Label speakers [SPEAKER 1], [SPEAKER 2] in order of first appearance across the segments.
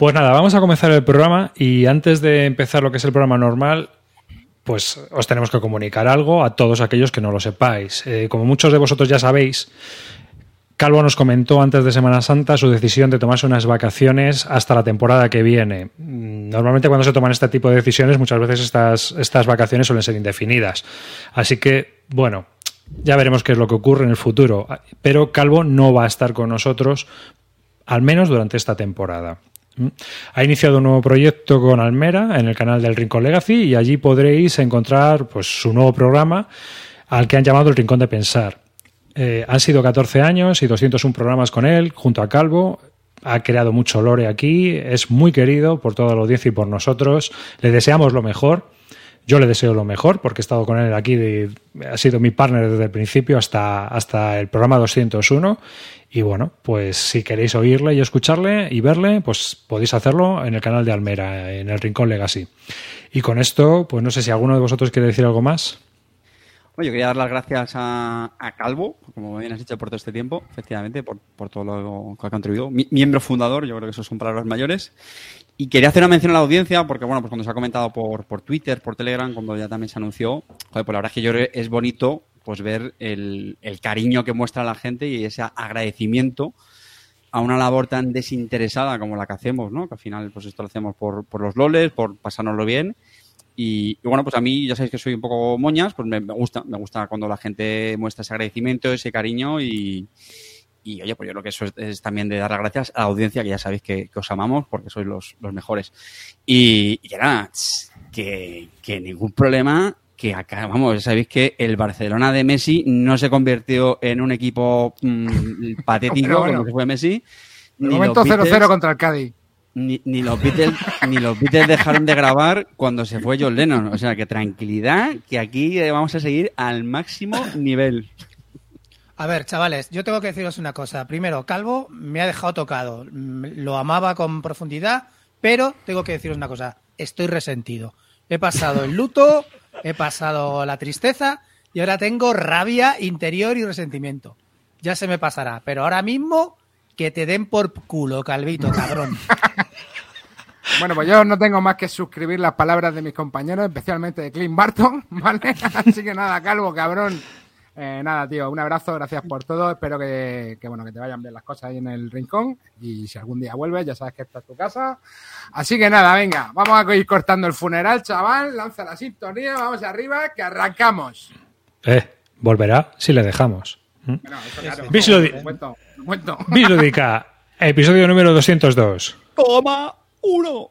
[SPEAKER 1] Pues nada, vamos a comenzar el programa y antes de empezar lo que es el programa normal, pues os tenemos que comunicar algo a todos aquellos que no lo sepáis. Eh, como muchos de vosotros ya sabéis, Calvo nos comentó antes de Semana Santa su decisión de tomarse unas vacaciones hasta la temporada que viene. Mm, normalmente cuando se toman este tipo de decisiones, muchas veces estas, estas vacaciones suelen ser indefinidas. Así que, bueno, ya veremos qué es lo que ocurre en el futuro. Pero Calvo no va a estar con nosotros, al menos durante esta temporada. ¿Mm? Ha iniciado un nuevo proyecto con Almera en el canal del Rincón Legacy y allí podréis encontrar pues, su nuevo programa al que han llamado el Rincón de Pensar. Eh, han sido 14 años y 201 programas con él, junto a Calvo. Ha creado mucho lore aquí, es muy querido por toda la audiencia y por nosotros. Le deseamos lo mejor. Yo le deseo lo mejor porque he estado con él aquí, ha sido mi partner desde el principio hasta, hasta el programa 201 y bueno, pues si queréis oírle y escucharle y verle, pues podéis hacerlo en el canal de Almera, en el Rincón Legacy. Y con esto, pues no sé si alguno de vosotros quiere decir algo más.
[SPEAKER 2] Bueno, yo quería dar las gracias a, Calvo, como bien has dicho, por todo este tiempo, efectivamente, por, todo lo que ha contribuido. miembro fundador, yo creo que eso son palabras mayores. Y quería hacer una mención a la audiencia, porque bueno, pues cuando se ha comentado por, por Twitter, por Telegram, cuando ya también se anunció, joder, pues la verdad es que yo es bonito pues ver el, cariño que muestra la gente y ese agradecimiento a una labor tan desinteresada como la que hacemos, ¿no? Que al final, pues esto lo hacemos por, por los loles, por pasárnoslo bien. Y, bueno, pues a mí ya sabéis que soy un poco moñas, pues me, gusta, me gusta cuando la gente muestra ese agradecimiento, ese cariño y, y oye, pues yo creo que eso es, también de dar las gracias a la audiencia, que ya sabéis que, os amamos porque sois los, los mejores. Y, y nada, que, que ningún problema que acá, vamos, sabéis que el Barcelona de Messi no se convirtió en un equipo mm, patético como que fue Messi.
[SPEAKER 3] De momento 0-0 contra el Cádiz.
[SPEAKER 2] Ni, los Beatles, ni los Beatles dejaron de grabar cuando se fue John Lennon. O sea, que tranquilidad, que aquí vamos a seguir al máximo nivel.
[SPEAKER 4] A ver, chavales, yo tengo que deciros una cosa. Primero, Calvo me ha dejado tocado. Lo amaba con profundidad, pero tengo que deciros una cosa. Estoy resentido. He pasado el luto, he pasado la tristeza y ahora tengo rabia interior y resentimiento. Ya se me pasará, pero ahora mismo que te den por culo, Calvito, cabrón.
[SPEAKER 3] Bueno, pues yo no tengo más que suscribir las palabras de mis compañeros, especialmente de Clint Barton, ¿vale? Así que nada, Calvo, cabrón. Eh, nada, tío, un abrazo, gracias por todo. Espero que, bueno, que te vayan bien las cosas ahí en el rincón. Y si algún día vuelves, ya sabes que esta es tu casa. Así que nada, venga, vamos a ir cortando el funeral, chaval. Lanza la sintonía, vamos arriba, que arrancamos.
[SPEAKER 1] Eh, volverá si le dejamos. ¿Mm? episodio número 202.
[SPEAKER 2] Toma uno.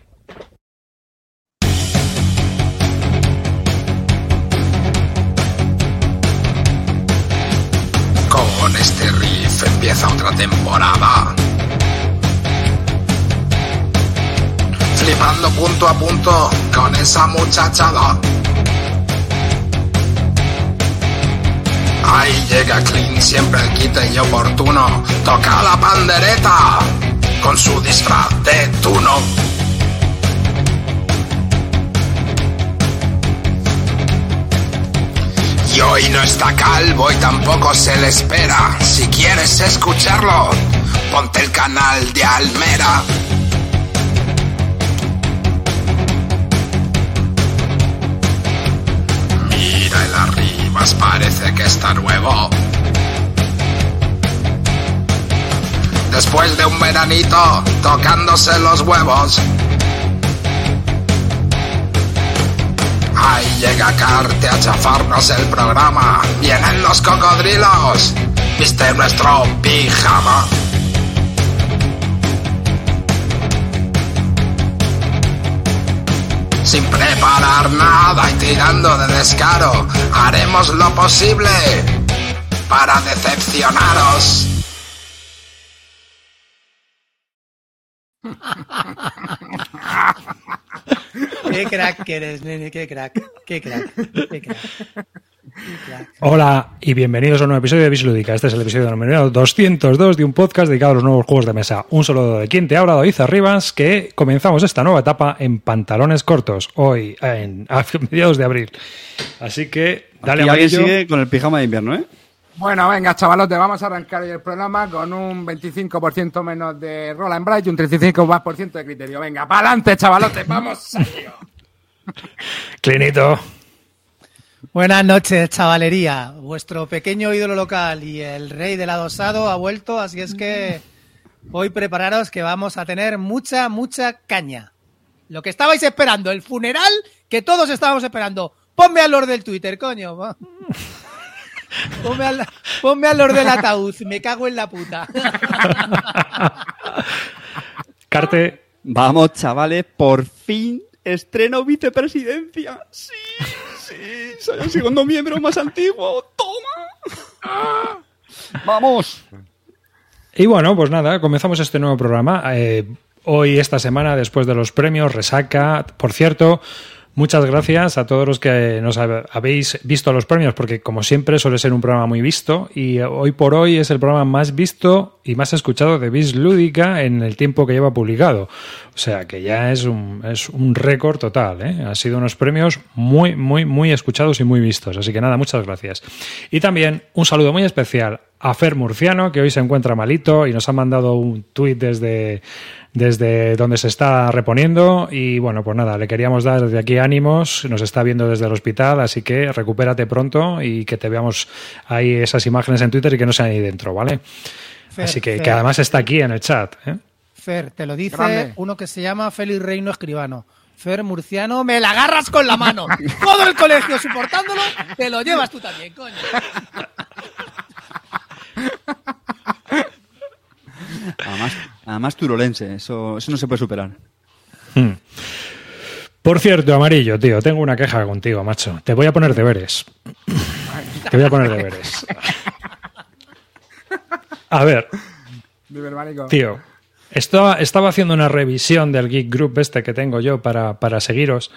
[SPEAKER 5] Empieza otra temporada. Flipando punto a punto con esa muchachada. Ahí llega Clean, siempre el quite y oportuno. Toca la pandereta con su disfraz de tuno. Y hoy no está calvo y tampoco se le espera. Si quieres escucharlo, ponte el canal de Almera. Mira el arriba, parece que está nuevo. Después de un veranito tocándose los huevos. Ahí llega Carte a chafarnos el programa. Vienen los cocodrilos. Viste nuestro pijama. Sin preparar nada y tirando de descaro, haremos lo posible para decepcionaros.
[SPEAKER 4] Qué crack que eres, nene, qué crack, qué crack, qué crack. Qué crack.
[SPEAKER 1] Hola y bienvenidos a un nuevo episodio de Bislúdica. Este es el episodio número 202 de un podcast dedicado a los nuevos juegos de mesa. Un saludo de quien te habla, David Arribas, que comenzamos esta nueva etapa en pantalones cortos, hoy en, a mediados de abril. Así que dale
[SPEAKER 2] y alguien sigue con el pijama de invierno, ¿eh?
[SPEAKER 3] Bueno, venga, chavalote, vamos a arrancar hoy el programa con un 25% menos de Roland Bright y un 35% más por ciento de criterio. Venga, para adelante, chavalote, vamos. serio.
[SPEAKER 1] Clinito.
[SPEAKER 4] Buenas noches, chavalería. Vuestro pequeño ídolo local y el rey del adosado ha vuelto, así es que hoy prepararos que vamos a tener mucha, mucha caña. Lo que estabais esperando, el funeral que todos estábamos esperando. Ponme al Lord del Twitter, coño. Ponme al, ponme al Lord del ataúd, me cago en la puta.
[SPEAKER 1] Carte.
[SPEAKER 2] Vamos, chavales, por fin estreno vicepresidencia. Sí, sí, soy el segundo miembro más antiguo. ¡Toma! ¡Vamos!
[SPEAKER 1] Y bueno, pues nada, comenzamos este nuevo programa. Eh, hoy, esta semana, después de los premios, resaca. Por cierto, muchas gracias a todos los que nos hab- habéis visto los premios, porque como siempre suele ser un programa muy visto. Y hoy por hoy es el programa más visto y más escuchado de Bis Lúdica en el tiempo que lleva publicado. O sea que ya es un, es un récord total. ¿eh? Sido unos premios muy, muy, muy escuchados y muy vistos. Así que nada, muchas gracias. Y también un saludo muy especial a Fer Murciano, que hoy se encuentra malito y nos ha mandado un tuit desde, desde donde se está reponiendo. Y bueno, pues nada, le queríamos dar desde aquí ánimos. Nos está viendo desde el hospital, así que recupérate pronto y que te veamos ahí esas imágenes en Twitter y que no sean ahí dentro, ¿vale?
[SPEAKER 4] Fer,
[SPEAKER 1] así que,
[SPEAKER 4] Fer.
[SPEAKER 1] que además está aquí en el chat. ¿eh?
[SPEAKER 4] Fer, te lo dice
[SPEAKER 3] Grande.
[SPEAKER 4] uno que se llama Félix Reino Escribano. Fer Murciano, me la agarras con la mano. Todo el colegio soportándolo, te lo llevas tú también, coño.
[SPEAKER 2] Además, además turolense, eso, eso no se puede superar.
[SPEAKER 1] Hmm. Por cierto, amarillo, tío, tengo una queja contigo, macho. Te voy a poner deberes. Te voy a poner deberes. A ver, tío, estaba, estaba haciendo una revisión del Geek Group este que tengo yo para, para seguiros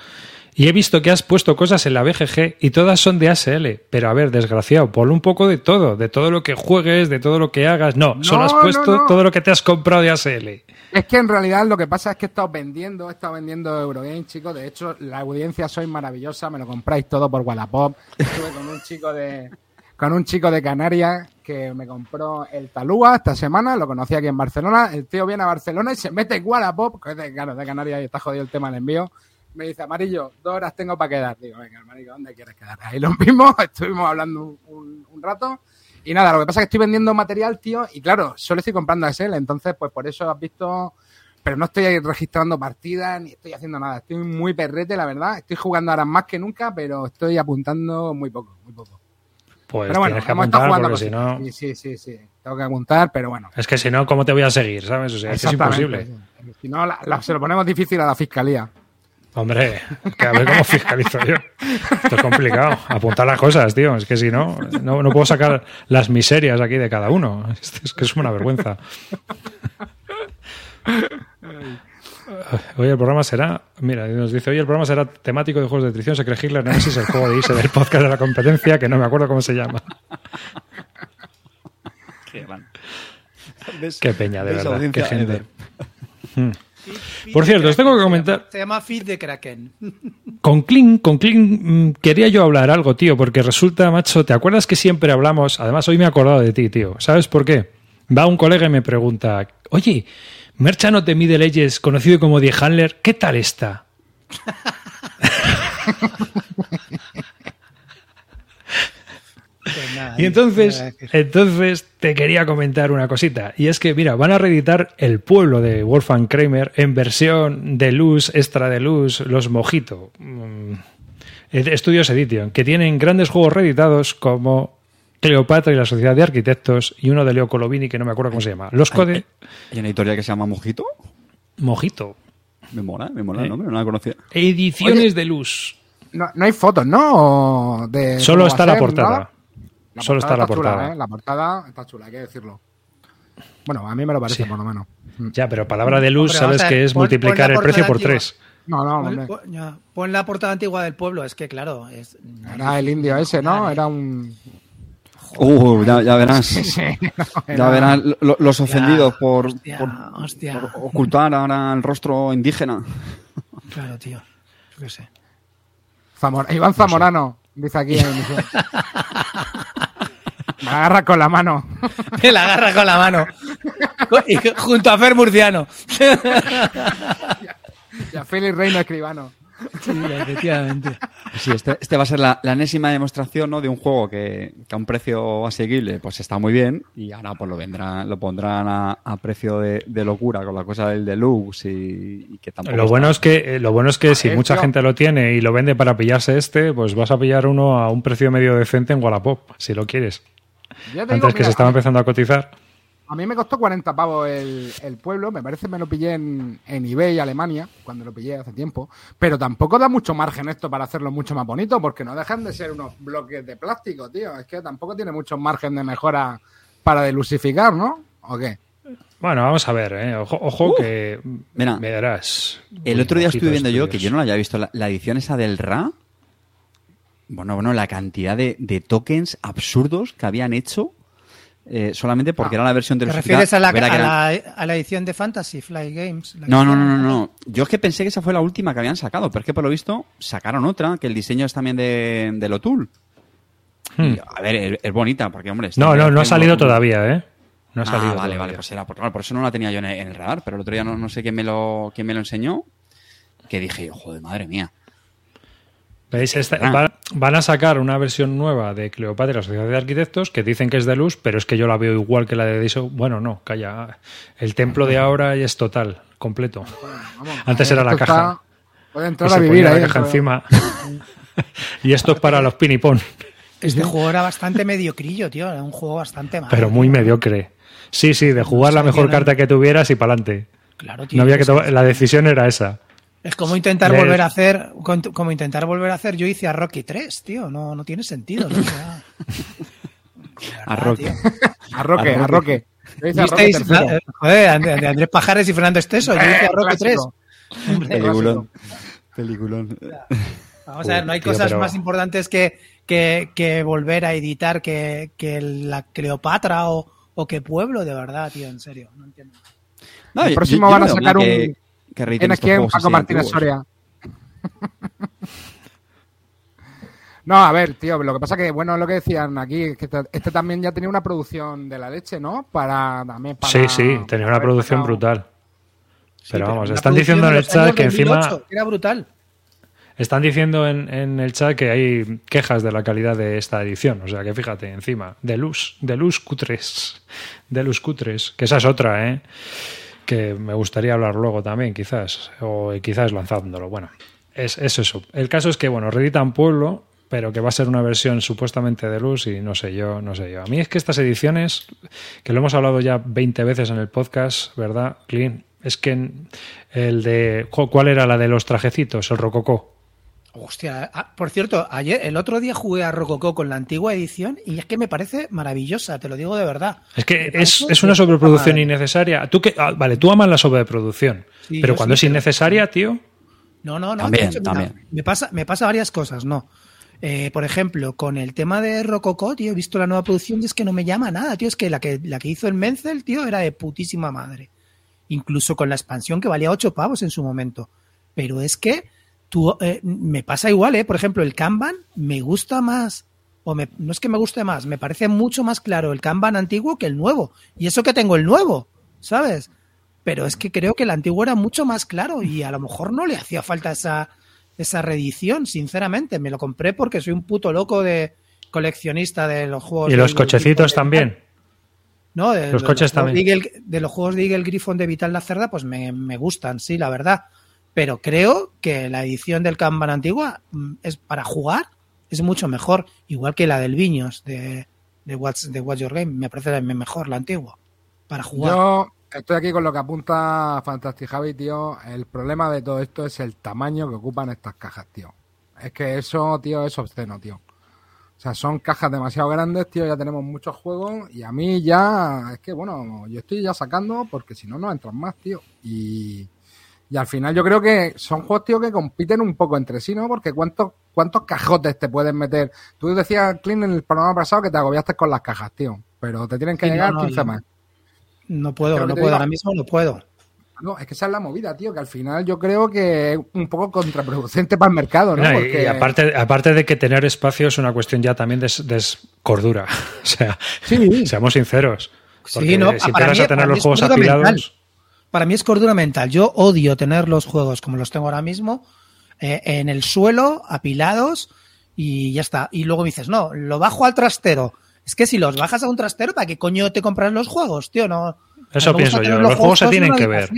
[SPEAKER 1] y he visto que has puesto cosas en la BGG y todas son de ASL. Pero a ver, desgraciado, ponle un poco de todo, de todo lo que juegues, de todo lo que hagas. No, solo has
[SPEAKER 3] no,
[SPEAKER 1] puesto
[SPEAKER 3] no.
[SPEAKER 1] todo lo que te has comprado de ASL.
[SPEAKER 3] Es que en realidad lo que pasa es que he estado vendiendo, he estado vendiendo Eurogame, chicos. De hecho, la audiencia sois maravillosa, me lo compráis todo por Wallapop. Estuve con un chico de con un chico de Canarias que me compró el Talúa esta semana, lo conocí aquí en Barcelona. El tío viene a Barcelona y se mete en Wallapop, que es de, claro, de Canarias y está jodido el tema del envío. Me dice, Amarillo, dos horas tengo para quedar. Digo, venga, Amarillo, ¿dónde quieres quedar? Ahí lo mismo, estuvimos hablando un, un- un rato. Y nada, lo que pasa es que estoy vendiendo material, tío, y claro, solo estoy comprando SL, entonces pues por eso has visto pero no estoy registrando partidas ni estoy haciendo nada. Estoy muy perrete, la verdad. Estoy jugando ahora más que nunca, pero estoy apuntando muy poco, muy poco.
[SPEAKER 1] Pues
[SPEAKER 3] pero bueno,
[SPEAKER 1] que apuntar
[SPEAKER 3] jugando
[SPEAKER 1] si no...
[SPEAKER 3] Sí, sí, sí, sí. Tengo que apuntar, pero bueno.
[SPEAKER 1] Es que si no, ¿cómo te voy a seguir? ¿Sabes? O sea, es que es
[SPEAKER 3] Exactamente,
[SPEAKER 1] imposible.
[SPEAKER 3] sí. Si no, la- la- se lo ponemos difícil a la fiscalía.
[SPEAKER 1] Hombre, que a ver cómo fiscalizo yo. Esto es complicado. Apuntar las cosas, tío. Es que si no, no, no puedo sacar las miserias aquí de cada uno. Es que es una vergüenza. Hoy el programa será, mira, nos dice, hoy el programa será temático de juegos de traición, se cree Hitler, Nemesis, el juego de irse del podcast de la competencia, que no me acuerdo cómo se llama. Qué peña, de
[SPEAKER 2] ¿Ves
[SPEAKER 1] verdad, qué gente. Por cierto, os tengo que comentar-
[SPEAKER 4] Se llama Feed de Kraken.
[SPEAKER 1] Con Kling, con Kling mm, quería yo hablar algo, tío, porque resulta, macho, ¿te acuerdas que siempre hablamos? Además, hoy me he acordado de ti, tío. ¿Sabes por qué? Va un colega y me pregunta, oye, Merchant of the Middle Ages, conocido como Die Handler, ¿qué tal está?
[SPEAKER 4] Pues nada,
[SPEAKER 1] Y entonces, entonces te quería comentar una cosita. Y es que, mira, van a reeditar El Pueblo de Wolfgang Kramer en versión de luz, extra de luz, Los Mojito. Mm, Estudios Edition, que tienen grandes juegos reeditados como Cleopatra y la Sociedad de Arquitectos y uno de Leo Colovini que no me acuerdo cómo se llama. Los Code
[SPEAKER 2] ¿Hay una editorial que se llama Mojito?
[SPEAKER 1] Mojito.
[SPEAKER 2] Me mola, me mola
[SPEAKER 1] Eh.
[SPEAKER 2] el nombre, no la conocía.
[SPEAKER 1] Ediciones
[SPEAKER 3] Oye.
[SPEAKER 1] de luz.
[SPEAKER 3] No, no hay fotos, ¿no? De
[SPEAKER 1] Solo está la portada.
[SPEAKER 3] La
[SPEAKER 1] Solo está la
[SPEAKER 3] chula,
[SPEAKER 1] portada.
[SPEAKER 3] ¿eh? La portada está chula, hay que decirlo. Bueno, a mí me lo parece,
[SPEAKER 1] Sí.
[SPEAKER 3] por lo menos. Mm.
[SPEAKER 1] Ya, pero palabra de luz,
[SPEAKER 4] Hombre,
[SPEAKER 1] sabes que es
[SPEAKER 4] pon-
[SPEAKER 1] multiplicar
[SPEAKER 4] pon
[SPEAKER 1] el precio por tres.
[SPEAKER 3] No, no,
[SPEAKER 4] Pon,
[SPEAKER 3] hombre.
[SPEAKER 4] pon- ya, pon la portada antigua del pueblo, es que claro, es.
[SPEAKER 3] Era el indio ese, ¿no? Era un.
[SPEAKER 2] Uh, ya, ya verás.
[SPEAKER 3] Sí, no,
[SPEAKER 2] Ya
[SPEAKER 3] era-
[SPEAKER 2] verás lo- los ofendidos por,
[SPEAKER 4] Hostia,
[SPEAKER 2] por-
[SPEAKER 4] hostia.
[SPEAKER 2] por ocultar ahora el rostro indígena.
[SPEAKER 4] Claro, tío. Yo qué sé.
[SPEAKER 3] Zamor- Iván Zamorano, dice aquí en emisión. Me agarra con la mano.
[SPEAKER 4] Me la agarra con la mano. Y junto a Fer Murciano.
[SPEAKER 3] Y a Félix Reino Escribano.
[SPEAKER 4] Sí, efectivamente.
[SPEAKER 2] Sí, este, este va a ser la, la enésima demostración ¿no? de un juego que, que a un precio asequible pues está muy bien y ahora pues lo vendrán, lo pondrán a, a precio de, de locura con la cosa del deluxe y, y que tampoco
[SPEAKER 1] Lo
[SPEAKER 2] está-
[SPEAKER 1] bueno es que, eh, lo bueno es que si
[SPEAKER 3] ver,
[SPEAKER 1] mucha gente lo tiene y lo vende para pillarse este, pues vas a pillar uno a un precio medio decente en Wallapop, si lo quieres.
[SPEAKER 3] Yo te
[SPEAKER 1] Antes
[SPEAKER 3] digo,
[SPEAKER 1] que
[SPEAKER 3] mira,
[SPEAKER 1] se estaba empezando a cotizar.
[SPEAKER 3] A mí me costó 40 pavos el, el pueblo, me parece que me lo pillé en, en eBay Alemania, cuando lo pillé hace tiempo, pero tampoco da mucho margen esto para hacerlo mucho más bonito, porque no dejan de ser unos bloques de plástico, tío, es que tampoco tiene mucho margen de mejora para delusificar, ¿no? ¿O qué?
[SPEAKER 1] Bueno, vamos a ver, ¿eh? ojo, ojo que
[SPEAKER 2] Mira,
[SPEAKER 1] verás.
[SPEAKER 2] El otro día estuve viendo yo, que yo no lo había visto, la, la edición esa del RA. Bueno, bueno, la cantidad de, de tokens absurdos que habían hecho eh, solamente porque era la versión de
[SPEAKER 4] ¿Te
[SPEAKER 2] los
[SPEAKER 4] refieres a la, a,
[SPEAKER 2] eran-
[SPEAKER 4] la, a la edición de Fantasy Fly Games?
[SPEAKER 2] No, no, no, no, no. Yo es que pensé que esa fue la última que habían sacado, pero es que por lo visto sacaron otra, que el diseño es también de, de Lotul.
[SPEAKER 1] Hmm.
[SPEAKER 2] Y, a ver, es, es bonita, porque hombre...
[SPEAKER 1] No, no, no ha salido todavía, ¿eh? No ha
[SPEAKER 2] ah,
[SPEAKER 1] salido.
[SPEAKER 2] vale,
[SPEAKER 1] todavía.
[SPEAKER 2] vale, pues era, por, claro, por eso no la tenía yo en el, en el radar, pero el otro día no, no sé quién me lo, quién me lo enseñó, que dije, joder, madre mía.
[SPEAKER 1] ¿Veis? Esta-
[SPEAKER 2] Ah.
[SPEAKER 1] va- van a sacar una versión nueva de Cleopatra y la Sociedad de Arquitectos que dicen que es de luz, pero es que yo la veo igual que la de Diso. Bueno, no, calla. El templo de ahora es total, completo.
[SPEAKER 3] Vamos,
[SPEAKER 1] Antes era la caja.
[SPEAKER 3] está- Puede
[SPEAKER 1] Y
[SPEAKER 3] entrar a vivir ahí.
[SPEAKER 1] la caja
[SPEAKER 3] dentro.
[SPEAKER 1] encima. y esto es para los pinipón,
[SPEAKER 4] Este juego era bastante mediocrillo, tío. Era un juego bastante malo.
[SPEAKER 1] pero muy mediocre. Sí, sí, de jugar la mejor carta que tuvieras y para adelante.
[SPEAKER 4] Claro, tío.
[SPEAKER 1] No había que tomar- la decisión era esa.
[SPEAKER 4] Es como intentar volver a hacer, como intentar volver a hacer. Yo hice a Rocky 3, tío. No, no tiene sentido. ¿no?
[SPEAKER 2] A
[SPEAKER 4] tío.
[SPEAKER 3] A Roque,
[SPEAKER 2] A
[SPEAKER 3] Roque. Hice a Roque
[SPEAKER 4] ¿Visteis? eh, Joder, de Andrés Pajares y Fernando Esteso. Yo hice a Rocky 3.
[SPEAKER 3] Clásico.
[SPEAKER 2] Peliculón. Peliculón.
[SPEAKER 4] Vamos a ver, no hay
[SPEAKER 1] Tío,
[SPEAKER 4] cosas
[SPEAKER 1] pero-
[SPEAKER 4] más importantes que, que, que volver a editar que, que la Cleopatra o, o que Pueblo, de verdad, tío, en serio. No entiendo.
[SPEAKER 2] No,
[SPEAKER 3] El próximo
[SPEAKER 2] yo
[SPEAKER 3] van a sacar un-
[SPEAKER 2] que- que reediten
[SPEAKER 3] ¿Tienes
[SPEAKER 2] estos
[SPEAKER 3] quién?
[SPEAKER 2] juegos
[SPEAKER 3] Paco Martínez. Soria. No, a ver, tío, lo que pasa que, bueno, lo que decían aquí, es que este, este también ya tenía una producción de la leche, ¿no? Para también para...
[SPEAKER 1] Sí, sí, tenía una producción
[SPEAKER 3] sacado-
[SPEAKER 1] brutal.
[SPEAKER 4] Sí,
[SPEAKER 1] Pero vamos, están diciendo en el chat que encima
[SPEAKER 4] 2008, que Era brutal.
[SPEAKER 1] están diciendo en, en el chat que hay quejas de la calidad de esta edición. O sea que fíjate, encima, de luz, de luz Q3, de luz Q3, que esa es otra, ¿eh? Que me gustaría hablar luego también, quizás, o quizás lanzándolo. Bueno, es, es eso. El caso es que, bueno, reeditan Pueblo, pero que va a ser una versión supuestamente de luz y no sé yo, no sé yo. A mí es que estas ediciones, que lo hemos hablado ya 20 veces en el podcast, ¿verdad, Clean? Es que el de. ¿Cuál era la de los trajecitos? El Rococó.
[SPEAKER 4] Hostia, ah, por cierto, ayer, el otro día jugué a Rococó con la antigua edición y es que me parece maravillosa, te lo digo de verdad.
[SPEAKER 1] Es que es, una sobreproducción innecesaria. Tú que, ah, vale, tú amas la sobreproducción,
[SPEAKER 4] Sí,
[SPEAKER 1] pero cuando
[SPEAKER 4] sí,
[SPEAKER 1] es
[SPEAKER 4] pero-
[SPEAKER 1] innecesaria, tío.
[SPEAKER 4] No, no, no.
[SPEAKER 2] También,
[SPEAKER 4] de hecho, mira,
[SPEAKER 2] también.
[SPEAKER 4] Me pasa, me pasa varias cosas, no. Eh, por ejemplo, con el tema de Rococó, tío, he visto la nueva producción y es que no me llama nada, tío. Es que la que, la que hizo el Menzel, tío, era de putísima madre. Incluso con la expansión que valía 8 pavos en su momento. Pero es que tú, eh, me pasa igual, ¿eh? Por ejemplo, el Kanban me gusta más. O me- no es que me guste más, me parece mucho más claro el Kanban antiguo que el nuevo. Y eso que tengo el nuevo, ¿sabes? Pero es que creo que el antiguo era mucho más claro y a lo mejor no le hacía falta esa, esa reedición, sinceramente. Me lo compré porque soy un puto loco de coleccionista de los juegos.
[SPEAKER 1] Y los
[SPEAKER 4] del-
[SPEAKER 1] cochecitos
[SPEAKER 4] del-
[SPEAKER 1] también.
[SPEAKER 4] No, de,
[SPEAKER 1] Los coches también.
[SPEAKER 4] de, Eagle- de los juegos de Eagle Griffon de Vital la Cerda, pues me, me gustan, sí, la verdad. Pero creo que la edición del Kanban antigua mm, es para jugar, es mucho mejor. Igual que la del Viños de, de, What's, de What's Your Game. Me parece mejor la antigua. Para jugar.
[SPEAKER 3] Yo estoy aquí con lo que apunta Fantastic Javi, tío. El problema de todo esto es el tamaño que ocupan estas cajas, tío. Es que eso, tío, es obsceno, tío. O sea, son cajas demasiado grandes, tío. Ya tenemos muchos juegos y a mí ya, es que bueno, yo estoy ya sacando porque si no, no entran más, tío. Y, Y al final yo creo que son juegos, tío, que compiten un poco entre sí, ¿no? Porque ¿cuántos, cuántos cajotes te puedes meter? Tú decías, Clint, en el programa pasado que te agobiaste con las cajas, tío. Pero te tienen que
[SPEAKER 4] Sí,
[SPEAKER 3] llegar
[SPEAKER 4] no,
[SPEAKER 3] 15
[SPEAKER 4] yo-
[SPEAKER 3] más.
[SPEAKER 4] No puedo,
[SPEAKER 3] Creo
[SPEAKER 4] no puedo,
[SPEAKER 3] digo-
[SPEAKER 4] ahora mismo no puedo.
[SPEAKER 3] No, es que esa es la movida, tío, que al final yo creo que es un poco contraproducente para el mercado, ¿no?
[SPEAKER 1] Y-
[SPEAKER 3] Porque-
[SPEAKER 1] Y aparte, aparte de que tener espacio es una cuestión ya también de, de cordura. O sea,
[SPEAKER 3] Sí.
[SPEAKER 1] seamos sinceros.
[SPEAKER 4] Sí,
[SPEAKER 1] Porque
[SPEAKER 4] no,
[SPEAKER 1] si empiezas a tener los juegos
[SPEAKER 4] mental. Para mí es cordura mental. Yo odio tener los juegos como los tengo ahora mismo eh, en el suelo, apilados y ya está. Y luego me dices, no, lo bajo al trastero. Es que si los bajas a un trastero, ¿para qué coño te compras los juegos, tío? No.
[SPEAKER 1] Eso pienso yo, los juegos se tienen que ver.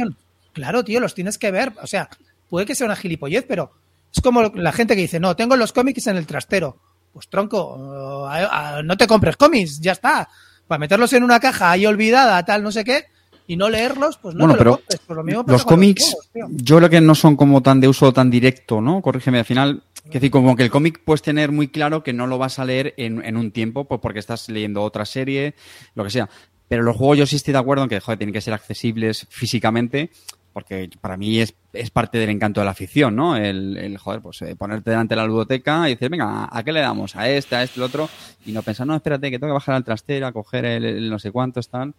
[SPEAKER 4] Claro, tío, los tienes que ver. O sea, puede que sea una gilipollez, pero es como la gente que dice, no, tengo los cómics en el trastero. Pues tronco, eh, no te compres cómics, ya está. Para meterlos en una caja ahí olvidada, tal, no sé qué, y no leerlos, pues no
[SPEAKER 2] bueno,
[SPEAKER 4] te lo
[SPEAKER 2] pero
[SPEAKER 4] compres. Pues lo mismo pasa
[SPEAKER 2] los
[SPEAKER 4] con
[SPEAKER 2] cómics,
[SPEAKER 4] juegos,
[SPEAKER 2] yo creo que no son como tan de uso tan directo, ¿no? Corrígeme, al final, es decir, como que el cómic puedes tener muy claro que no lo vas a leer en, en un tiempo, pues porque estás leyendo otra serie, lo que sea. Pero los juegos yo sí estoy de acuerdo en que, joder, tienen que ser accesibles físicamente, porque para mí es, es parte del encanto de la afición, ¿no? El, el joder, pues eh, ponerte delante de la ludoteca y decir, venga, ¿a qué le damos? A este, a este, al otro, y no pensar, no, espérate, que tengo que bajar al trastero, a coger el, el no sé cuántos, tal.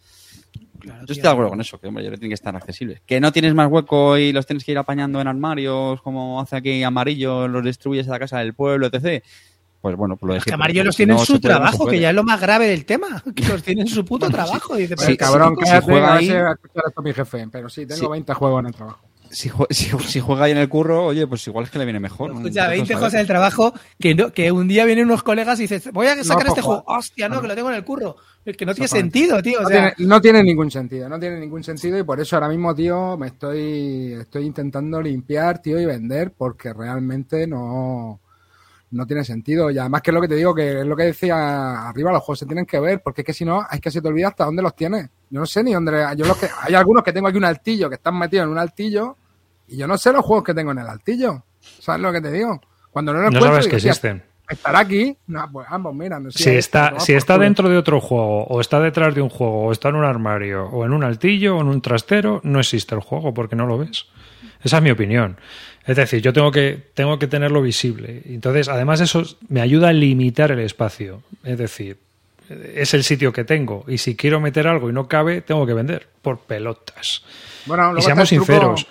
[SPEAKER 4] Claro,
[SPEAKER 2] Yo
[SPEAKER 4] tío.
[SPEAKER 2] estoy de acuerdo con eso, que hombre, que tienen que estar accesibles. Que no tienes más hueco y los tienes que ir apañando en armarios, como hace aquí Amarillo, los destruyes a la casa del pueblo, etc. Pues bueno, pues lo de
[SPEAKER 4] Es que
[SPEAKER 2] siempre,
[SPEAKER 4] Amarillo los tiene en
[SPEAKER 2] no
[SPEAKER 4] su
[SPEAKER 2] no
[SPEAKER 4] trabajo, que ya es lo más grave del tema. Que los tiene en su puto trabajo. Dice, pero
[SPEAKER 2] Sí,
[SPEAKER 3] el cabrón,
[SPEAKER 2] si
[SPEAKER 3] cállate,
[SPEAKER 2] juega
[SPEAKER 3] a
[SPEAKER 2] ahí-
[SPEAKER 3] a escuchar esto mi jefe. Pero sí, tengo
[SPEAKER 2] Sí.
[SPEAKER 3] 20 juegos en el trabajo.
[SPEAKER 2] Si, si, si juega ahí en el curro, oye, pues igual es que le viene mejor. ¿no?
[SPEAKER 4] Escucha,
[SPEAKER 2] Entonces,
[SPEAKER 4] 20
[SPEAKER 2] a
[SPEAKER 4] cosas del trabajo que, no, que un día vienen unos colegas y dices, voy a sacar
[SPEAKER 3] No,
[SPEAKER 4] este juego. Hostia, no, que lo tengo en el curro. Es que no tiene sentido, tío. O
[SPEAKER 3] No,
[SPEAKER 4] sea,
[SPEAKER 3] tiene, no tiene ningún sentido, no tiene ningún sentido y por eso ahora mismo, tío, me estoy, estoy intentando limpiar, tío, y vender porque realmente no, no tiene sentido. Y además que es lo que te digo, que es lo que decía arriba, los juegos se tienen que ver, porque es que si no, es que se te olvida hasta dónde los tienes. Yo no sé ni dónde, yo los que, hay algunos que tengo aquí un altillo, que están metidos en un altillo, y yo no sé los juegos que tengo en el altillo. ¿Sabes lo que te digo? Cuando no lo
[SPEAKER 1] No sabes que
[SPEAKER 3] "Hostia,
[SPEAKER 1] existen.
[SPEAKER 3] ¿Estará aquí? No, pues ambos, mira. No sé,
[SPEAKER 1] Si está, si
[SPEAKER 3] por
[SPEAKER 1] está
[SPEAKER 3] culo.
[SPEAKER 1] dentro de otro juego, o está detrás de un juego, o está en un armario, o en un altillo, o en un trastero, no existe el juego porque no lo ves. Esa es mi opinión. Es decir, yo tengo que, tengo que tenerlo visible. Entonces, además, eso me ayuda a limitar el espacio. Es decir, es el sitio que tengo. Y si quiero meter algo y no cabe, tengo que vender por pelotas.
[SPEAKER 3] Bueno,
[SPEAKER 1] Y seamos
[SPEAKER 3] el truco-
[SPEAKER 1] sinceros.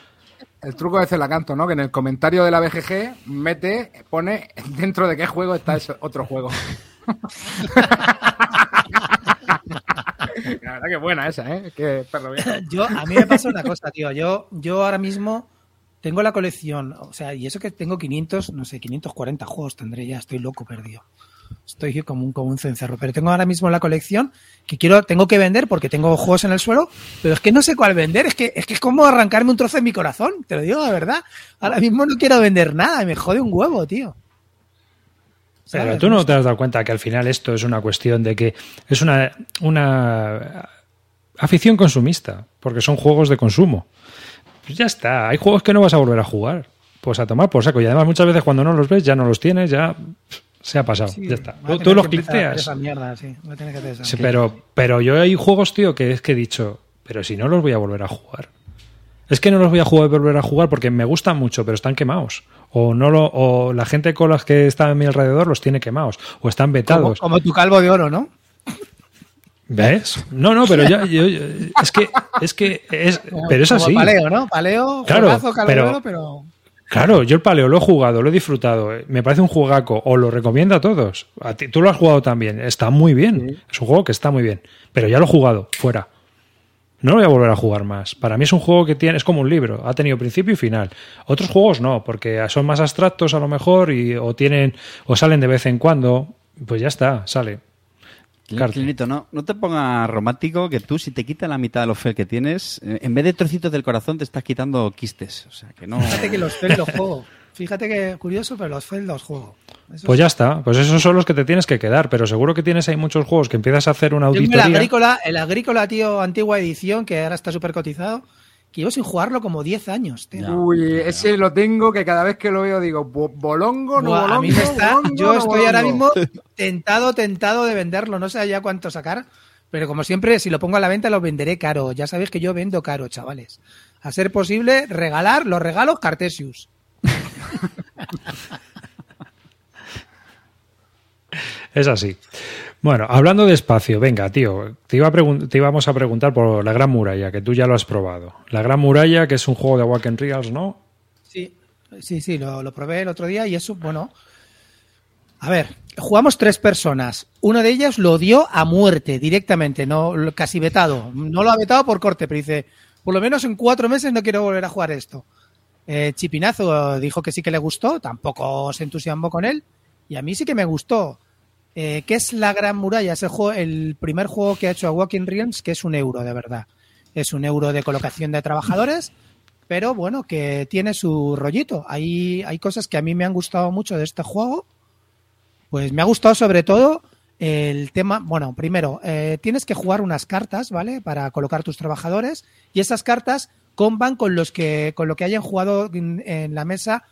[SPEAKER 3] El truco de Celacanto, ¿no? Que en el comentario de la BGG mete, pone dentro de qué juego está ese otro juego. la verdad que buena esa, ¿eh? Que perro viejo.
[SPEAKER 4] yo, a mí me pasa una cosa, tío. Yo, yo ahora mismo tengo la colección, o sea, y eso que tengo 500, no sé, 540 juegos tendré ya, estoy loco perdido. Estoy como un, como un cencerro, pero tengo ahora mismo la colección que quiero, tengo que vender porque tengo juegos en el suelo, pero es que no sé cuál vender, es que es que es como arrancarme un trozo de mi corazón, te lo digo de verdad. Ahora mismo no quiero vender nada, me jode un huevo, tío.
[SPEAKER 1] Pero tú no te has dado cuenta que al final esto es una cuestión de que es una, una afición consumista, porque son juegos de consumo. Pues ya está, hay juegos que no vas a volver a jugar. Pues a tomar por saco. Y además muchas veces cuando no los ves ya no los tienes, ya se ha pasado.
[SPEAKER 4] Sí,
[SPEAKER 1] ya está. Tú, los
[SPEAKER 4] mierda, sí.
[SPEAKER 1] Sí,
[SPEAKER 4] mierda.
[SPEAKER 1] pero, pero yo hay juegos, tío, que es que he dicho, pero si no los voy a volver a jugar. Es que no los voy a jugar, volver a jugar porque me gustan mucho, pero están quemados. O no lo, o la gente con las que está a mi alrededor los tiene quemados. O están
[SPEAKER 4] como,
[SPEAKER 1] vetados.
[SPEAKER 4] como tu calvo de oro, ¿no?
[SPEAKER 1] ¿Ves? No, no, pero yo, yo- yo- es que es que es pero es
[SPEAKER 4] Como
[SPEAKER 1] así.
[SPEAKER 4] Paleo, ¿no? Paleo,
[SPEAKER 1] Claro,
[SPEAKER 4] juegazo, calvo de
[SPEAKER 1] pero-. Claro, yo el paleo lo he jugado, lo he disfrutado, eh, me parece un juegaco, os lo recomiendo a todos. A ti, tú lo has jugado también, está muy bien, es un juego que está muy bien, pero ya lo he jugado, fuera. No lo voy a volver a jugar más. Para mí es un juego que tiene, es como un libro, ha tenido principio y final. Otros juegos no, porque son más abstractos a lo mejor y o tienen o salen de vez en cuando, pues ya está, sale.
[SPEAKER 2] Clinito, no, no te pongas romántico que tú si te quitas la mitad de los fel que tienes, eh, en vez de trocitos del corazón te estás quitando quistes. O sea, que no...
[SPEAKER 4] Fíjate que los FEL los juego. Fíjate que curioso, pero los FEL los juego. Eso
[SPEAKER 1] Pues
[SPEAKER 4] sí.
[SPEAKER 1] ya está, pues esos son los que te tienes que quedar, pero seguro que tienes ahí muchos juegos que empiezas a hacer una
[SPEAKER 4] Tengo el
[SPEAKER 1] auditoría.
[SPEAKER 4] agrícola, el agrícola, tío, antigua edición, que ahora está súper cotizado, que llevo sin jugarlo como 10 años, tío.
[SPEAKER 3] Uy, ese lo tengo que cada vez que lo veo digo, "Bo- bolongo, no
[SPEAKER 4] Buah,
[SPEAKER 3] bolongo.
[SPEAKER 4] a mí me está,
[SPEAKER 3] bolongo,
[SPEAKER 4] yo
[SPEAKER 3] no
[SPEAKER 4] estoy ahora
[SPEAKER 3] bolongo".
[SPEAKER 4] mismo tentado, tentado de venderlo, no sé ya cuánto sacar, Pero como siempre, si lo pongo a la venta, lo venderé caro. Ya sabéis que yo vendo caro, chavales. A ser posible, regalar los regalos Cartesius.
[SPEAKER 1] Es así. Bueno, hablando de espacio, venga, tío, te, iba a te íbamos a preguntar por la Gran Muralla, que tú ya lo has probado. La Gran Muralla, que es un juego de Walk and Reals, ¿no?
[SPEAKER 4] Sí, sí, sí, lo, probé el otro día y eso, bueno. A ver, jugamos tres personas. Uno de ellos lo odió a muerte directamente, no casi vetado. No lo ha vetado por corte, pero dice, por lo menos en cuatro meses no quiero volver a jugar esto. Eh, Chipinazo dijo que sí que le gustó, tampoco se entusiasmó con él, y a mí sí que me gustó. Eh, ¿Qué es la Gran Muralla? Es el, juego, el primer juego que ha hecho a Walking Realms, que es un euro, de verdad. Es un euro de colocación de trabajadores, pero bueno, que tiene su rollito. Hay, hay cosas que a mí me han gustado mucho de este juego. Pues me ha gustado sobre todo el tema, bueno, primero, eh, tienes que jugar unas cartas, ¿vale? Para colocar tus trabajadores y esas cartas comban con los que con lo que hayan jugado en, en la mesa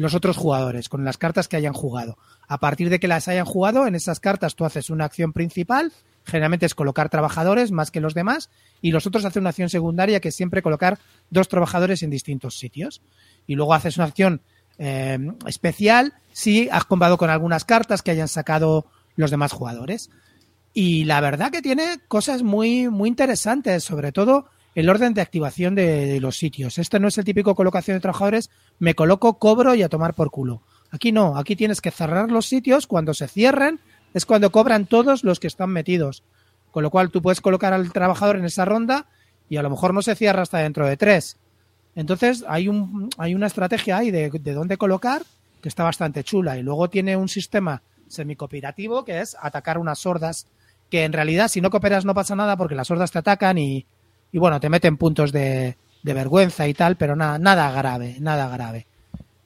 [SPEAKER 4] los otros jugadores, con las cartas que hayan jugado. A partir de que las hayan jugado, en esas cartas tú haces una acción principal, generalmente es colocar trabajadores más que los demás, y los otros hacen una acción secundaria que es siempre colocar dos trabajadores en distintos sitios. Y luego haces una acción eh, especial si has combado con algunas cartas que hayan sacado los demás jugadores. Y la verdad que tiene cosas muy, muy interesantes, sobre todo el orden de activación de, los sitios. Este no es el típico colocación de trabajadores, me coloco, cobro y a tomar por culo. Aquí no, aquí tienes que cerrar los sitios, cuando se cierren es cuando cobran todos los que están metidos. Con lo cual tú puedes colocar al trabajador en esa ronda y a lo mejor no se cierra hasta dentro de tres. Entonces hay, un, hay una estrategia ahí de, de dónde colocar que está bastante chula. Y luego tiene un sistema semicooperativo que es atacar unas sordas que en realidad si no cooperas no pasa nada porque las sordas te atacan y, y bueno, te meten puntos de, vergüenza y tal, pero nada, nada grave, nada grave.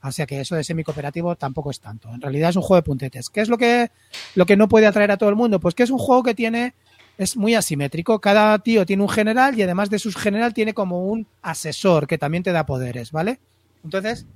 [SPEAKER 4] O sea que eso de semicooperativo tampoco es tanto. En realidad es un juego de puntetes. ¿Qué es lo que, lo que no puede atraer a todo el mundo? Pues que es un juego que tiene, es muy asimétrico. Cada tío tiene un general y además de su general tiene como un asesor que también te da poderes, ¿vale? Entonces,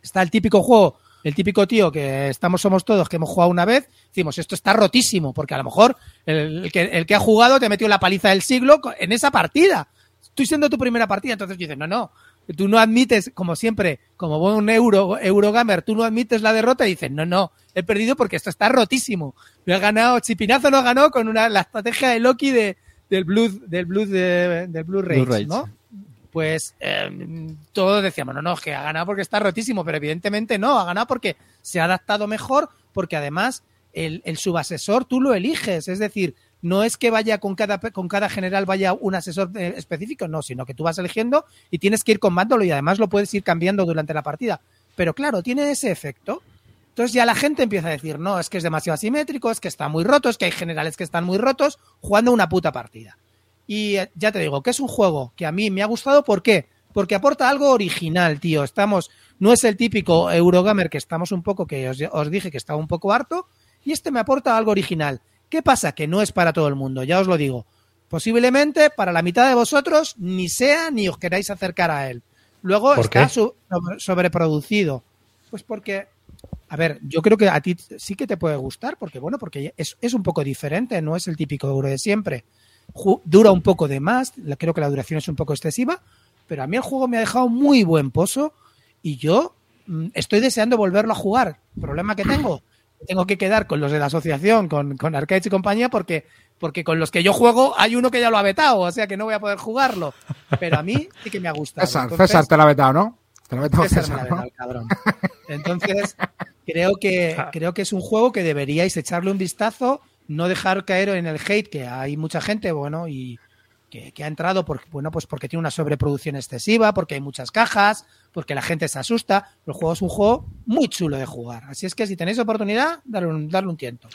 [SPEAKER 4] está el típico juego, el típico tío que estamos, somos todos, que hemos jugado una vez, decimos, esto está rotísimo, porque a lo mejor el, el que, el que ha jugado te metió la paliza del siglo en esa partida. Estoy siendo tu primera partida, entonces dices, no, no, tú no admites, como siempre, como buen euro, Eurogamer, tú no admites la derrota y dices, no, no, he perdido porque esto está rotísimo. Me ha ganado, Chipinazo no ganó con una, la estrategia de Loki de, del Blue, del Blue, de- del Blue Rage,
[SPEAKER 2] Blue Rage.
[SPEAKER 4] ¿no? Pues eh, todos decíamos, no, no, que ha ganado porque está rotísimo, pero evidentemente no, ha ganado porque se ha adaptado mejor, porque además el, el subasesor tú lo eliges, es decir, no es que vaya con cada, con cada general vaya un asesor eh, específico, no, sino que tú vas eligiendo y tienes que ir combándolo y además lo puedes ir cambiando durante la partida. Pero claro, tiene ese efecto. Entonces ya la gente empieza a decir, no, es que es demasiado asimétrico, es que está muy roto, es que hay generales que están muy rotos jugando una puta partida. Y eh, ya te digo, que es un juego que a mí me ha gustado, ¿por qué? Porque aporta algo original, tío. Estamos, no es el típico Eurogamer que estamos un poco, que os, os dije que estaba un poco harto, y este me aporta algo original. ¿Qué pasa? Que no es para todo el mundo, ya os lo digo. Posiblemente para la mitad de vosotros ni sea ni os queráis acercar a él. Luego
[SPEAKER 1] ¿Por
[SPEAKER 4] está su- sobre- sobreproducido. Pues porque, a ver, yo creo que a ti sí que te puede gustar, porque bueno, porque es, es un poco diferente, no es el típico euro de siempre. Dura un poco de más, creo que la duración es un poco excesiva, pero a mí el juego me ha dejado muy buen pozo y yo mm, estoy deseando volverlo a jugar. Problema que tengo, tengo que quedar con los de la asociación, con, con Arcades y compañía, porque, porque con los que yo juego hay uno que ya lo ha vetado, o sea que no voy a poder jugarlo. Pero a mí sí que me ha gustado.
[SPEAKER 3] César,
[SPEAKER 4] Entonces-
[SPEAKER 3] César te lo ha vetado, ¿no? Te lo ha vetado
[SPEAKER 4] César
[SPEAKER 3] César,
[SPEAKER 4] me cabrón. Entonces, creo que, creo que es un juego que deberíais echarle un vistazo, no dejar caer en el hate, que hay mucha gente, bueno, y que, que ha entrado por, bueno, pues porque tiene una sobreproducción excesiva, porque hay muchas cajas, porque la gente se asusta. El juego es un juego muy chulo de jugar. Así es que si tenéis oportunidad, darle un, darle un tiento.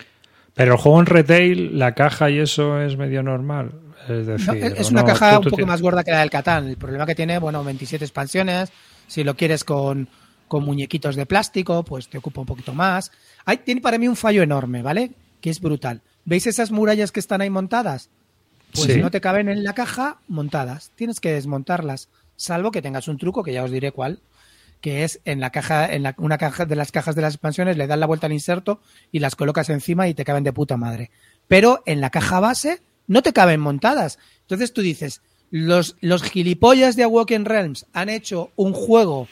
[SPEAKER 1] Pero el juego en retail, la caja y eso es medio normal. Es decir,
[SPEAKER 4] es una
[SPEAKER 1] no,
[SPEAKER 4] caja
[SPEAKER 1] tú-
[SPEAKER 4] un poco
[SPEAKER 1] tienes-
[SPEAKER 4] más gorda que la del Catán. El problema que tiene, bueno, 27 expansiones. Si lo quieres con, con muñequitos de plástico, pues te ocupa un poquito más. Hay, tiene para mí un fallo enorme, ¿vale? Que es brutal. ¿Veis esas murallas que están ahí montadas? Pues
[SPEAKER 1] Sí.
[SPEAKER 4] no te caben en la caja montadas. Tienes que desmontarlas. Salvo que tengas un truco, que ya os diré cuál, que es en la caja, en la- una caja de las cajas de las expansiones, le das la vuelta al inserto y las colocas encima y te caben de puta madre. Pero en la caja base no te caben montadas. Entonces tú dices, los, los gilipollas de Awoken Realms han hecho un juego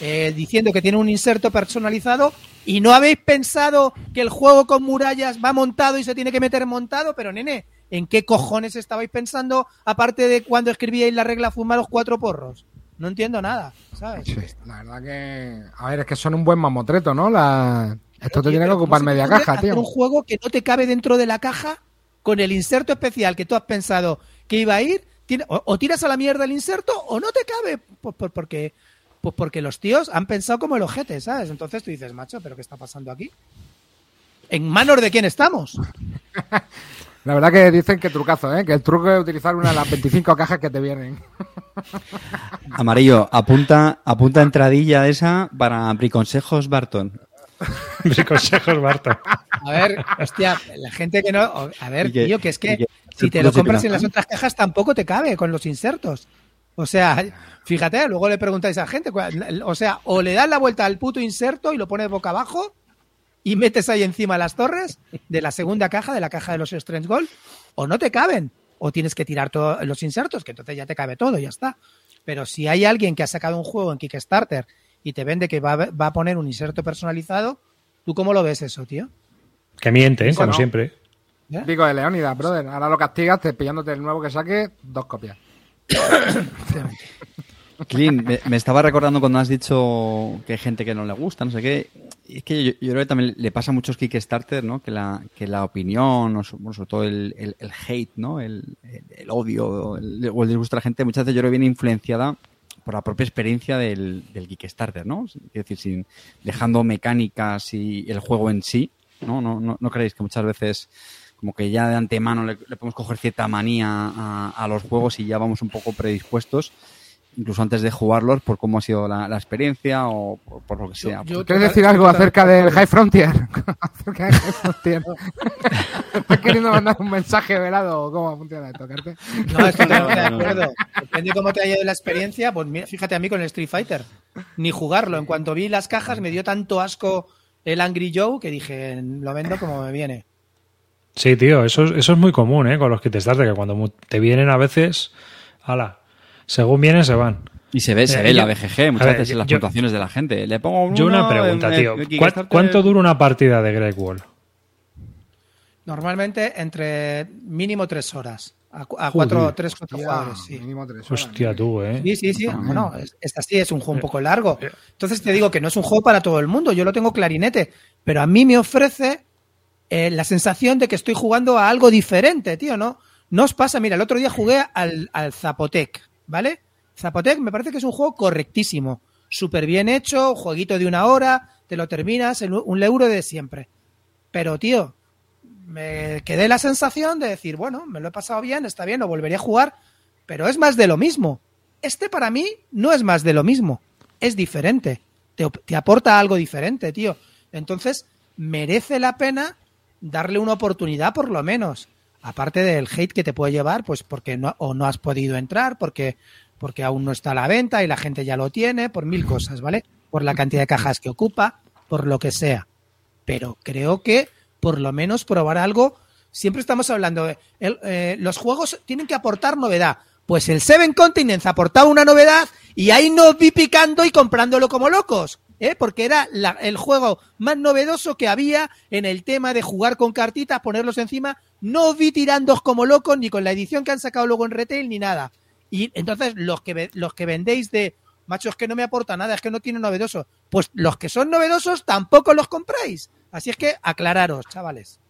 [SPEAKER 4] eh, diciendo que tiene un inserto personalizado y no habéis pensado que el juego con murallas va montado y se tiene que meter montado, pero nene, ¿en qué cojones estabais pensando aparte de cuando escribíais la regla fumar los cuatro porros? No entiendo nada, ¿sabes?
[SPEAKER 3] Sí, la verdad que. A ver, es que son un buen mamotreto, ¿no? La... Esto te tiene que ocupar
[SPEAKER 4] ¿cómo se te
[SPEAKER 3] media caja,
[SPEAKER 4] hacer
[SPEAKER 3] tío.
[SPEAKER 4] un juego que no te cabe dentro de la caja con el inserto especial que tú has pensado que iba a ir, o, tiras a la mierda el inserto o no te cabe, pues, por- porque pues porque los tíos han pensado como el ojete, ¿sabes? Entonces tú dices, macho, ¿pero qué está pasando aquí? ¿En manos de quién estamos?
[SPEAKER 3] La verdad que dicen que trucazo, ¿eh? Que el truco es utilizar una de las 25 cajas que te vienen.
[SPEAKER 2] Amarillo, apunta, apunta entradilla esa para Briconsejos Barton.
[SPEAKER 1] Mis consejos, Barto.
[SPEAKER 4] A ver, hostia, la gente que no... A ver,
[SPEAKER 2] que-
[SPEAKER 4] tío, que es que
[SPEAKER 2] que-
[SPEAKER 4] si te lo compras en las otras cajas tampoco te cabe con los insertos. O sea, fíjate, luego le preguntáis a la gente, cuál- o sea, o le das la vuelta al puto inserto y lo pones boca abajo y metes ahí encima las torres de la segunda caja, de la caja de los Strange Gold, o no te caben, o tienes que tirar todos los insertos, que entonces ya te cabe todo, ya está. Pero si hay alguien que ha sacado un juego en Kickstarter y te vende que va, a- va a poner un inserto personalizado, ¿tú cómo lo ves eso, tío?
[SPEAKER 1] Que miente, ¿eh? como siempre.
[SPEAKER 4] ¿Eh?
[SPEAKER 3] Digo de Leónidas, brother. Ahora lo castigas te pillándote el nuevo que saque, dos copias.
[SPEAKER 2] Clint, me, estaba recordando cuando has dicho que hay gente que no le gusta, no sé qué. Es que yo, creo que también le pasa a muchos Kickstarter, ¿no? Que la, que la opinión, o sobre todo el, hate, ¿no? El, odio o el disgusto de la gente, muchas veces yo creo que viene influenciada por la propia experiencia del, del Kickstarter, ¿no? Es decir, sin, dejando mecánicas y el juego en sí, ¿no? ¿No, no, no creéis que muchas veces como que ya de antemano le, le podemos coger cierta manía a, a los juegos y ya vamos un poco predispuestos incluso antes de jugarlos, por cómo ha sido la, la experiencia o por, por lo que sea.
[SPEAKER 4] yo-
[SPEAKER 3] ¿Quieres decir algo acerca del High Frontier? acerca del High Frontier. ¿Estás queriendo mandar un mensaje velado o cómo funciona esto, Carte?
[SPEAKER 4] No, estoy de
[SPEAKER 2] No, no.
[SPEAKER 4] acuerdo. Depende cómo te haya ido la experiencia. Pues mira, fíjate a mí con el Street Fighter. Ni jugarlo. En cuanto vi las cajas me dio tanto asco el Angry Joe que dije, lo vendo como me viene.
[SPEAKER 1] Sí, tío, eso, es- eso es muy común, ¿eh? Con los Kickstarter, que cuando te vienen a veces, ala, según vienen se van.
[SPEAKER 2] Y se ve, se
[SPEAKER 1] Eh,
[SPEAKER 2] ve
[SPEAKER 1] yo-
[SPEAKER 2] la BGG muchas
[SPEAKER 1] ver,
[SPEAKER 2] veces en las
[SPEAKER 1] yo-
[SPEAKER 2] puntuaciones de la gente. Le pongo
[SPEAKER 1] Yo una pregunta,
[SPEAKER 2] en-
[SPEAKER 1] tío.
[SPEAKER 2] en
[SPEAKER 1] ¿Cuán-
[SPEAKER 2] Kickstarter.
[SPEAKER 1] ¿Cuánto dura una partida de Great Wall?
[SPEAKER 4] Normalmente entre mínimo tres horas. A, cu- a cuatro, tres, cuatro jugadores, sí.
[SPEAKER 3] mínimo tres horas.
[SPEAKER 1] Hostia, tú, ¿eh?
[SPEAKER 4] Sí, sí, sí. Bueno, es, esta sí es un juego un poco largo.
[SPEAKER 1] Eh.
[SPEAKER 4] Entonces te digo que no es un juego para todo el mundo. Yo lo tengo clarinete. Pero a mí me ofrece eh, la sensación de que estoy jugando a algo diferente, tío, ¿no? No os pasa. Mira, el otro día jugué al, al Zapotec, ¿vale? Zapotec me parece que es un juego correctísimo. Súper bien hecho, jueguito de una hora, te lo terminas en un euro de siempre. Pero, tío, me quedé la sensación de decir, bueno, me lo he pasado bien, está bien, lo volvería a jugar, pero es más de lo mismo. Este para mí no es más de lo mismo, es diferente, te, te aporta algo diferente, tío. Entonces, merece la pena darle una oportunidad por lo menos. Aparte del hate que te puede llevar, pues porque no, o no has podido entrar, porque, porque aún no está a la venta y la gente ya lo tiene, por mil cosas, ¿vale? Por la cantidad de cajas que ocupa, por lo que sea pero creo que por lo menos probar algo. Siempre estamos hablando de el- eh, los juegos tienen que aportar novedad. Pues el Seven Continents aportaba una novedad y ahí nos vi picando y comprándolo como locos. ¿Eh? Porque era el juego más novedoso que había en el tema de jugar con cartitas, ponerlos encima. No vi tirando como locos ni con la edición que han sacado luego en retail ni nada. Y entonces los que, los que vendéis de macho, es que no me aporta nada, es que no tiene novedoso. Pues los que son novedosos tampoco los compráis. Así es que aclararos, chavales.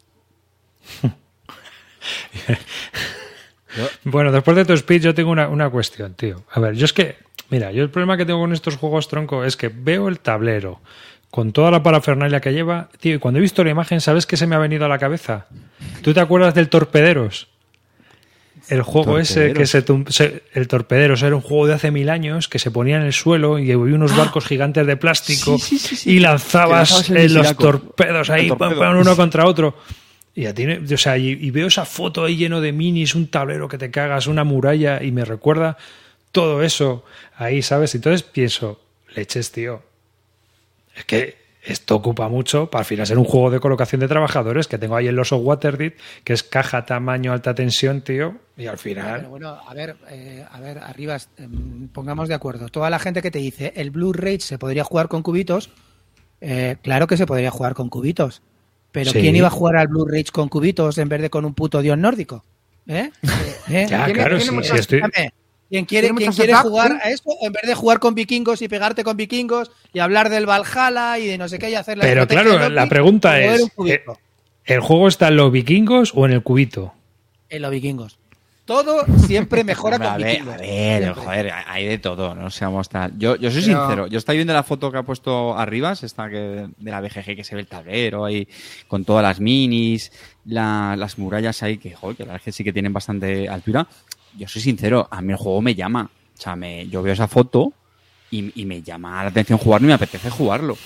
[SPEAKER 1] Bueno, después de tu speech yo tengo una, una cuestión, tío. A ver, yo es que, mira, yo el problema que tengo con estos juegos tronco es que veo el tablero con toda la parafernalia que lleva, tío, y cuando he visto la imagen, ¿sabes qué se me ha venido a la cabeza? ¿Tú te acuerdas del Torpederos? El juego ese que se, se- el Torpederos era un juego de hace mil años que se ponía en el suelo y había unos barcos gigantes de plástico
[SPEAKER 2] Sí, sí, sí, sí.
[SPEAKER 1] y lanzabas eh, los torpedos ahí, pam,
[SPEAKER 2] torpedo.
[SPEAKER 1] pam, uno contra otro. Y, ya tiene, o sea, y, veo esa foto ahí lleno de minis, un tablero que te cagas, una muralla, y me recuerda todo eso ahí, ¿sabes? Entonces pienso, leches, tío. Es que esto ocupa mucho para al final ser un juego de colocación de trabajadores que tengo ahí el oso Waterdeep, que es caja, tamaño, alta tensión, tío, y al final...
[SPEAKER 4] bueno, a ver, eh, a ver, arriba, em, pongamos de acuerdo. Toda la gente que te dice el Blu-ray se podría jugar con cubitos, eh, claro que se podría jugar con cubitos. Pero
[SPEAKER 1] Sí.
[SPEAKER 4] ¿quién iba a jugar al Blu-ray con cubitos en vez de con un puto dios nórdico? ¿Eh? ¿Eh?
[SPEAKER 1] Ya, claro, sí,
[SPEAKER 3] muchas-
[SPEAKER 1] estoy...
[SPEAKER 4] ¿Quién quiere,
[SPEAKER 3] Tiene
[SPEAKER 4] quién
[SPEAKER 3] mucho
[SPEAKER 4] quiere
[SPEAKER 3] setup,
[SPEAKER 4] jugar
[SPEAKER 3] ¿sí?
[SPEAKER 4] a eso en vez de jugar con vikingos y pegarte con vikingos y hablar del Valhalla y de no sé qué y hacer la
[SPEAKER 1] Pero claro, la pregunta es,
[SPEAKER 4] un cubito?
[SPEAKER 1] eh, ¿el juego está en los vikingos o en el cubito?
[SPEAKER 4] en los vikingos. Todo siempre mejora con
[SPEAKER 2] a ver,
[SPEAKER 4] vikingos.
[SPEAKER 2] a ver,
[SPEAKER 4] Siempre.
[SPEAKER 2] joder, hay de todo, no seamos tal. Yo, yo soy
[SPEAKER 3] Pero-
[SPEAKER 2] sincero, yo estoy viendo la foto que ha puesto arriba, esta que de la BGG que se ve el tablero ahí con todas las minis, la- las murallas ahí que, joder, que la verdad es que sí que tienen bastante altura. Yo soy sincero, a mí el juego me llama. O sea, me, yo veo esa foto y, y me llama la atención jugarlo y me apetece jugarlo.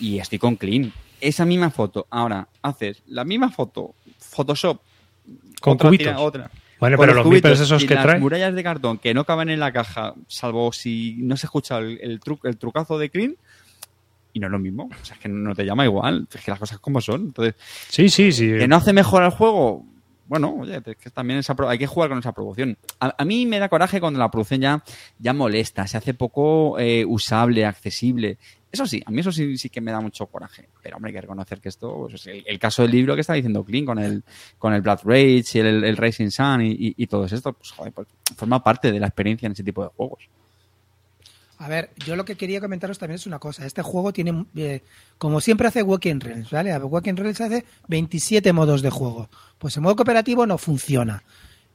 [SPEAKER 2] Y estoy con Clean. Esa misma foto, ahora haces la misma foto, Photoshop,
[SPEAKER 1] Con
[SPEAKER 2] otra
[SPEAKER 1] cubitos.
[SPEAKER 2] tira- otra.
[SPEAKER 1] Bueno, pero los
[SPEAKER 2] cubitos
[SPEAKER 1] esos
[SPEAKER 2] y
[SPEAKER 1] que
[SPEAKER 2] las
[SPEAKER 1] trae...
[SPEAKER 2] murallas de cartón que no caben en la caja, salvo si no se escucha el, el, tru- el trucazo de Clean, y no es lo mismo. O sea, es que no te llama igual. Es que las cosas como son. Entonces,
[SPEAKER 1] Sí, sí, sí.
[SPEAKER 2] ¿que no hace mejor al juego? Bueno, oye, es que también esa hay que jugar con esa producción. A, a mí me da coraje cuando la producción ya, ya molesta, se hace poco eh, usable, accesible. Eso sí, a mí eso sí, sí que me da mucho coraje. Pero hombre, hay que reconocer que esto, pues, es el, caso del libro que está diciendo Clean con el, con el Blood Rage y el, el Racing Sun y, y, y todo esto, pues joder, pues, forma parte de la experiencia en ese tipo de juegos.
[SPEAKER 4] A ver, yo lo que quería comentaros también es una cosa. Este juego tiene, eh, como siempre hace Walking Realms, ¿vale? Walking Realms hace 27 modos de juego. Pues el modo cooperativo no funciona.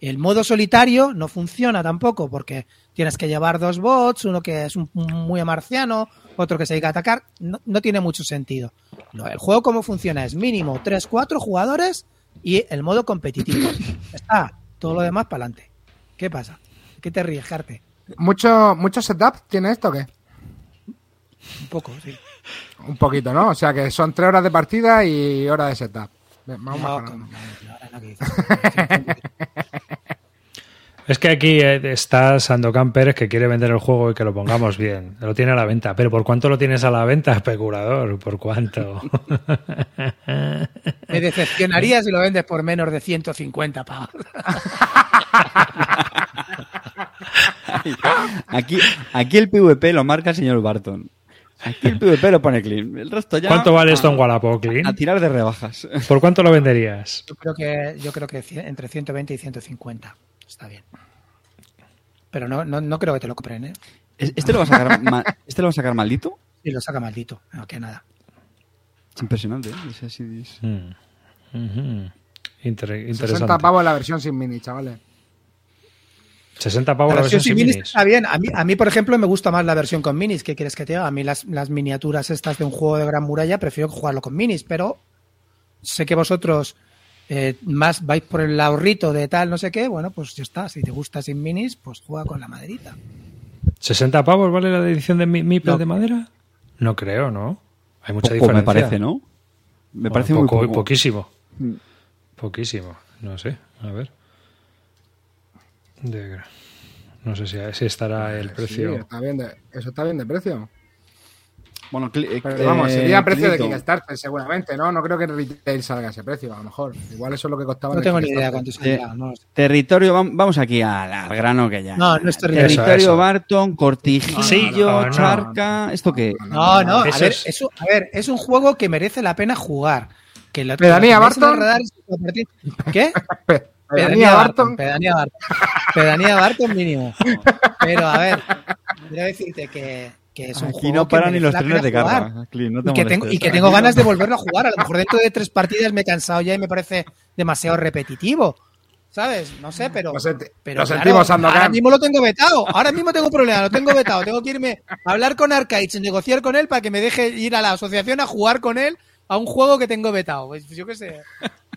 [SPEAKER 4] El modo solitario no funciona tampoco porque tienes que llevar dos bots, uno que es un, muy marciano, otro que se dedica a atacar. No, no tiene mucho sentido. No, el juego como funciona es mínimo 3-4 jugadores y el modo competitivo. Está todo lo demás para adelante. ¿Qué pasa? ¿Qué te ríes, Jarte?
[SPEAKER 3] ¿Mucho, ¿Mucho setup tiene esto o qué?
[SPEAKER 4] Un poco, sí.
[SPEAKER 3] Un poquito, ¿no? O sea que son tres horas de partida y hora de setup. Vamos
[SPEAKER 4] No, no, dices.
[SPEAKER 1] Es que aquí eh, está Sandokan Pérez que quiere vender el juego y que lo pongamos bien. Lo tiene a la venta. Pero ¿por cuánto lo tienes a la venta, especulador? ¿Por cuánto?
[SPEAKER 4] Me decepcionaría si lo vendes por menos de 150 pavos.
[SPEAKER 2] Aquí, aquí el PvP lo marca el señor Barton. Aquí el PvP lo pone Clean. El resto ya.
[SPEAKER 1] ¿Cuánto vale esto en Wallapop, Clean?
[SPEAKER 2] A tirar de rebajas.
[SPEAKER 1] ¿Por cuánto lo venderías?
[SPEAKER 4] Yo creo que, yo creo que entre 120 y 150 está bien. Pero no, no, no creo que te lo compren, ¿eh?
[SPEAKER 2] ¿Este lo va a sacar, ma- ¿este lo va a sacar maldito?
[SPEAKER 4] Y lo saca maldito. No, que nada.
[SPEAKER 2] Es impresionante, ¿eh? Es así, es-
[SPEAKER 1] Mm. Ujú. Inter-
[SPEAKER 3] 60
[SPEAKER 1] interesante.
[SPEAKER 3] pavos la versión sin mini, chavales.
[SPEAKER 1] 60 pavos
[SPEAKER 4] La
[SPEAKER 1] la versión sin
[SPEAKER 4] minis
[SPEAKER 1] minis.
[SPEAKER 4] está bien. A mí, a mí, por ejemplo, me gusta más la versión con minis. ¿Qué quieres que te diga? A mí las, las miniaturas estas de un juego de gran muralla prefiero jugarlo con minis, pero sé que vosotros eh, más vais por el ahorrito de tal, no sé qué. Bueno, pues ya está. Si te gusta sin minis, pues juega con la maderita.
[SPEAKER 1] ¿60 pavos vale la edición de mi
[SPEAKER 4] No.
[SPEAKER 1] de madera? No creo, ¿no? Hay mucha
[SPEAKER 2] Poco,
[SPEAKER 1] diferencia.
[SPEAKER 2] me parece, ¿no? Me
[SPEAKER 1] Bueno,
[SPEAKER 2] parece
[SPEAKER 1] poco,
[SPEAKER 2] muy poco.
[SPEAKER 1] poquísimo.
[SPEAKER 2] Mm.
[SPEAKER 1] Poquísimo. No sé. A ver. De- No sé si, si estará el
[SPEAKER 3] Sí,
[SPEAKER 1] precio.
[SPEAKER 3] está bien de- eso está bien de precio.
[SPEAKER 2] Bueno, eh,
[SPEAKER 3] Pero vamos, sería precio de
[SPEAKER 2] Clito.
[SPEAKER 3] Kickstarter seguramente, ¿no? No creo que en retail salga ese precio, a lo mejor. Igual eso es lo que costaba.
[SPEAKER 4] No
[SPEAKER 3] en
[SPEAKER 4] tengo ni idea cuánto
[SPEAKER 2] Eh.
[SPEAKER 4] No, sé.
[SPEAKER 2] Territorio, vam- vamos aquí al, al grano que ya.
[SPEAKER 4] no, no es
[SPEAKER 2] Territorio
[SPEAKER 1] eso.
[SPEAKER 2] Barton, Cortijillo,
[SPEAKER 1] Sí, no, no.
[SPEAKER 2] Charca. ¿Esto qué?
[SPEAKER 4] No, no, a
[SPEAKER 1] Eso
[SPEAKER 4] ver,
[SPEAKER 1] es-
[SPEAKER 4] eso, a ver, es un juego que merece la pena jugar. Que lo,
[SPEAKER 3] ¿Pedanía Barton?
[SPEAKER 4] ¿Qué?
[SPEAKER 3] Pe-
[SPEAKER 4] Pedanía
[SPEAKER 3] Barton.
[SPEAKER 4] Barton. Pedanía Barton. Pedanía Barton mínimo. Pero a ver, quiero decirte que, que es un
[SPEAKER 2] Aquí
[SPEAKER 4] juego
[SPEAKER 2] no
[SPEAKER 4] que
[SPEAKER 2] paran ni los trenes de carga. Clint, no te
[SPEAKER 4] Y que, tengo, y
[SPEAKER 2] molestes.
[SPEAKER 4] que tengo ganas de volverlo a jugar. A lo mejor dentro de tres partidas me he cansado ya y me parece demasiado repetitivo. ¿Sabes? No sé, pero.
[SPEAKER 3] Lo senti-
[SPEAKER 4] pero
[SPEAKER 3] lo
[SPEAKER 4] claro,
[SPEAKER 3] sentimos, Sandokan.
[SPEAKER 4] ahora mismo lo tengo vetado. Ahora mismo tengo un problema, lo tengo vetado. Tengo que irme a hablar con Arcade, negociar con él para que me deje ir a la asociación a jugar con él a un juego que tengo vetado. Pues yo qué sé.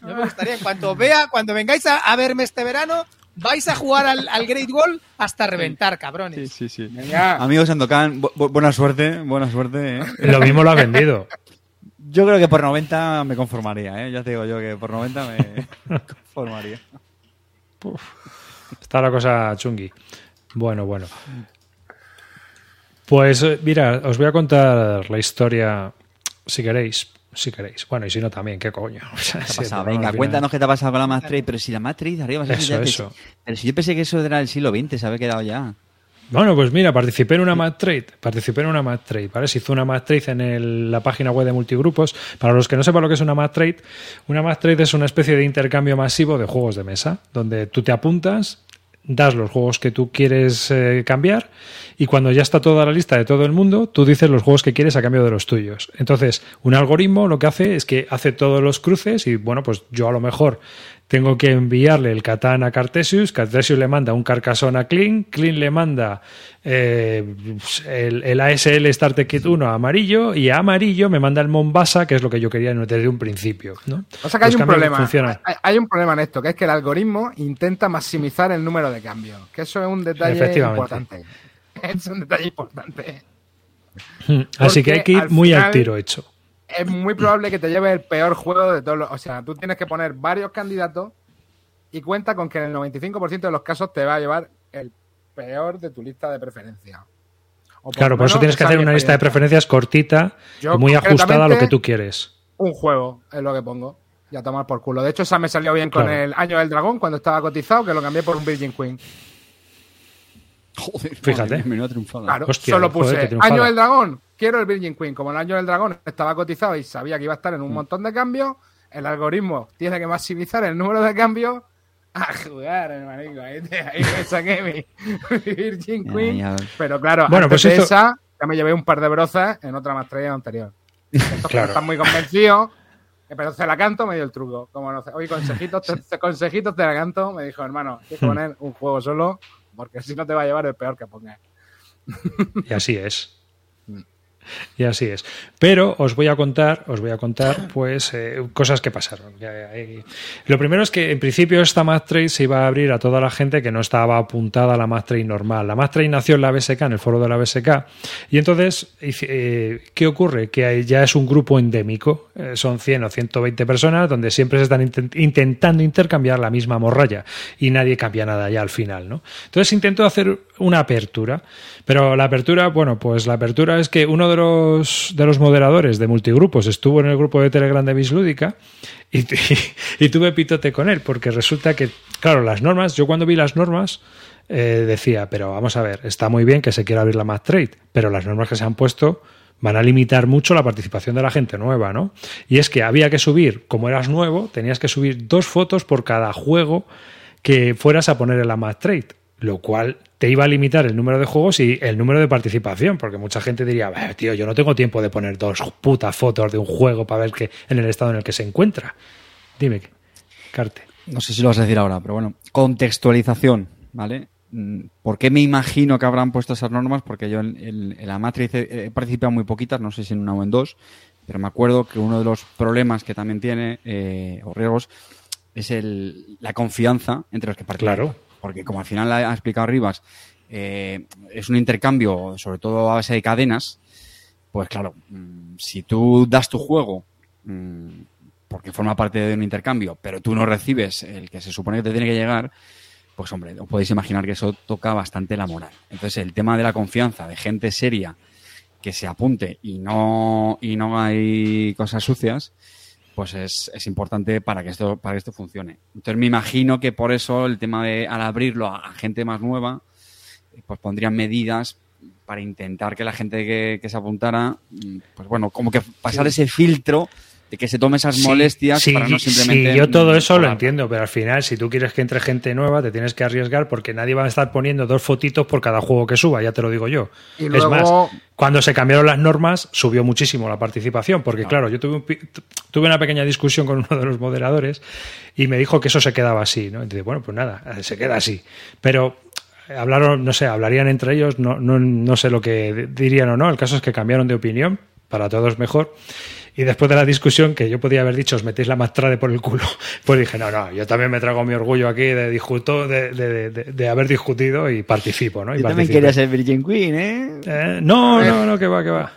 [SPEAKER 4] No me gustaría. En cuanto vea, cuando vengáis a, a verme este verano, vais a jugar al, al Great Wall hasta reventar, cabrones.
[SPEAKER 2] Sí, sí, sí.
[SPEAKER 3] Venga.
[SPEAKER 2] Amigos Sandokan, bu- bu- buena suerte, buena suerte. ¿eh?
[SPEAKER 1] Lo mismo lo ha vendido.
[SPEAKER 2] Yo creo que por 90 me conformaría, ¿eh? Ya te digo yo que por 90 me conformaría.
[SPEAKER 1] Está la cosa chungui. Bueno, bueno. Pues eh, mira, os voy a contar la historia Si queréis, si queréis. Bueno, y si no también, qué coño. O sea,
[SPEAKER 2] ¿Qué ha pasado?
[SPEAKER 1] no,
[SPEAKER 2] Venga, cuéntanos qué te ha pasado con la Mac Trade. Pero si la Mac Trade arriba...
[SPEAKER 1] Eso, eso.
[SPEAKER 2] Pero si yo pensé que eso era el siglo XX, se había quedado ya.
[SPEAKER 1] Bueno, pues mira, participé en una Trade. Participé en una Trade, ¿vale? Se hizo una Trade en el- la página web de multigrupos. Para los que no sepan lo que es una Trade, una Trade es una especie de intercambio masivo de juegos de mesa, donde tú te apuntas, das los juegos que tú quieres eh, cambiar y cuando ya está toda la lista de todo el mundo, tú dices los juegos que quieres a cambio de los tuyos. Entonces, un algoritmo lo que hace es que hace todos los cruces y bueno, pues yo a lo mejor tengo que enviarle el Catán a Cartesius, Cartesius le manda un Carcassonne a Clean, Clean le manda eh, el, el ASL Starter Kit 1 a Amarillo y a Amarillo me manda el Mombasa, que es lo que yo quería desde un principio. ¿no?
[SPEAKER 3] O sea que hay
[SPEAKER 1] Los
[SPEAKER 3] un problema. Hay, hay un problema en esto, que es que el algoritmo intenta maximizar el número de cambios. Que eso es un detalle
[SPEAKER 1] Efectivamente.
[SPEAKER 3] importante. Es un detalle importante.
[SPEAKER 1] Así que hay que ir muy
[SPEAKER 3] final-
[SPEAKER 1] al tiro hecho.
[SPEAKER 3] Es muy probable que te lleve el peor juego de todos los. O sea, tú tienes que poner varios candidatos y cuenta con que en el 95% de los casos te va a llevar el peor de tu lista de preferencia. O por
[SPEAKER 1] Claro, por eso tienes que hacer una lista de preferencias cortita
[SPEAKER 3] Yo
[SPEAKER 1] y muy ajustada a lo que tú quieres.
[SPEAKER 3] Un juego es lo que pongo. Y a tomar por culo. De hecho, esa me salió bien con el Año del Dragón cuando estaba cotizado, que lo cambié por un Virgin Queen.
[SPEAKER 2] Joder,
[SPEAKER 1] Fíjate.
[SPEAKER 2] madre menuda triunfada.
[SPEAKER 3] Claro,
[SPEAKER 1] Hostia,
[SPEAKER 3] solo puse. Año del Dragón, quiero el Virgin Queen. Como el Año del Dragón estaba cotizado y sabía que iba a estar en
[SPEAKER 1] Mm.
[SPEAKER 3] un montón de cambios, el algoritmo tiene que maximizar el número de cambios a jugar, hermanico. Ahí, te- ahí me saqué mi, mi Virgin Queen.
[SPEAKER 2] ya.
[SPEAKER 3] Pero claro,
[SPEAKER 1] Bueno,
[SPEAKER 3] antes
[SPEAKER 1] pues
[SPEAKER 3] de
[SPEAKER 1] esto-
[SPEAKER 3] esa, ya me llevé un par de brozas en otra maestría anterior. Entonces,
[SPEAKER 1] Claro.
[SPEAKER 3] están muy convencidos. Pero se la canto, me dio el truco. Como no sé, oye, consejitos, te, consejitos te la canto. Me dijo, hermano, tienes que
[SPEAKER 1] Hmm.
[SPEAKER 3] poner un juego solo, porque si no te va a llevar el peor que pongas.
[SPEAKER 1] Y así es. Y así es. Pero os voy a contar, os voy a contar, pues, eh, cosas que pasaron. Lo primero es que en principio esta Math Trade se iba a abrir a toda la gente que no estaba apuntada a la Math Trade normal. La Math Trade nació en la BSK, en el foro de la BSK. Y entonces, eh, ¿qué ocurre? Que ya es un grupo endémico. Eh, son 100 o 120 personas donde siempre se están intent- intentando intercambiar la misma morralla y nadie cambia nada ya al final, ¿no? Entonces intento hacer una apertura. Pero la apertura, bueno, pues la apertura es que uno de los, de los moderadores de multigrupos estuvo en el grupo de Telegram de Bislúdica y, y, y tuve pitote con él, porque resulta que, claro, las normas, yo cuando vi las normas eh, decía, pero vamos a ver, está muy bien que se quiera abrir la Math Trade, pero las normas que se han puesto van a limitar mucho la participación de la gente nueva, ¿no? Y es que había que subir, como eras nuevo, tenías que subir dos fotos por cada juego que fueras a poner en la Math Trade, lo cual te iba a limitar el número de juegos y el número de participación, porque mucha gente diría, "Bah, tío, yo no tengo tiempo de poner dos putas fotos de un juego para ver que en el estado en el que se encuentra. Dime, Carte.
[SPEAKER 2] No sé si lo vas a decir ahora, pero bueno, contextualización, ¿vale? Mm, ¿Por qué me imagino que habrán puesto esas normas? Porque yo en, en- en la matriz he, he participado muy poquitas, no sé si en una o en dos, pero me acuerdo que uno de los problemas que también tiene, eh, o riesgos, es el, la confianza entre los que participan.
[SPEAKER 1] Claro.
[SPEAKER 2] Porque como al final ha explicado Rivas, eh, es un intercambio, sobre todo a base de cadenas, pues claro, mm, si tú das tu juego mm, porque forma parte de un intercambio, pero tú no recibes el que se supone que te tiene que llegar, pues hombre, os podéis imaginar que eso toca bastante la moral. Entonces el tema de la confianza, de gente seria que se apunte y no, y no hay cosas sucias, pues es, es importante para que esto, para que esto funcione. Entonces me imagino que por eso el tema de al abrirlo a, a gente más nueva, pues pondrían medidas para intentar que la gente que, que se apuntara, mm, pues bueno, como que pasar ese filtro de que se tome esas
[SPEAKER 1] Sí,
[SPEAKER 2] molestias
[SPEAKER 1] sí,
[SPEAKER 2] para no
[SPEAKER 1] sí,
[SPEAKER 2] simplemente.
[SPEAKER 1] yo todo eso lo entiendo, pero al final, si tú quieres que entre gente nueva, te tienes que arriesgar porque nadie va a estar poniendo dos fotitos por cada juego que suba, ya te lo digo yo.
[SPEAKER 3] Y
[SPEAKER 1] es
[SPEAKER 3] luego-
[SPEAKER 1] más, cuando se cambiaron las normas, subió muchísimo la participación, porque claro, yo tuve, un tuve una pequeña discusión con uno de los moderadores y me dijo que eso se quedaba así, ¿no? Entonces, bueno, pues nada, se queda así. Pero eh, hablaron, no sé, hablarían entre ellos, no, no, no sé lo que dirían o no, el caso es que cambiaron de opinión, para todos mejor. Y después de la discusión, que yo podía haber dicho, os metéis la mastrade por el culo, pues dije, no, no, yo también me trago mi orgullo aquí de, discuto, de, de- de- de haber discutido y participo, ¿no? Y
[SPEAKER 2] Yo también quería ser Virgin Queen, ¿eh?
[SPEAKER 1] Eh, no, no, no, que va, que va.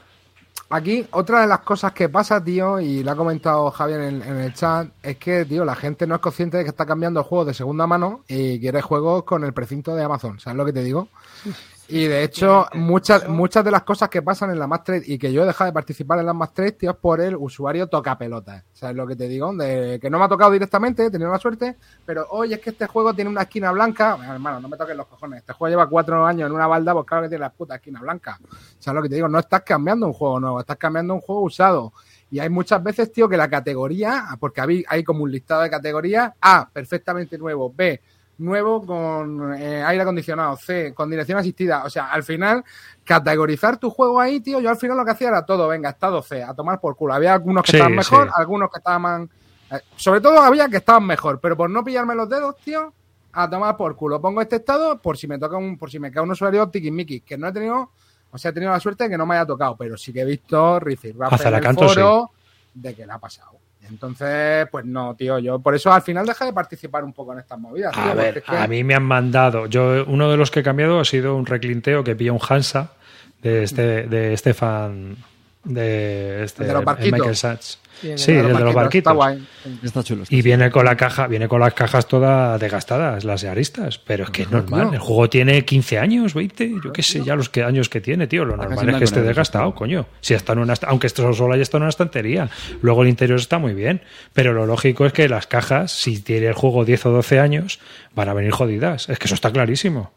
[SPEAKER 3] Aquí, otra de las cosas que pasa, tío, y lo ha comentado Javier en, en el chat, es que, tío, la gente no es consciente de que está cambiando juegos de segunda mano y quiere juegos con el precinto de Amazon. ¿Sabes lo que te digo? Y de hecho, muchas, muchas de las cosas que pasan en la Match Trade y que yo he dejado de participar en la Match tío, es por el usuario toca pelotas. ¿Sabes lo que te digo? De que no me ha tocado directamente, he tenido la suerte, pero hoy es que este juego tiene una esquina blanca. Hermano, no me toques los cojones. Este juego lleva cuatro años en una balda, pues claro que tiene la puta esquina blanca. ¿Sabes lo que te digo? No estás cambiando un juego nuevo, estás cambiando un juego usado. Y hay muchas veces, tío, que la categoría, porque hay, hay como un listado de categorías, A, perfectamente nuevo, B, nuevo con eh, aire acondicionado, C, con dirección asistida. O sea, al final, categorizar tu juego ahí, tío, yo al final lo que hacía era todo, venga, estado C, a tomar por culo. Había algunos que
[SPEAKER 1] Sí,
[SPEAKER 3] estaban mejor,
[SPEAKER 1] sí.
[SPEAKER 3] algunos que estaban... eh, sobre todo había que estaban mejor, pero por no pillarme los dedos, tío, a tomar por culo. Pongo este estado por si me toca un, por si me cae un usuario tiquismiquis, que no he tenido, o sea, he tenido la suerte de que no me haya tocado, pero sí que he visto en
[SPEAKER 1] la
[SPEAKER 3] el
[SPEAKER 1] canto,
[SPEAKER 3] foro de que le ha pasado. Entonces, pues no, tío, yo por eso al final dejé de participar un poco en estas movidas. tío,
[SPEAKER 1] A ver,
[SPEAKER 3] que-
[SPEAKER 1] mí me han mandado. Yo, uno de los que he cambiado ha sido un reclinteo que pilla un Hansa de este, de Stefan, de este
[SPEAKER 3] El de los barquitos.
[SPEAKER 1] Michael Sachs.
[SPEAKER 4] Sí, el de
[SPEAKER 1] Sí, el de los
[SPEAKER 3] Está
[SPEAKER 1] barquitos.
[SPEAKER 3] guay.
[SPEAKER 2] Está chulo. está
[SPEAKER 1] Y
[SPEAKER 2] chulo.
[SPEAKER 1] viene con la caja, viene con las cajas todas desgastadas, las de aristas. Pero es que es normal.
[SPEAKER 3] tío.
[SPEAKER 1] El juego tiene 15 años, 20, yo qué sé, ya los que años que tiene, tío. Lo normal es que esté desgastado, coño. Si está en una, aunque esto solo haya estado en una estantería. Luego el interior está muy bien. Pero lo lógico es que las cajas, si tiene el juego 10 o 12 años, van a venir jodidas. Es que eso está clarísimo.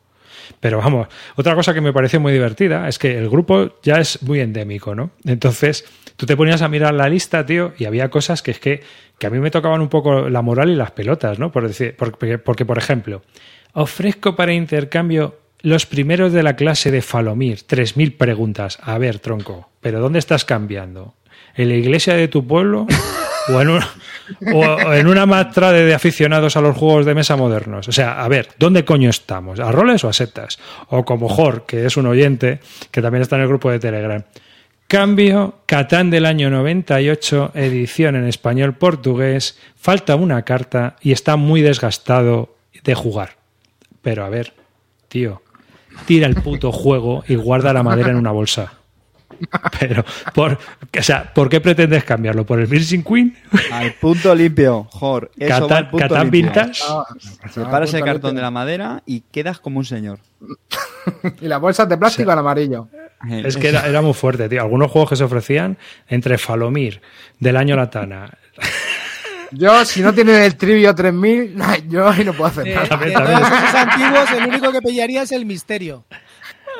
[SPEAKER 1] Pero vamos, otra cosa que me pareció muy divertida es que el grupo ya es muy endémico, ¿no? Entonces, tú te ponías a mirar la lista, tío, y había cosas que es que, que a mí me tocaban un poco la moral y las pelotas, ¿no? Por decir, porque, porque, por ejemplo, ofrezco para intercambio los primeros de la clase de Falomir, 3.000 preguntas. A ver, tronco, ¿pero dónde estás cambiando? ¿En la iglesia de tu pueblo? ¿O en, una matra de, aficionados a los juegos de mesa modernos? O sea, a ver, ¿dónde coño estamos? ¿A roles o a setas? O como Jor, que es un oyente, que también está en el grupo de Telegram. Cambio, Catán del año 98, edición en español-portugués, falta una carta y está muy desgastado de jugar. Pero a ver, tío, tira el puto juego y guarda la madera en una bolsa. Pero, por, o sea, ¿por qué pretendes cambiarlo? ¿Por el Virgin Queen?
[SPEAKER 2] Al punto limpio, Jor. Eso va al
[SPEAKER 1] ¿Catán,
[SPEAKER 2] punto
[SPEAKER 1] Catán
[SPEAKER 2] limpio.
[SPEAKER 1] Vintage?
[SPEAKER 3] Ah,
[SPEAKER 2] Separa ese
[SPEAKER 3] punto
[SPEAKER 2] cartón
[SPEAKER 3] limpio.
[SPEAKER 2] de la madera y quedas como un señor.
[SPEAKER 3] Y las bolsas de plástico en amarillo.
[SPEAKER 1] Es que era, era muy fuerte, tío. Algunos juegos que se ofrecían entre Falomir, del año Latana.
[SPEAKER 3] Yo, si no tienen el Trivio 3000, ay, yo ahí no puedo hacer nada.
[SPEAKER 1] También,
[SPEAKER 4] de todos esos antiguos, el único que pillaría es el misterio.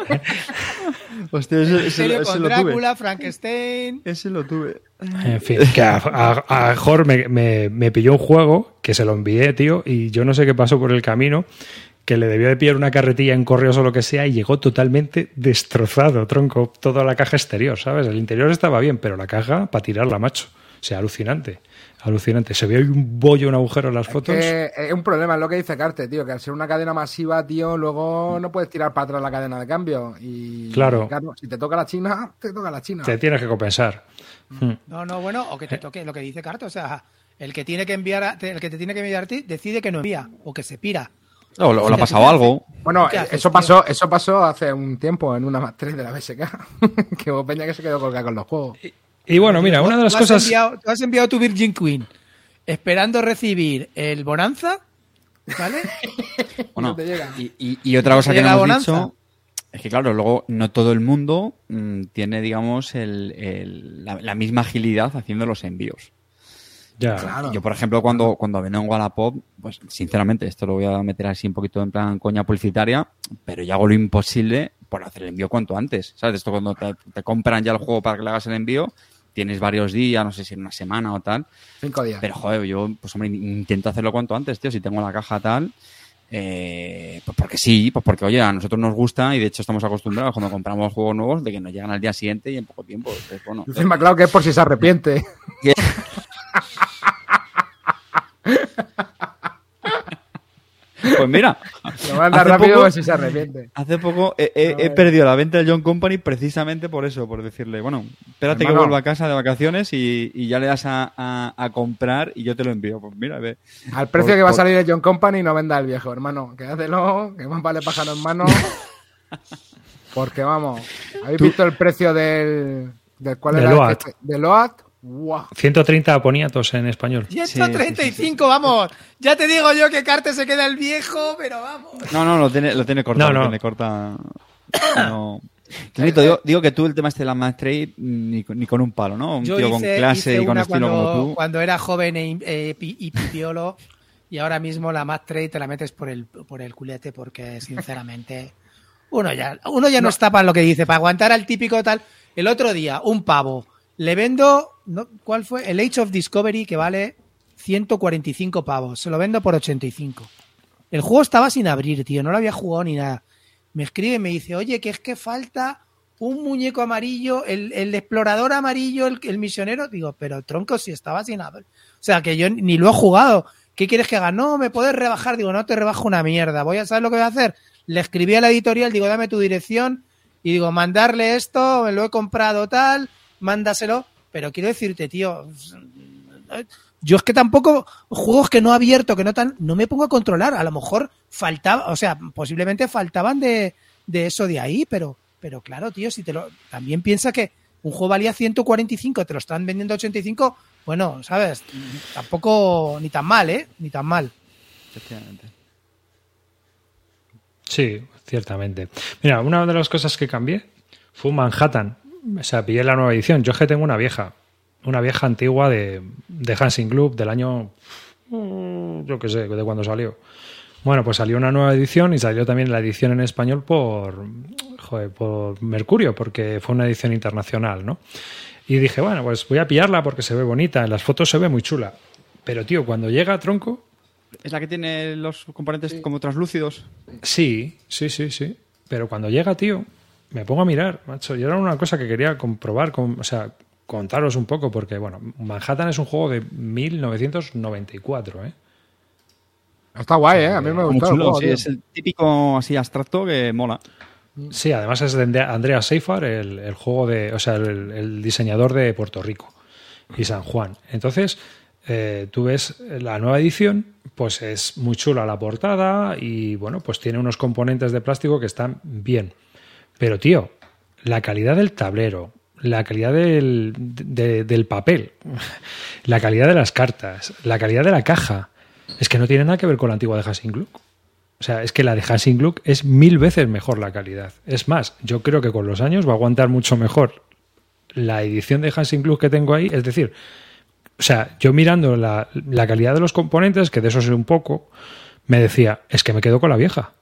[SPEAKER 2] Hostia, ese, ese-
[SPEAKER 4] misterio
[SPEAKER 2] ese
[SPEAKER 4] con
[SPEAKER 2] lo tuve.
[SPEAKER 4] Drácula, Frankenstein.
[SPEAKER 2] Ese lo tuve.
[SPEAKER 1] En fin, que a, a, a Jor me, me- me pilló un juego que se lo envié, tío, y yo no sé qué pasó por el camino, que le debió de pillar una carretilla en correos o lo que sea y llegó totalmente destrozado, tronco, toda la caja exterior, ¿sabes? El interior estaba bien, pero la caja para tirarla, macho. O sea, alucinante. Alucinante. Se ve ahí un bollo, un agujero en las fotos.
[SPEAKER 3] Que es un problema, es lo que dice Carte, tío, que al ser una cadena masiva, tío, luego no puedes tirar para atrás la cadena de cambio. Y
[SPEAKER 1] Claro.
[SPEAKER 3] si te toca la China, te toca la China.
[SPEAKER 1] Te tienes que compensar. Hmm.
[SPEAKER 4] No, no, bueno, o que te toque lo que dice Carto. O sea, el que tiene que enviar, a- el que te tiene que enviar a ti decide que no envía o que se pira.
[SPEAKER 2] O, o le ha pasado
[SPEAKER 4] ¿qué
[SPEAKER 2] algo.
[SPEAKER 3] Bueno,
[SPEAKER 4] ¿Qué haces,
[SPEAKER 3] eso pasó, eso pasó hace un tiempo en una más 3 de la BSK. que hubo Peña que se quedó colgada con los juegos.
[SPEAKER 1] Y bueno, mira, una de las cosas...
[SPEAKER 4] Enviado, tú has enviado tu Virgin Queen esperando recibir el Bonanza, ¿vale?
[SPEAKER 2] Bueno, y, y- y otra cosa
[SPEAKER 4] ¿Te
[SPEAKER 2] que no hemos
[SPEAKER 4] bonanza?
[SPEAKER 2] dicho es que, claro, luego no todo el mundo mm, tiene, digamos, el- el- la, la misma agilidad haciendo los envíos.
[SPEAKER 1] Ya.
[SPEAKER 3] Claro.
[SPEAKER 2] Yo, por ejemplo, cuando, cuando vengo en Wallapop, pues sinceramente, esto lo voy a meter así un poquito en plan coña publicitaria, pero yo hago lo imposible por hacer el envío cuanto antes. ¿Sabes? Esto cuando te, te compran ya el juego para que le hagas el envío, tienes varios días, no sé si en una semana o tal.
[SPEAKER 3] Cinco días.
[SPEAKER 2] Pero, joder, yo, pues hombre, intento hacerlo cuanto antes, tío. Si tengo la caja tal, eh, pues porque sí, pues porque, oye, a nosotros nos gusta y de hecho estamos acostumbrados cuando compramos juegos nuevos de que nos llegan al día siguiente y en poco tiempo. Entonces, bueno,
[SPEAKER 3] Dice MacLeod que es por si se arrepiente.
[SPEAKER 2] pues mira,
[SPEAKER 3] Lo manda
[SPEAKER 2] Hace
[SPEAKER 3] rápido
[SPEAKER 2] poco-
[SPEAKER 3] si se arrepiente.
[SPEAKER 2] hace poco he, he- he perdido la venta del John Company precisamente por eso, por decirle, bueno, espérate
[SPEAKER 3] Hermano.
[SPEAKER 2] que vuelva a casa de vacaciones y, y ya le das a, a- a comprar y yo te lo envío. Pues mira, ve.
[SPEAKER 3] Al precio
[SPEAKER 2] Por-
[SPEAKER 3] que va a salir el John Company, no venda el viejo, hermano. Quédatelo, que más vale pájaro en mano. Porque vamos, ¿habéis
[SPEAKER 2] Tú-
[SPEAKER 3] visto el precio del. del cuál
[SPEAKER 1] De
[SPEAKER 3] era?
[SPEAKER 1] Loat.
[SPEAKER 3] Este- De Loat. ¡Guau!
[SPEAKER 1] 130 poniatos en español.
[SPEAKER 4] 135, vamos. Ya te digo yo que Carte se queda el viejo, pero vamos.
[SPEAKER 2] No, no, lo tiene, lo tiene cortado,
[SPEAKER 1] No, no.
[SPEAKER 2] lo tiene corta. No. Clarito, digo, digo que tú el tema este de la Trade ni, con- ni con un palo, ¿no? Un
[SPEAKER 4] Yo
[SPEAKER 2] tío con
[SPEAKER 4] hice-
[SPEAKER 2] clase
[SPEAKER 4] hice
[SPEAKER 2] y con estilo
[SPEAKER 4] cuando,
[SPEAKER 2] como tú.
[SPEAKER 4] cuando era joven e, eh, y pipiolo y ahora mismo la Mad Trade te la metes por el, por el culete porque sinceramente uno ya, uno ya no, está para lo que dice, para aguantar al típico tal. El otro día, un pavo, le vendo, ¿no? ¿cuál fue? El Age of Discovery que vale 145 pavos, se lo vendo por 85. El juego estaba sin abrir, tío, no lo había jugado ni nada. Me escribe y me dice, oye, que es que falta un muñeco amarillo, el, explorador amarillo, el, el misionero. Digo, pero tronco, si estaba sin abrir. O sea, que yo ni lo he jugado. ¿Qué quieres que haga? No, me puedes rebajar. Digo, no te rebajo una mierda. Voy a saber lo que voy a hacer. Le escribí a la editorial, digo, dame tu dirección. Y digo, mandarle esto, me lo he comprado tal, mándaselo. Pero quiero decirte, tío, yo es que tampoco, juegos que no he abierto, que no tan, no me pongo a controlar. A lo mejor faltaba, o sea, posiblemente faltaban de, de eso de ahí, pero, pero claro, tío, si te lo, también piensa que un juego valía 145, te lo están vendiendo a 85, bueno, sabes, tampoco ni tan mal, ¿eh? Ni tan mal.
[SPEAKER 2] Efectivamente.
[SPEAKER 1] Sí, ciertamente. Mira, una de las cosas que cambié fue Manhattan. O sea, pillé la nueva edición. Yo es que tengo una vieja, una vieja antigua de, de Hansing Club del año, mm, yo qué sé, de cuando salió. Bueno, pues salió una nueva edición y salió también la edición en español por, joder, por Mercurio, porque fue una edición internacional, ¿no? Y dije, bueno, pues voy a pillarla porque se ve bonita, en las fotos se ve muy chula. Pero, tío, cuando llega a tronco,
[SPEAKER 2] ¿Es la que tiene los componentes como translúcidos?
[SPEAKER 1] Sí, sí, sí, sí. Pero cuando llega, tío, me pongo a mirar, macho. Y era una cosa que quería comprobar, con- o sea, contaros un poco, porque, bueno, Manhattan es un juego de 1994, ¿eh?
[SPEAKER 3] Está guay, ¿eh? A mí me
[SPEAKER 2] Muy
[SPEAKER 3] gusta el
[SPEAKER 2] chulo,
[SPEAKER 3] juego,
[SPEAKER 2] sí, es el típico así abstracto que mola.
[SPEAKER 1] Sí, además es de Andrea Seifar, el, el juego de, o sea, el, el diseñador de Puerto Rico y San Juan. Entonces, eh, tú ves la nueva edición, pues es muy chula la portada y bueno, pues tiene unos componentes de plástico que están bien. Pero tío, la calidad del tablero, la calidad del, de- del papel, la calidad de las cartas, la calidad de la caja, es que no tiene nada que ver con la antigua de Hansing Gluck. O sea, es que la de Hansing Gluck es mil veces mejor la calidad. Es más, yo creo que con los años va a aguantar mucho mejor la edición de Hansing Gluck que tengo ahí. Es decir, o sea, yo mirando la, la calidad de los componentes, que de eso sé un poco, me decía, es que me quedo con la vieja.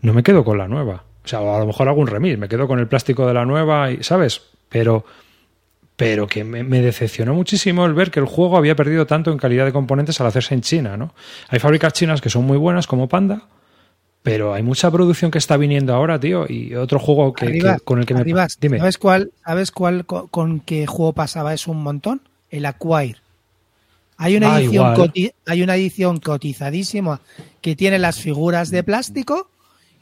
[SPEAKER 1] No me quedo con la nueva. O sea, a lo mejor hago un remix, me quedo con el plástico de la nueva, y, ¿sabes? Pero, pero que me, me decepcionó muchísimo el ver que el juego había perdido tanto en calidad de componentes al hacerse en China, ¿no? Hay fábricas chinas que son muy buenas, como Panda, pero hay mucha producción que está viniendo ahora, tío, y otro juego que, con el que me... Dime.
[SPEAKER 4] ¿Sabes cuál, sabes cuál co- con, qué juego pasaba eso un montón? El Acquire. Hay una
[SPEAKER 1] Ah,
[SPEAKER 4] edición coti- hay una edición cotizadísima que tiene las figuras de plástico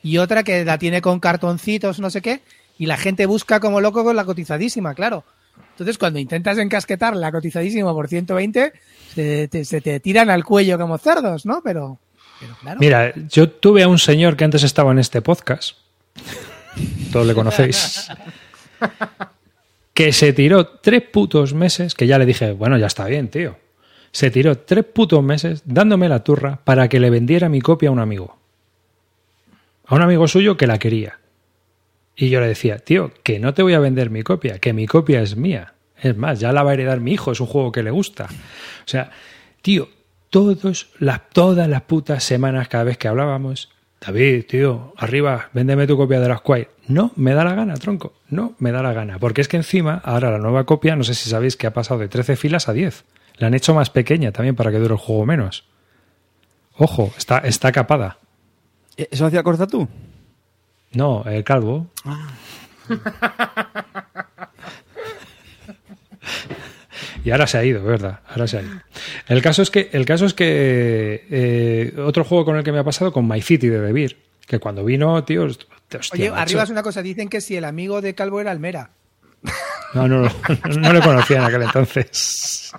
[SPEAKER 4] y otra que la tiene con cartoncitos, no sé qué, y la gente busca como loco con la cotizadísima, claro. Entonces, cuando intentas encasquetar la cotizadísima por 120, se te, se te tiran al cuello como cerdos, ¿no? Pero, pero claro.
[SPEAKER 1] Mira, yo tuve a un señor que antes estaba en este podcast, todos le conocéis, que se tiró tres putos meses, que ya le dije, bueno, ya está bien, tío. Se tiró tres putos meses dándome la turra para que le vendiera mi copia a un amigo. A un amigo suyo que la quería. Y yo le decía, tío, que no te voy a vender mi copia, que mi copia es mía. Es más, ya la va a heredar mi hijo, es un juego que le gusta. O sea, tío, todos las, todas las putas semanas, cada vez que hablábamos, David, tío, arriba, véndeme tu copia de la Squire. No, me da la gana, tronco. No, me da la gana. Porque es que encima, ahora la nueva copia, no sé si sabéis que ha pasado de 13 filas a 10. La han hecho más pequeña también para que dure el juego menos. Ojo, está, está capada.
[SPEAKER 2] ¿E- ¿Eso hacía corta tú?
[SPEAKER 1] No, el calvo. Y ahora se ha ido, ¿verdad? Ahora se ha ido. El caso es que, el caso es que eh, otro juego con el que me ha pasado con My City de Debir, que cuando vino, tío, hostia,
[SPEAKER 4] Oye,
[SPEAKER 1] macho.
[SPEAKER 4] arriba es una cosa, dicen que si el amigo de Calvo era Almera.
[SPEAKER 1] No, no, no, no le conocía en aquel entonces.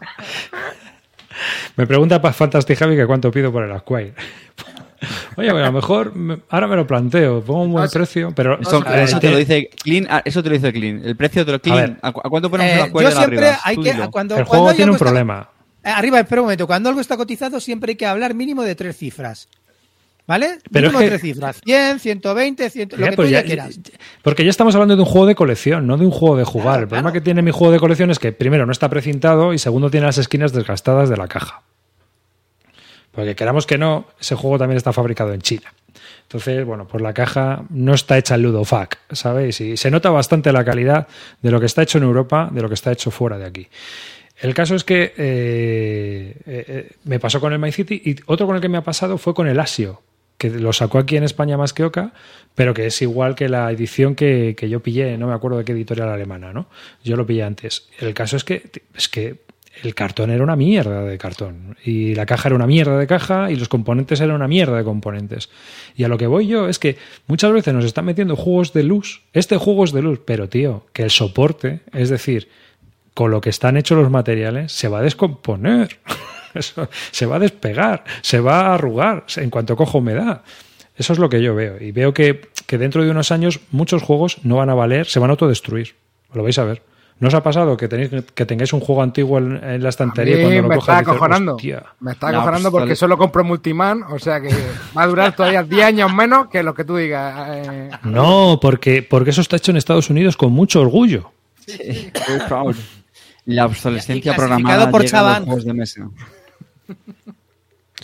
[SPEAKER 1] Me pregunta para Fantastic Javi que cuánto pido por el Squire. Oye, pues a lo mejor me- ahora me lo planteo, pongo un buen precio, pero
[SPEAKER 2] Eso,
[SPEAKER 1] a ver,
[SPEAKER 2] eso te lo dice Clean. ah, Eso te lo dice Clean. El precio te lo Clean. ¿A, cu- a cuánto ponemos
[SPEAKER 4] Eh,
[SPEAKER 2] la
[SPEAKER 4] yo
[SPEAKER 2] cuerda de
[SPEAKER 4] siempre
[SPEAKER 2] arriba?
[SPEAKER 4] hay que cuando,
[SPEAKER 1] el
[SPEAKER 4] cuando
[SPEAKER 1] juego
[SPEAKER 4] hay
[SPEAKER 1] tiene un
[SPEAKER 4] está-
[SPEAKER 1] problema.
[SPEAKER 4] Eh, arriba, espera un momento. Cuando algo está cotizado siempre hay que hablar mínimo de tres cifras. ¿Vale?
[SPEAKER 1] Pero
[SPEAKER 4] Mínimo
[SPEAKER 1] es que-
[SPEAKER 4] tres cifras. 100, 120, 100, lo
[SPEAKER 1] Ya,
[SPEAKER 4] que
[SPEAKER 1] pues
[SPEAKER 4] tú
[SPEAKER 1] ya-
[SPEAKER 4] ya quieras.
[SPEAKER 1] ya- porque ya estamos hablando de un juego de colección, no de un juego de jugar.
[SPEAKER 4] Claro,
[SPEAKER 1] el problema
[SPEAKER 4] claro.
[SPEAKER 1] que tiene mi juego de colección es que, primero, no está precintado y segundo, tiene las esquinas desgastadas de la caja. Porque queramos que no, ese juego también está fabricado en China. Entonces, bueno, pues la caja no está hecha en Ludofac, ¿sabéis? Y se nota bastante la calidad de lo que está hecho en Europa, de lo que está hecho fuera de aquí. El caso es que eh, eh, eh, me pasó con el My City y otro con el que me ha pasado fue con el Asio, que lo sacó aquí en España más que Oca, pero que es igual que la edición que, que yo pillé, no me acuerdo de qué editorial alemana, ¿no? Yo lo pillé antes. El caso es que, es que el cartón era una mierda de cartón y la caja era una mierda de caja y los componentes eran una mierda de componentes. Y a lo que voy yo es que muchas veces nos están metiendo juegos de luz. Este juego es de luz, pero tío, que el soporte, es decir, con lo que están hechos los materiales, se va a descomponer. Se va a despegar, se va a arrugar en cuanto coja humedad. Eso es lo que yo veo. Y veo que, que dentro de unos años muchos juegos no van a valer, se van a autodestruir. Lo vais a ver. ¿No os ha pasado que, tenéis, que tengáis un juego antiguo en, en la
[SPEAKER 3] A
[SPEAKER 1] estantería
[SPEAKER 3] mí
[SPEAKER 1] y cuando lo
[SPEAKER 3] me
[SPEAKER 1] coges
[SPEAKER 3] está
[SPEAKER 1] dices,
[SPEAKER 3] acojonando.
[SPEAKER 1] "Hostia"?
[SPEAKER 3] Me está
[SPEAKER 2] No,
[SPEAKER 3] acojonando
[SPEAKER 2] pues,
[SPEAKER 3] porque solo compro Multiman, o sea que va a durar todavía 10 años menos que lo que tú digas. eh.
[SPEAKER 1] No, porque, porque eso está hecho en Estados Unidos con mucho orgullo.
[SPEAKER 2] Proud. La obsolescencia programada
[SPEAKER 4] por
[SPEAKER 2] llega a los juegos de mesa.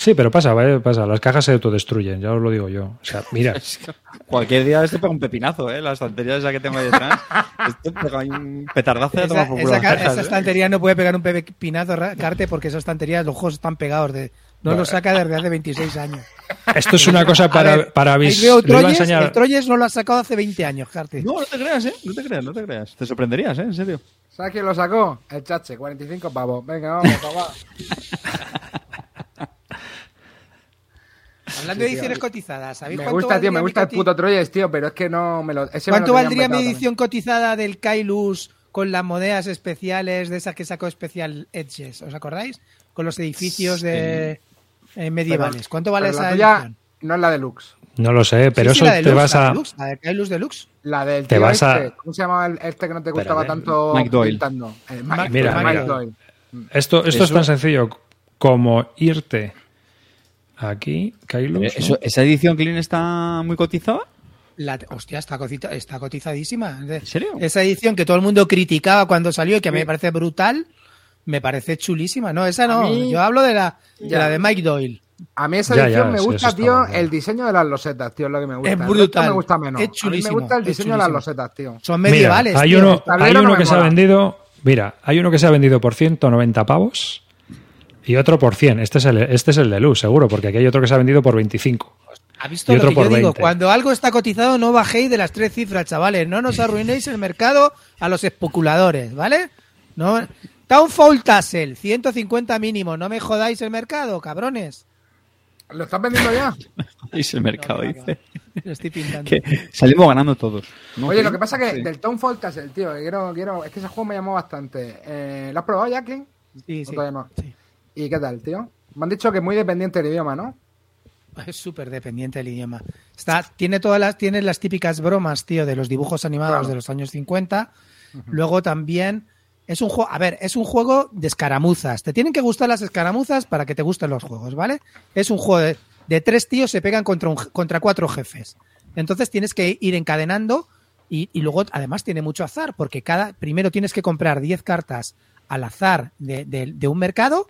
[SPEAKER 1] Sí, pero pasa, ¿vale? pasa. Las cajas se autodestruyen, ya os lo digo yo. O sea, mira,
[SPEAKER 2] Cualquier día esto pega un pepinazo, ¿eh? La estantería esa que tengo ahí detrás. Esto pega un petardazo de
[SPEAKER 4] Esa,
[SPEAKER 2] tomar por culo
[SPEAKER 4] esa
[SPEAKER 2] cajas,
[SPEAKER 4] esa
[SPEAKER 2] ¿eh?
[SPEAKER 4] estantería no puede pegar un pepinazo, Carte, porque esa estantería, los juegos están pegados. De, no lo saca desde hace 26 años.
[SPEAKER 1] esto es una cosa para,
[SPEAKER 4] ver,
[SPEAKER 1] para
[SPEAKER 4] ahí
[SPEAKER 1] vis-
[SPEAKER 4] veo
[SPEAKER 1] lo iba a
[SPEAKER 4] Troyes,
[SPEAKER 1] enseñar.
[SPEAKER 4] el Troyes no lo ha sacado hace 20 años, Carte.
[SPEAKER 2] No, no te creas, ¿eh? No te creas, no te creas. Te sorprenderías, ¿eh? En serio.
[SPEAKER 3] ¿Sabes quién lo sacó? El chache, 45 pavos. Venga, vamos, papá.
[SPEAKER 4] Hablando de ediciones cotizadas, ¿sabéis
[SPEAKER 3] Me
[SPEAKER 4] cuánto
[SPEAKER 3] gusta, tío, me gusta el puto Troyes, tío, pero es que no me lo. ese me
[SPEAKER 4] ¿Cuánto
[SPEAKER 3] lo
[SPEAKER 4] valdría mi edición cotizada del Kailus con las monedas especiales de esas que sacó Special Edges? ¿Os acordáis? Con los edificios de eh, medievales. ¿Cuánto vale esa
[SPEAKER 3] la tuya
[SPEAKER 4] edición?
[SPEAKER 3] no es la deluxe.
[SPEAKER 1] No lo sé, pero
[SPEAKER 4] Sí, sí,
[SPEAKER 1] eso
[SPEAKER 4] la
[SPEAKER 1] te vas
[SPEAKER 4] la
[SPEAKER 1] a.
[SPEAKER 4] deluxe, la de Kailus Deluxe.
[SPEAKER 3] La del
[SPEAKER 1] Te vas a-
[SPEAKER 3] este, ¿Cómo se llamaba el, este que no te gustaba
[SPEAKER 1] Espérate.
[SPEAKER 3] tanto
[SPEAKER 2] Mike Doyle.
[SPEAKER 3] Eh,
[SPEAKER 4] Mike-
[SPEAKER 1] Mira,
[SPEAKER 3] Mike
[SPEAKER 1] mira.
[SPEAKER 3] Doyle.
[SPEAKER 1] Esto, esto es tan sencillo como irte aquí, Kailus.
[SPEAKER 2] Eh, Eso- ¿Esa edición clean está muy cotizada?
[SPEAKER 4] La, hostia, está, cotita- está cotizadísima. ¿En
[SPEAKER 2] serio?
[SPEAKER 4] Esa edición que todo el mundo criticaba cuando salió y que a mí me parece brutal, me parece chulísima. No, esa no.
[SPEAKER 3] Mí-
[SPEAKER 4] Yo hablo de la, de
[SPEAKER 3] Ya.
[SPEAKER 4] la de Mike Doyle.
[SPEAKER 3] A mí esa edición
[SPEAKER 1] ya,
[SPEAKER 3] me
[SPEAKER 1] sí,
[SPEAKER 3] gusta, tío, el diseño de las losetas, tío, es lo que me gusta.
[SPEAKER 4] Es brutal.
[SPEAKER 3] me gusta menos.
[SPEAKER 4] Es
[SPEAKER 3] A mí
[SPEAKER 4] chulísimo,
[SPEAKER 3] me gusta el diseño de las
[SPEAKER 4] chulísimo.
[SPEAKER 3] losetas, tío.
[SPEAKER 4] Son
[SPEAKER 1] Mira,
[SPEAKER 4] medievales.
[SPEAKER 1] hay
[SPEAKER 4] tío.
[SPEAKER 1] uno, hay
[SPEAKER 3] no
[SPEAKER 1] uno que se ha vendido. Mira, hay uno que se ha vendido por 190 pavos y otro por 100. Este es el, este es el de luz, seguro, porque aquí hay otro que se ha vendido por 25.
[SPEAKER 4] ¿Ha visto
[SPEAKER 1] y
[SPEAKER 4] lo
[SPEAKER 1] otro
[SPEAKER 4] que yo
[SPEAKER 1] por
[SPEAKER 4] digo?
[SPEAKER 1] 20.
[SPEAKER 4] Cuando algo está cotizado, no bajéis de las tres cifras, chavales. No nos arruinéis el mercado a los especuladores, ¿vale? No. Townfall Tassel, 150 mínimo. No me jodáis el mercado, cabrones.
[SPEAKER 3] ¿Lo estás vendiendo ya?
[SPEAKER 2] Es el mercado, dice.
[SPEAKER 4] Lo estoy pintando.
[SPEAKER 2] Que salimos ganando todos. ¿no?
[SPEAKER 3] Oye, lo que pasa que
[SPEAKER 2] Sí.
[SPEAKER 3] del Townfall Castle, tío, que quiero, quiero, es que ese juego me llamó bastante. Eh, ¿Lo has probado ya, Clint?
[SPEAKER 4] Sí,
[SPEAKER 3] ¿O
[SPEAKER 4] sí.
[SPEAKER 3] no?
[SPEAKER 4] sí.
[SPEAKER 3] ¿Y qué tal, tío? Me han dicho que es muy dependiente del idioma, ¿no?
[SPEAKER 4] Es súper dependiente del idioma. Está, tiene todas las, tiene las típicas bromas, tío, de los dibujos animados
[SPEAKER 3] Claro.
[SPEAKER 4] de los años 50. Luego también es un juego, a ver, es un juego de escaramuzas. Te tienen que gustar las escaramuzas para que te gusten los juegos, ¿vale? Es un juego de, de tres tíos se pegan contra, un, contra cuatro jefes. Entonces tienes que ir encadenando y, y luego además tiene mucho azar porque cada primero tienes que comprar 10 cartas al azar de, de- de un mercado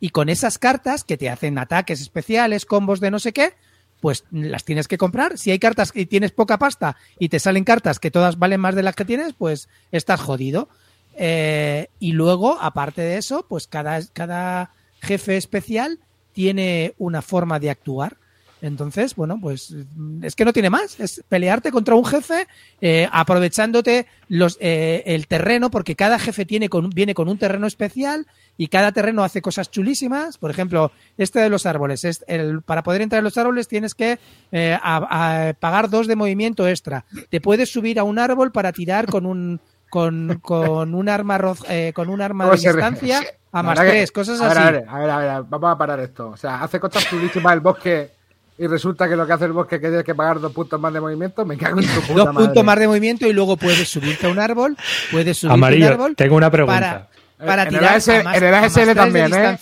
[SPEAKER 4] y con esas cartas que te hacen ataques especiales, combos de no sé qué, pues las tienes que comprar. Si hay cartas que tienes poca pasta y te salen cartas que todas valen más de las que tienes, pues estás jodido. Eh, y luego, aparte de eso, pues cada, cada jefe especial tiene una forma de actuar. Entonces, bueno, pues mm, es que no tiene más. Es pelearte contra un jefe eh, aprovechándote los, eh, el terreno, porque cada jefe tiene con, viene con un terreno especial y cada terreno hace cosas chulísimas. Por ejemplo, este de los árboles. Es el, para poder entrar en los árboles tienes que eh, a- a pagar dos de movimiento extra. Te puedes subir a un árbol para tirar con un con, con un arma eh, con un arma de distancia a más tres, cosas
[SPEAKER 3] a ver,
[SPEAKER 4] así.
[SPEAKER 3] A ver, a ver, a ver, vamos a parar esto. O sea, hace cosas chulísimas el bosque y resulta que lo que hace el bosque es que tienes que pagar dos puntos más de movimiento. Me cago en tu puta
[SPEAKER 4] Dos
[SPEAKER 3] madre.
[SPEAKER 4] puntos más de movimiento y luego puedes subirte a un árbol, puedes subirte a un
[SPEAKER 1] Amarillo,
[SPEAKER 4] árbol
[SPEAKER 1] tengo una pregunta.
[SPEAKER 4] para, para
[SPEAKER 3] En el
[SPEAKER 4] tirar
[SPEAKER 3] AS
[SPEAKER 4] a más-
[SPEAKER 3] en el ASL también, ¿eh?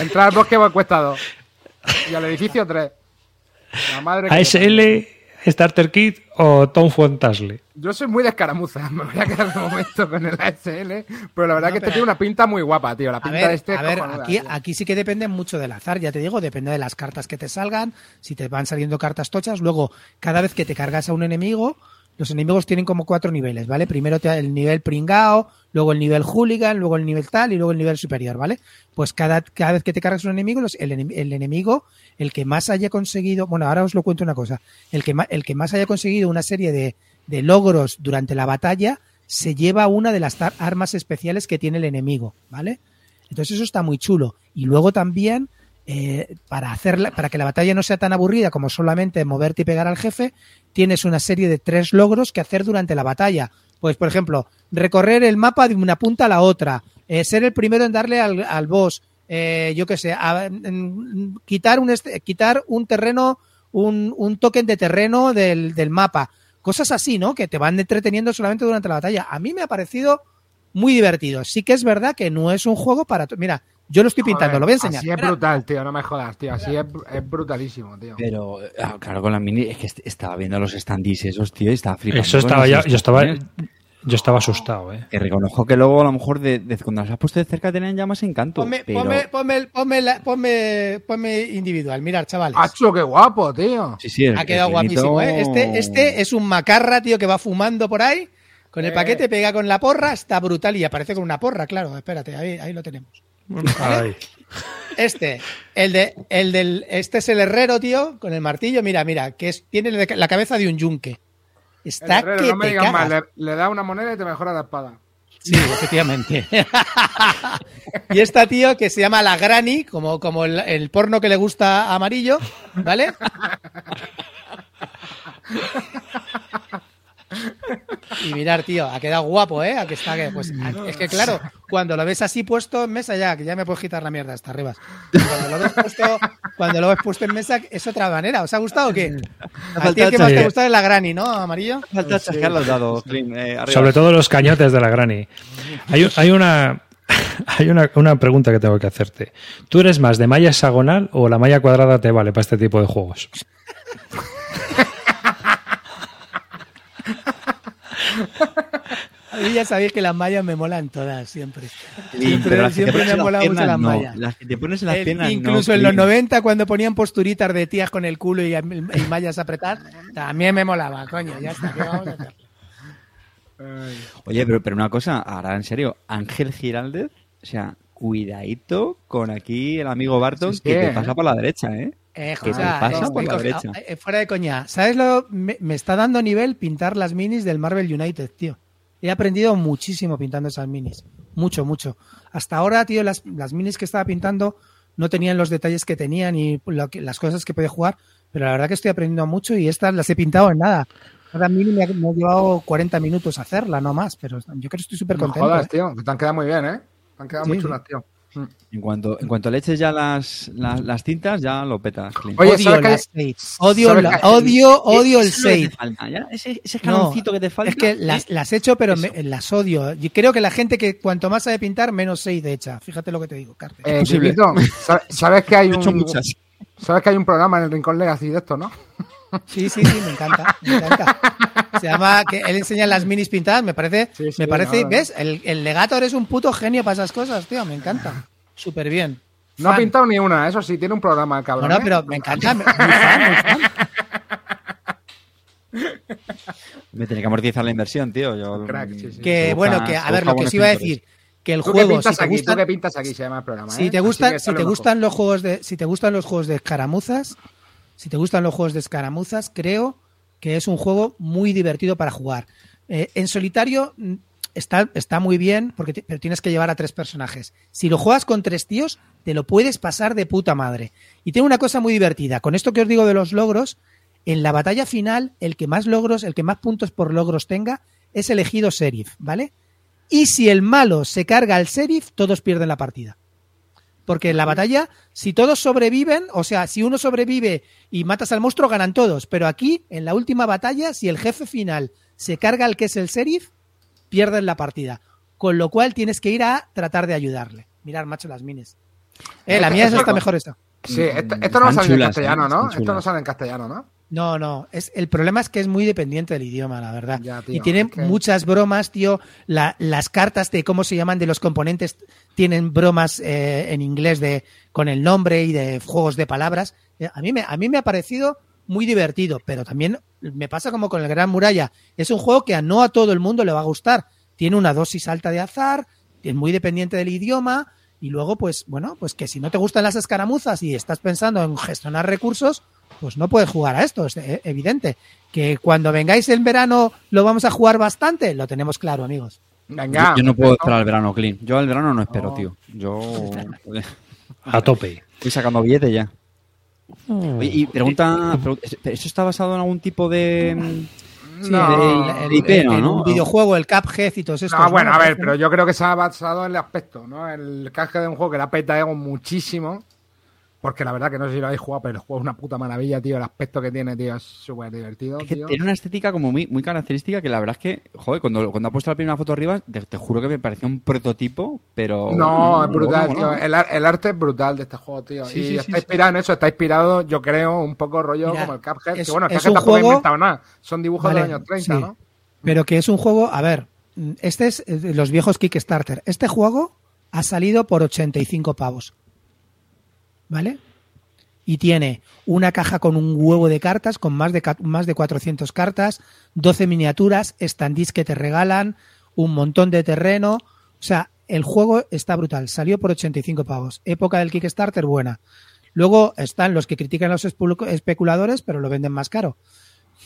[SPEAKER 3] Entrar al bosque pues, cuesta dos. Y al edificio tres. La madre que
[SPEAKER 1] ASL, Starter Kit o Tom Fontasle.
[SPEAKER 3] Yo soy muy de escaramuza, me voy a quedar de momento con el ASL, pero la verdad
[SPEAKER 4] No,
[SPEAKER 3] que este tiene una pinta muy guapa, tío. La
[SPEAKER 4] A
[SPEAKER 3] pinta
[SPEAKER 4] ver,
[SPEAKER 3] de este es
[SPEAKER 4] a ver, aquí,
[SPEAKER 3] tío.
[SPEAKER 4] aquí sí que depende mucho del azar, ya te digo, depende de las cartas que te salgan, si te van saliendo cartas tochas, luego cada vez que te cargas a un enemigo, los enemigos tienen como cuatro niveles, ¿vale? Primero te- el nivel pringao, luego el nivel hooligan, luego el nivel tal y luego el nivel superior, ¿vale? Pues cada, cada vez que te cargas a un enemigo, los- el enemigo, el que más haya conseguido, bueno, ahora os lo cuento una cosa, el que, ma- el que más haya conseguido una serie de, de logros durante la batalla, se lleva una de las armas especiales que tiene el enemigo, ¿vale? Entonces eso está muy chulo. Y luego también, eh, para, hacerla, para que la batalla no sea tan aburrida como solamente moverte y pegar al jefe, tienes una serie de tres logros que hacer durante la batalla. Pues, por ejemplo, recorrer el mapa de una punta a la otra, eh, ser el primero en darle al, al boss, eh, yo qué sé, a- en- quitar, un este- quitar un terreno, un, un token de terreno del, del mapa. Cosas así, ¿no? Que te van entreteniendo solamente durante la batalla. A mí me ha parecido muy divertido. Sí que es verdad que no es un juego para... to- Mira, yo lo estoy pintando,
[SPEAKER 3] Joder,
[SPEAKER 4] lo voy a enseñar.
[SPEAKER 3] Así es brutal, tío, no me jodas, tío. Así es, es brutalísimo, tío.
[SPEAKER 2] Pero, ah, claro, con la mini, es que est- estaba viendo los standees esos, tío, y estaba flipando.
[SPEAKER 1] Eso estaba ya, yo estaba. Yo estaba asustado, eh.
[SPEAKER 2] Que reconozco que luego, a lo mejor, de, de- cuando las has puesto de cerca, tenían ya más encanto.
[SPEAKER 4] Ponme,
[SPEAKER 2] pero...
[SPEAKER 4] ponme, ponme, ponme, la- ponme- ponme individual. Mirad, chavales.
[SPEAKER 3] ¡Acho, qué guapo, tío!
[SPEAKER 2] Sí, sí, el-
[SPEAKER 4] ha quedado
[SPEAKER 2] el
[SPEAKER 4] guapísimo, ¿eh? Este, este es un macarra, tío, que va fumando por ahí. Con el
[SPEAKER 3] Eh.
[SPEAKER 4] paquete pega con la porra, está brutal y aparece con una porra, claro. Espérate, ahí, ahí lo tenemos.
[SPEAKER 1] Ay.
[SPEAKER 4] Este, el de, el del, este es el herrero, tío, con el martillo. Mira, mira, que es, tiene la cabeza de un yunque.
[SPEAKER 3] El
[SPEAKER 4] Está
[SPEAKER 3] herrero,
[SPEAKER 4] que
[SPEAKER 3] no me
[SPEAKER 4] te
[SPEAKER 3] digas
[SPEAKER 4] cagas.
[SPEAKER 3] más, le, le da una moneda y te mejora la espada.
[SPEAKER 4] Sí, efectivamente. y esta tío que se llama la Granny, como, como el, el porno que le gusta amarillo, ¿vale? Y mirar, tío, ha quedado guapo, ¿eh? A que está, que, pues, a- es que claro, cuando lo ves así puesto en mesa ya, que ya me puedes quitar la mierda hasta arriba. Cuando lo ves puesto, cuando lo ves puesto en mesa es otra manera. ¿Os ha gustado o qué? A ti el que más te ha gustado es la Granny, ¿no? Amarillo.
[SPEAKER 2] Falta chasquear los dados, Clint, eh.
[SPEAKER 1] Sobre todo los cañotes de la Granny. Hay, hay una. Hay una, una pregunta que tengo que hacerte. ¿Tú eres más de malla hexagonal o la malla cuadrada te vale para este tipo de juegos?
[SPEAKER 4] A mí ya sabéis que las mallas me molan todas, siempre.
[SPEAKER 2] Sí,
[SPEAKER 4] Siempre, me han molado mucho las
[SPEAKER 2] no.
[SPEAKER 4] mallas.
[SPEAKER 2] Las que te pones en las
[SPEAKER 4] Eh,
[SPEAKER 2] piernas, no,
[SPEAKER 4] incluso en los
[SPEAKER 2] Clint.
[SPEAKER 4] 90, cuando ponían posturitas de tías con el culo y, y mallas a apretar, también me molaba, coño, ya está, ¿qué vamos a hacer?
[SPEAKER 2] Oye, pero, pero una cosa, ahora en serio, Ángel Giraldez, o sea, cuidadito con aquí el amigo Barton
[SPEAKER 3] Sí, sí,
[SPEAKER 2] que te
[SPEAKER 3] ¿eh?
[SPEAKER 2] pasa por la derecha, ¿eh?
[SPEAKER 4] Eh,
[SPEAKER 2] pasa por la
[SPEAKER 4] co-
[SPEAKER 2] derecha.
[SPEAKER 4] eh, fuera de coña, ¿sabes lo? Me, me está dando nivel pintar las minis del Marvel United, tío. He aprendido muchísimo pintando esas minis. Mucho, mucho. Hasta ahora, tío, las, las minis que estaba pintando no tenían los detalles que tenían y lo que- las cosas que podía jugar, pero la verdad que estoy aprendiendo mucho y estas las he pintado en nada. Cada mini me ha, me ha llevado 40 minutos hacerla, no más, pero yo creo que estoy súper
[SPEAKER 3] No
[SPEAKER 4] contento.
[SPEAKER 3] jodas,
[SPEAKER 4] ¿eh?
[SPEAKER 3] tío. que Te han quedado muy bien, ¿eh? Te han quedado
[SPEAKER 4] Sí,
[SPEAKER 3] muy chulas, tío.
[SPEAKER 2] En cuanto, en cuanto le eches ya las, las, las tintas, ya lo petas, Clint.
[SPEAKER 3] Oye,
[SPEAKER 4] odio. Odio,
[SPEAKER 3] ¿Sabes
[SPEAKER 4] la- odio, odio el
[SPEAKER 2] ¿ya? Ese, ese
[SPEAKER 4] No,
[SPEAKER 2] escaloncito que te falta.
[SPEAKER 4] Es que las, las he hecho, pero me- las odio. Yo creo que la gente que cuanto más sabe pintar, menos save echa. Fíjate lo que te digo, Carter.
[SPEAKER 3] Eh, ¿sabes que hay
[SPEAKER 2] He hecho
[SPEAKER 3] un
[SPEAKER 2] muchas.
[SPEAKER 3] sabes que hay un programa en el Rincón Legacy de esto, no?
[SPEAKER 4] Sí, sí, sí, me encanta, me encanta. Se llama que él enseña las minis pintadas, me parece,
[SPEAKER 3] Sí, sí,
[SPEAKER 4] me parece,
[SPEAKER 3] no, no.
[SPEAKER 4] ¿ves? El, el Legator es un puto genio para esas cosas, tío, me encanta. Súper bien.
[SPEAKER 3] No ha pintado ni una, eso sí, tiene un programa el cabrón.
[SPEAKER 4] Bueno,
[SPEAKER 3] ¿eh?
[SPEAKER 4] pero me encanta, me- muy fan, muy fan.
[SPEAKER 2] Me tenía que amortizar la inversión, tío. Yo,
[SPEAKER 3] Crack, sí, sí.
[SPEAKER 4] Que bueno, que a ver, lo que os iba a decir, que el
[SPEAKER 3] ¿Tú qué
[SPEAKER 4] juego, si
[SPEAKER 3] pintas
[SPEAKER 4] te
[SPEAKER 3] aquí?
[SPEAKER 4] gusta,
[SPEAKER 3] ¿Tú qué pintas aquí? Se llama el programa,
[SPEAKER 4] Si
[SPEAKER 3] ¿eh?
[SPEAKER 4] te gustan,
[SPEAKER 3] que
[SPEAKER 4] si te gustan los juegos de, si te gustan los juegos de escaramuzas, si te gustan los juegos de escaramuzas, creo que es un juego muy divertido para jugar. Eh, en solitario mm, está, está muy bien, porque pero tienes que llevar a tres personajes. Si lo juegas con tres tíos, te lo puedes pasar de puta madre. Y tiene una cosa muy divertida. Con esto que os digo de los logros, en la batalla final, el que más logros, el que más puntos por logros tenga, es elegido sheriff, ¿vale? Y si el malo se carga al sheriff, todos pierden la partida. Porque en la batalla, si todos sobreviven, o sea, si uno sobrevive y matas al monstruo, ganan todos. Pero aquí, en la última batalla, si el jefe final se carga al que es el sheriff, pierden la partida. Con lo cual tienes que ir a tratar de ayudarle. Mirar, macho, las minis. Eh, la mía es esta mejor esta.
[SPEAKER 3] Sí, esto,
[SPEAKER 2] Mm,
[SPEAKER 3] esto no va a
[SPEAKER 2] están
[SPEAKER 3] salir en
[SPEAKER 2] chulas,
[SPEAKER 3] castellano,
[SPEAKER 2] ¿eh?
[SPEAKER 3] ¿no? Esto no
[SPEAKER 2] chulas.
[SPEAKER 3] sale en castellano, ¿no?
[SPEAKER 4] No, no. Es, el problema es que es muy dependiente del idioma, la verdad.
[SPEAKER 3] Ya, tío,
[SPEAKER 4] y tiene
[SPEAKER 3] es que-
[SPEAKER 4] muchas bromas, tío. La- las cartas de cómo se llaman de los componentes tienen bromas eh, en inglés de con el nombre y de juegos de palabras. Eh, A mí, me, a mí me ha parecido muy divertido, pero también me pasa como con el Gran Muralla. Es un juego que a no a todo el mundo le va a gustar. Tiene una dosis alta de azar, es muy dependiente del idioma. Y luego, pues, bueno, pues que si no te gustan las escaramuzas y estás pensando en gestionar recursos, pues no puedes jugar a esto, es eh, evidente. Que cuando vengáis en verano lo vamos a jugar bastante, lo tenemos claro, amigos.
[SPEAKER 3] Venga.
[SPEAKER 2] Yo, yo no puedo esperar al verano, Clean. Yo al verano no espero,
[SPEAKER 3] No.
[SPEAKER 2] tío. Yo
[SPEAKER 1] A tope.
[SPEAKER 2] estoy sacando billetes ya. Oye, y pregunta, pregun- ¿eso está basado en algún tipo de...
[SPEAKER 4] Sí,
[SPEAKER 3] No.
[SPEAKER 4] el- el- el-
[SPEAKER 2] ¿no?
[SPEAKER 4] en
[SPEAKER 2] ¿no?
[SPEAKER 4] un videojuego, el Cuphead y todos estos.
[SPEAKER 3] No, bueno,
[SPEAKER 4] ¿no?
[SPEAKER 3] a ver, pero yo creo que se ha basado en el aspecto, ¿no? El caje de un juego que la peta ego muchísimo. Porque la verdad que no sé si lo habéis jugado, pero el juego es una puta maravilla, tío. El aspecto que tiene, tío, es súper divertido,
[SPEAKER 2] Es que
[SPEAKER 3] tío.
[SPEAKER 2] tiene una estética como muy, muy característica que la verdad es que, joder, cuando, cuando ha puesto la primera foto arriba, te, te juro que me parecía un prototipo, pero...
[SPEAKER 3] No, es brutal, tío. El, ar- el arte es brutal de este juego, tío.
[SPEAKER 2] Sí,
[SPEAKER 3] y
[SPEAKER 2] sí,
[SPEAKER 3] está
[SPEAKER 2] sí, sí.
[SPEAKER 3] inspirado en eso, está inspirado, yo creo, un poco rollo
[SPEAKER 4] Mira,
[SPEAKER 3] como el Cuphead.
[SPEAKER 4] es-
[SPEAKER 3] que bueno, el
[SPEAKER 4] es
[SPEAKER 3] Cuphead
[SPEAKER 4] un
[SPEAKER 3] tampoco
[SPEAKER 4] juego-
[SPEAKER 3] inventado nada. Son dibujos
[SPEAKER 4] Vale,
[SPEAKER 3] de los años 30,
[SPEAKER 4] sí.
[SPEAKER 3] ¿no?
[SPEAKER 4] Pero que es un juego, a ver, este es los viejos Kickstarter. Este juego ha salido por 85 pavos. ¿Vale? Y tiene una caja con un huevo de cartas, con más de, más de 400 cartas, 12 miniaturas, standees que te regalan, un montón de terreno. O sea, el juego está brutal. Salió por 85 pavos. Época del Kickstarter buena. Luego están los que critican a los especuladores, pero lo venden más caro.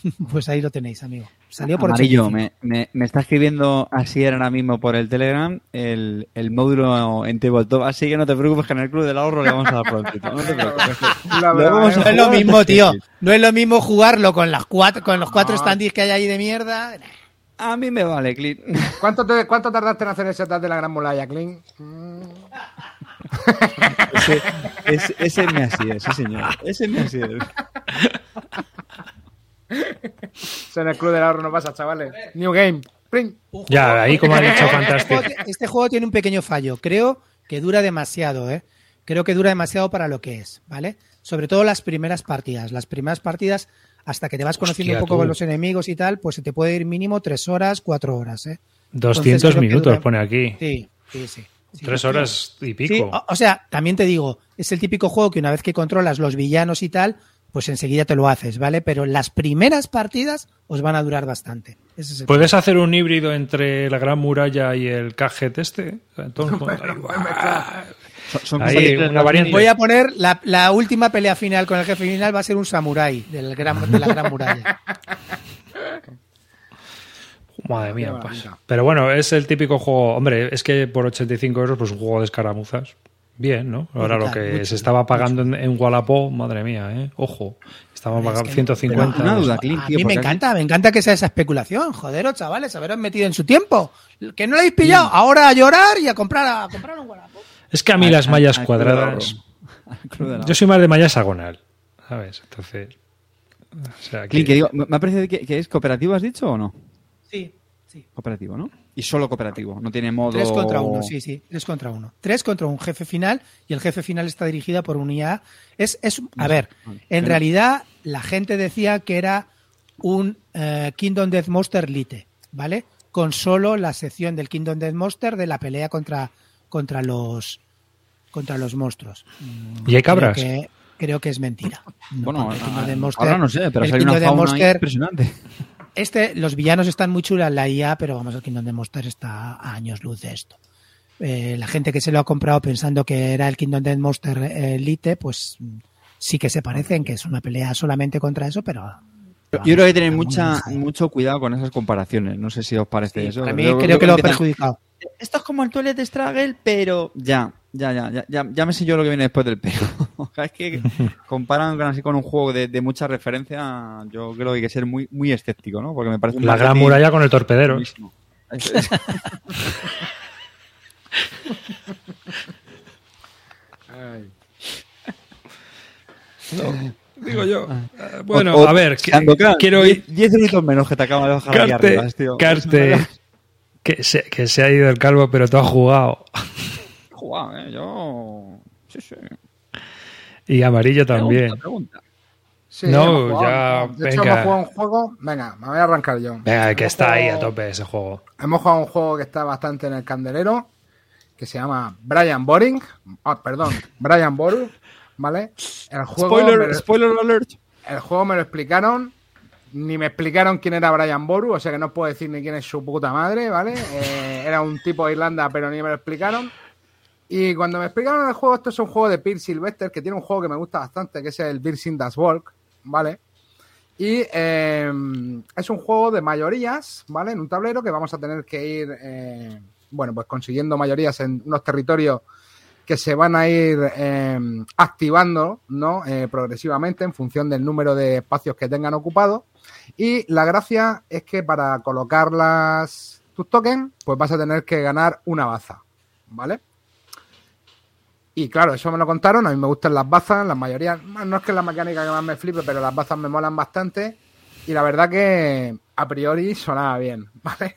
[SPEAKER 4] Pues ahí lo tenéis, amigo. Salió por
[SPEAKER 2] Amarillo,
[SPEAKER 4] 85.
[SPEAKER 2] me, me, me está escribiendo así ahora mismo por el Telegram el, el módulo en Tabletop, así que no te preocupes que en el Club del Ahorro le vamos a dar prontito. No te preocupes.
[SPEAKER 3] La verdad, ¿eh?
[SPEAKER 4] No es lo mismo, tío. No es lo mismo jugarlo con las cuatro, con los cuatro
[SPEAKER 3] No.
[SPEAKER 4] standees que hay ahí de mierda.
[SPEAKER 2] A mí me vale, Clint.
[SPEAKER 3] ¿Cuánto, te- ¿Cuánto tardaste en hacer ese setup de la Gran Muralla, Clint? Mm.
[SPEAKER 2] Ese, ese, ese me así es, sí señor. Ese me así es.
[SPEAKER 3] En el Club del Ahorro no pasa, chavales. New Game. Pring.
[SPEAKER 1] Ya, ahí como ha dicho
[SPEAKER 4] Este
[SPEAKER 1] Fantastic.
[SPEAKER 4] juego, este juego tiene un pequeño fallo. Creo que dura demasiado, ¿eh? Creo que dura demasiado para lo que es, ¿vale? Sobre todo las primeras partidas. Las primeras partidas, hasta que te vas conociendo
[SPEAKER 1] Hostia,
[SPEAKER 4] un poco
[SPEAKER 1] tú.
[SPEAKER 4] con los enemigos y tal, pues se te puede ir mínimo tres horas, cuatro horas, ¿eh?
[SPEAKER 1] 200
[SPEAKER 4] Entonces, creo que
[SPEAKER 1] minutos
[SPEAKER 4] dura-
[SPEAKER 1] pone aquí.
[SPEAKER 4] Sí, sí, sí. Sí,
[SPEAKER 1] Tres
[SPEAKER 4] sí.
[SPEAKER 1] horas y
[SPEAKER 4] Sí,
[SPEAKER 1] pico.
[SPEAKER 4] o, o sea, también te digo, es el típico juego que una vez que controlas los villanos y tal, pues enseguida te lo haces, ¿vale? Pero las primeras partidas os van a durar bastante. Ese es el
[SPEAKER 1] ¿Puedes hacer un híbrido entre la Gran Muralla y el Cajet este? Entonces.
[SPEAKER 2] Son, son
[SPEAKER 1] Ahí, una variante.
[SPEAKER 4] Voy a poner la, la última pelea final con el jefe final va a ser un samurái del gran, de la Gran Muralla.
[SPEAKER 1] Madre mía,
[SPEAKER 3] maravilla.
[SPEAKER 1] Pero bueno, es el típico juego. Hombre, es que por 85 euros, pues un juego de escaramuzas. Bien, ¿no? Ahora lo que
[SPEAKER 4] mucho,
[SPEAKER 1] se estaba pagando en, en Wallapop, madre mía, ¿eh? Ojo. Estaba
[SPEAKER 4] Es
[SPEAKER 1] pagando
[SPEAKER 4] que-
[SPEAKER 1] 150.
[SPEAKER 2] pero una duda, Clint,
[SPEAKER 4] A mí me encanta, me encanta que sea esa especulación. Joderos, chavales, haberos metido en su tiempo. Que no lo habéis pillado, ahora a llorar y a comprar, a comprar un Wallapop.
[SPEAKER 1] Es que a mí las
[SPEAKER 2] al-
[SPEAKER 1] mallas cuadradas. Yo soy más de malla hexagonal, ¿sabes? Entonces. O sea, que-
[SPEAKER 2] Clint, que digo, me me ha parecido que, que es cooperativo, ¿has dicho o no?
[SPEAKER 4] Sí, sí.
[SPEAKER 2] Cooperativo, ¿no? Y solo cooperativo, no tiene modo...
[SPEAKER 4] Tres contra uno, sí, sí, tres contra uno. Tres contra un jefe final y el jefe final está dirigida por un IA. Es, es, a ver, en realidad la gente decía que era un eh, Kingdom Death Monster Lite, ¿vale? Con solo la sección del Kingdom Death Monster de la pelea contra, contra los contra los monstruos.
[SPEAKER 1] ¿Y hay cabras?
[SPEAKER 4] Creo que, creo que es mentira. No,
[SPEAKER 2] Bueno,
[SPEAKER 4] porque el Kingdom
[SPEAKER 2] a-
[SPEAKER 4] Death Monster-
[SPEAKER 2] ahora no sé, pero
[SPEAKER 4] el
[SPEAKER 2] una fauna
[SPEAKER 4] Monster-
[SPEAKER 2] impresionante.
[SPEAKER 4] Este, los villanos están muy chulas, la IA, pero vamos, el Kingdom Death Monster está a años luz de esto. Eh, la gente que se lo ha comprado pensando que era el Kingdom Death Monster eh, Elite, pues sí que se parecen, que es una pelea solamente contra eso, pero...
[SPEAKER 2] Yo creo que hay que tener mucha,
[SPEAKER 4] manejado.
[SPEAKER 2] mucho cuidado con esas comparaciones. No sé si os parece
[SPEAKER 4] Sí,
[SPEAKER 2] eso.
[SPEAKER 4] para mí creo que lo ha perjudicado.
[SPEAKER 2] Esto es como el Toilet Struggle, pero ya, ya, ya, ya, ya, ya me sé yo lo que viene después del pero. es que comparan con, así con un juego de, de mucha referencia, yo creo que hay que ser muy, muy escéptico, ¿no? Porque me parece un
[SPEAKER 1] La gran muralla con el torpedero. Digo yo. Bueno,
[SPEAKER 2] O- o-
[SPEAKER 1] a ver, que-
[SPEAKER 2] Sandokan,
[SPEAKER 1] quiero ir.
[SPEAKER 2] 10 euritos menos que te acaba de bajar
[SPEAKER 1] Carte,
[SPEAKER 2] arriba, tío.
[SPEAKER 1] Carte, que se, que se ha ido el calvo, pero tú has jugado.
[SPEAKER 2] Jugado, ¿eh? Yo... Sí, sí.
[SPEAKER 1] Y amarillo también.
[SPEAKER 2] Pregunta, pregunta.
[SPEAKER 3] Sí,
[SPEAKER 1] No,
[SPEAKER 3] hemos
[SPEAKER 1] ya,
[SPEAKER 3] De hecho,
[SPEAKER 1] venga.
[SPEAKER 3] hemos jugado un juego. Venga, me voy a arrancar yo.
[SPEAKER 1] Venga, que
[SPEAKER 3] Hemos
[SPEAKER 1] está ahí a tope ese juego.
[SPEAKER 3] Hemos jugado un juego que está bastante en el candelero, que se llama Brian Boring. Ah, perdón, Brian Boru, ¿vale? El juego, me
[SPEAKER 2] Spoiler,
[SPEAKER 3] lo,
[SPEAKER 2] spoiler alert.
[SPEAKER 3] el juego me lo explicaron, ni me explicaron quién era Brian Boru, o sea que no puedo decir ni quién es su puta madre, ¿vale? Eh, era un tipo de Irlanda, pero ni me lo explicaron. Y cuando me explicaron el juego, esto es un juego de Peter Sylvester, que tiene un juego que me gusta bastante, que es el Birsing Das Volk, ¿vale? Y eh, es un juego de mayorías, ¿vale? En un tablero que vamos a tener que ir, eh, bueno, pues consiguiendo mayorías en unos territorios que se van a ir eh, activando, ¿no? Eh, progresivamente en función del número de espacios que tengan ocupados. Y la gracia es que para colocar las, tus tokens, pues vas a tener que ganar una baza, ¿vale? Y claro, eso me lo contaron. A mí me gustan las bazas, las mayorías. No es que la mecánica que más me flipe, pero las bazas me molan bastante. Y la verdad que a priori sonaba bien, ¿vale?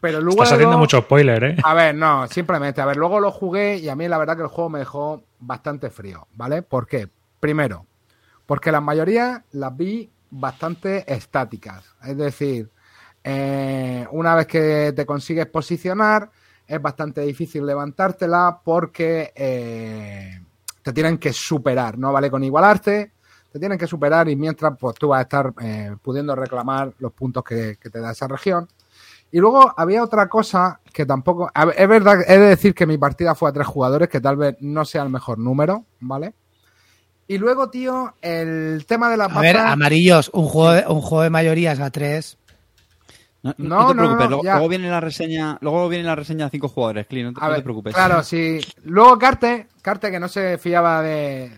[SPEAKER 3] pero luego.
[SPEAKER 1] Estás haciendo mucho spoiler, ¿eh?
[SPEAKER 3] A ver, no, simplemente. A ver, luego lo jugué y a mí la verdad que el juego me dejó bastante frío, ¿vale? ¿Por qué? Primero, porque la mayoría las vi bastante estáticas. Es decir, eh, una vez que te consigues posicionar, es bastante difícil levantártela porque eh, te tienen que superar, no vale con igualarte, te tienen que superar y mientras pues tú vas a estar eh, pudiendo reclamar los puntos que, que te da esa región. Y luego había otra cosa que tampoco. a Es verdad, he de decir que mi partida fue a tres jugadores, que tal vez no sea el mejor número, ¿vale? Y luego, tío, el tema de las
[SPEAKER 4] A ver, amarillos, un juego de, un juego de mayorías a tres.
[SPEAKER 2] No, no,
[SPEAKER 3] No,
[SPEAKER 2] te preocupes, luego, luego viene la reseña, luego viene la reseña de cinco jugadores, Clean, no,
[SPEAKER 3] ver,
[SPEAKER 2] te preocupes.
[SPEAKER 3] Claro, sí. Luego Carte, Carte que no se fiaba de.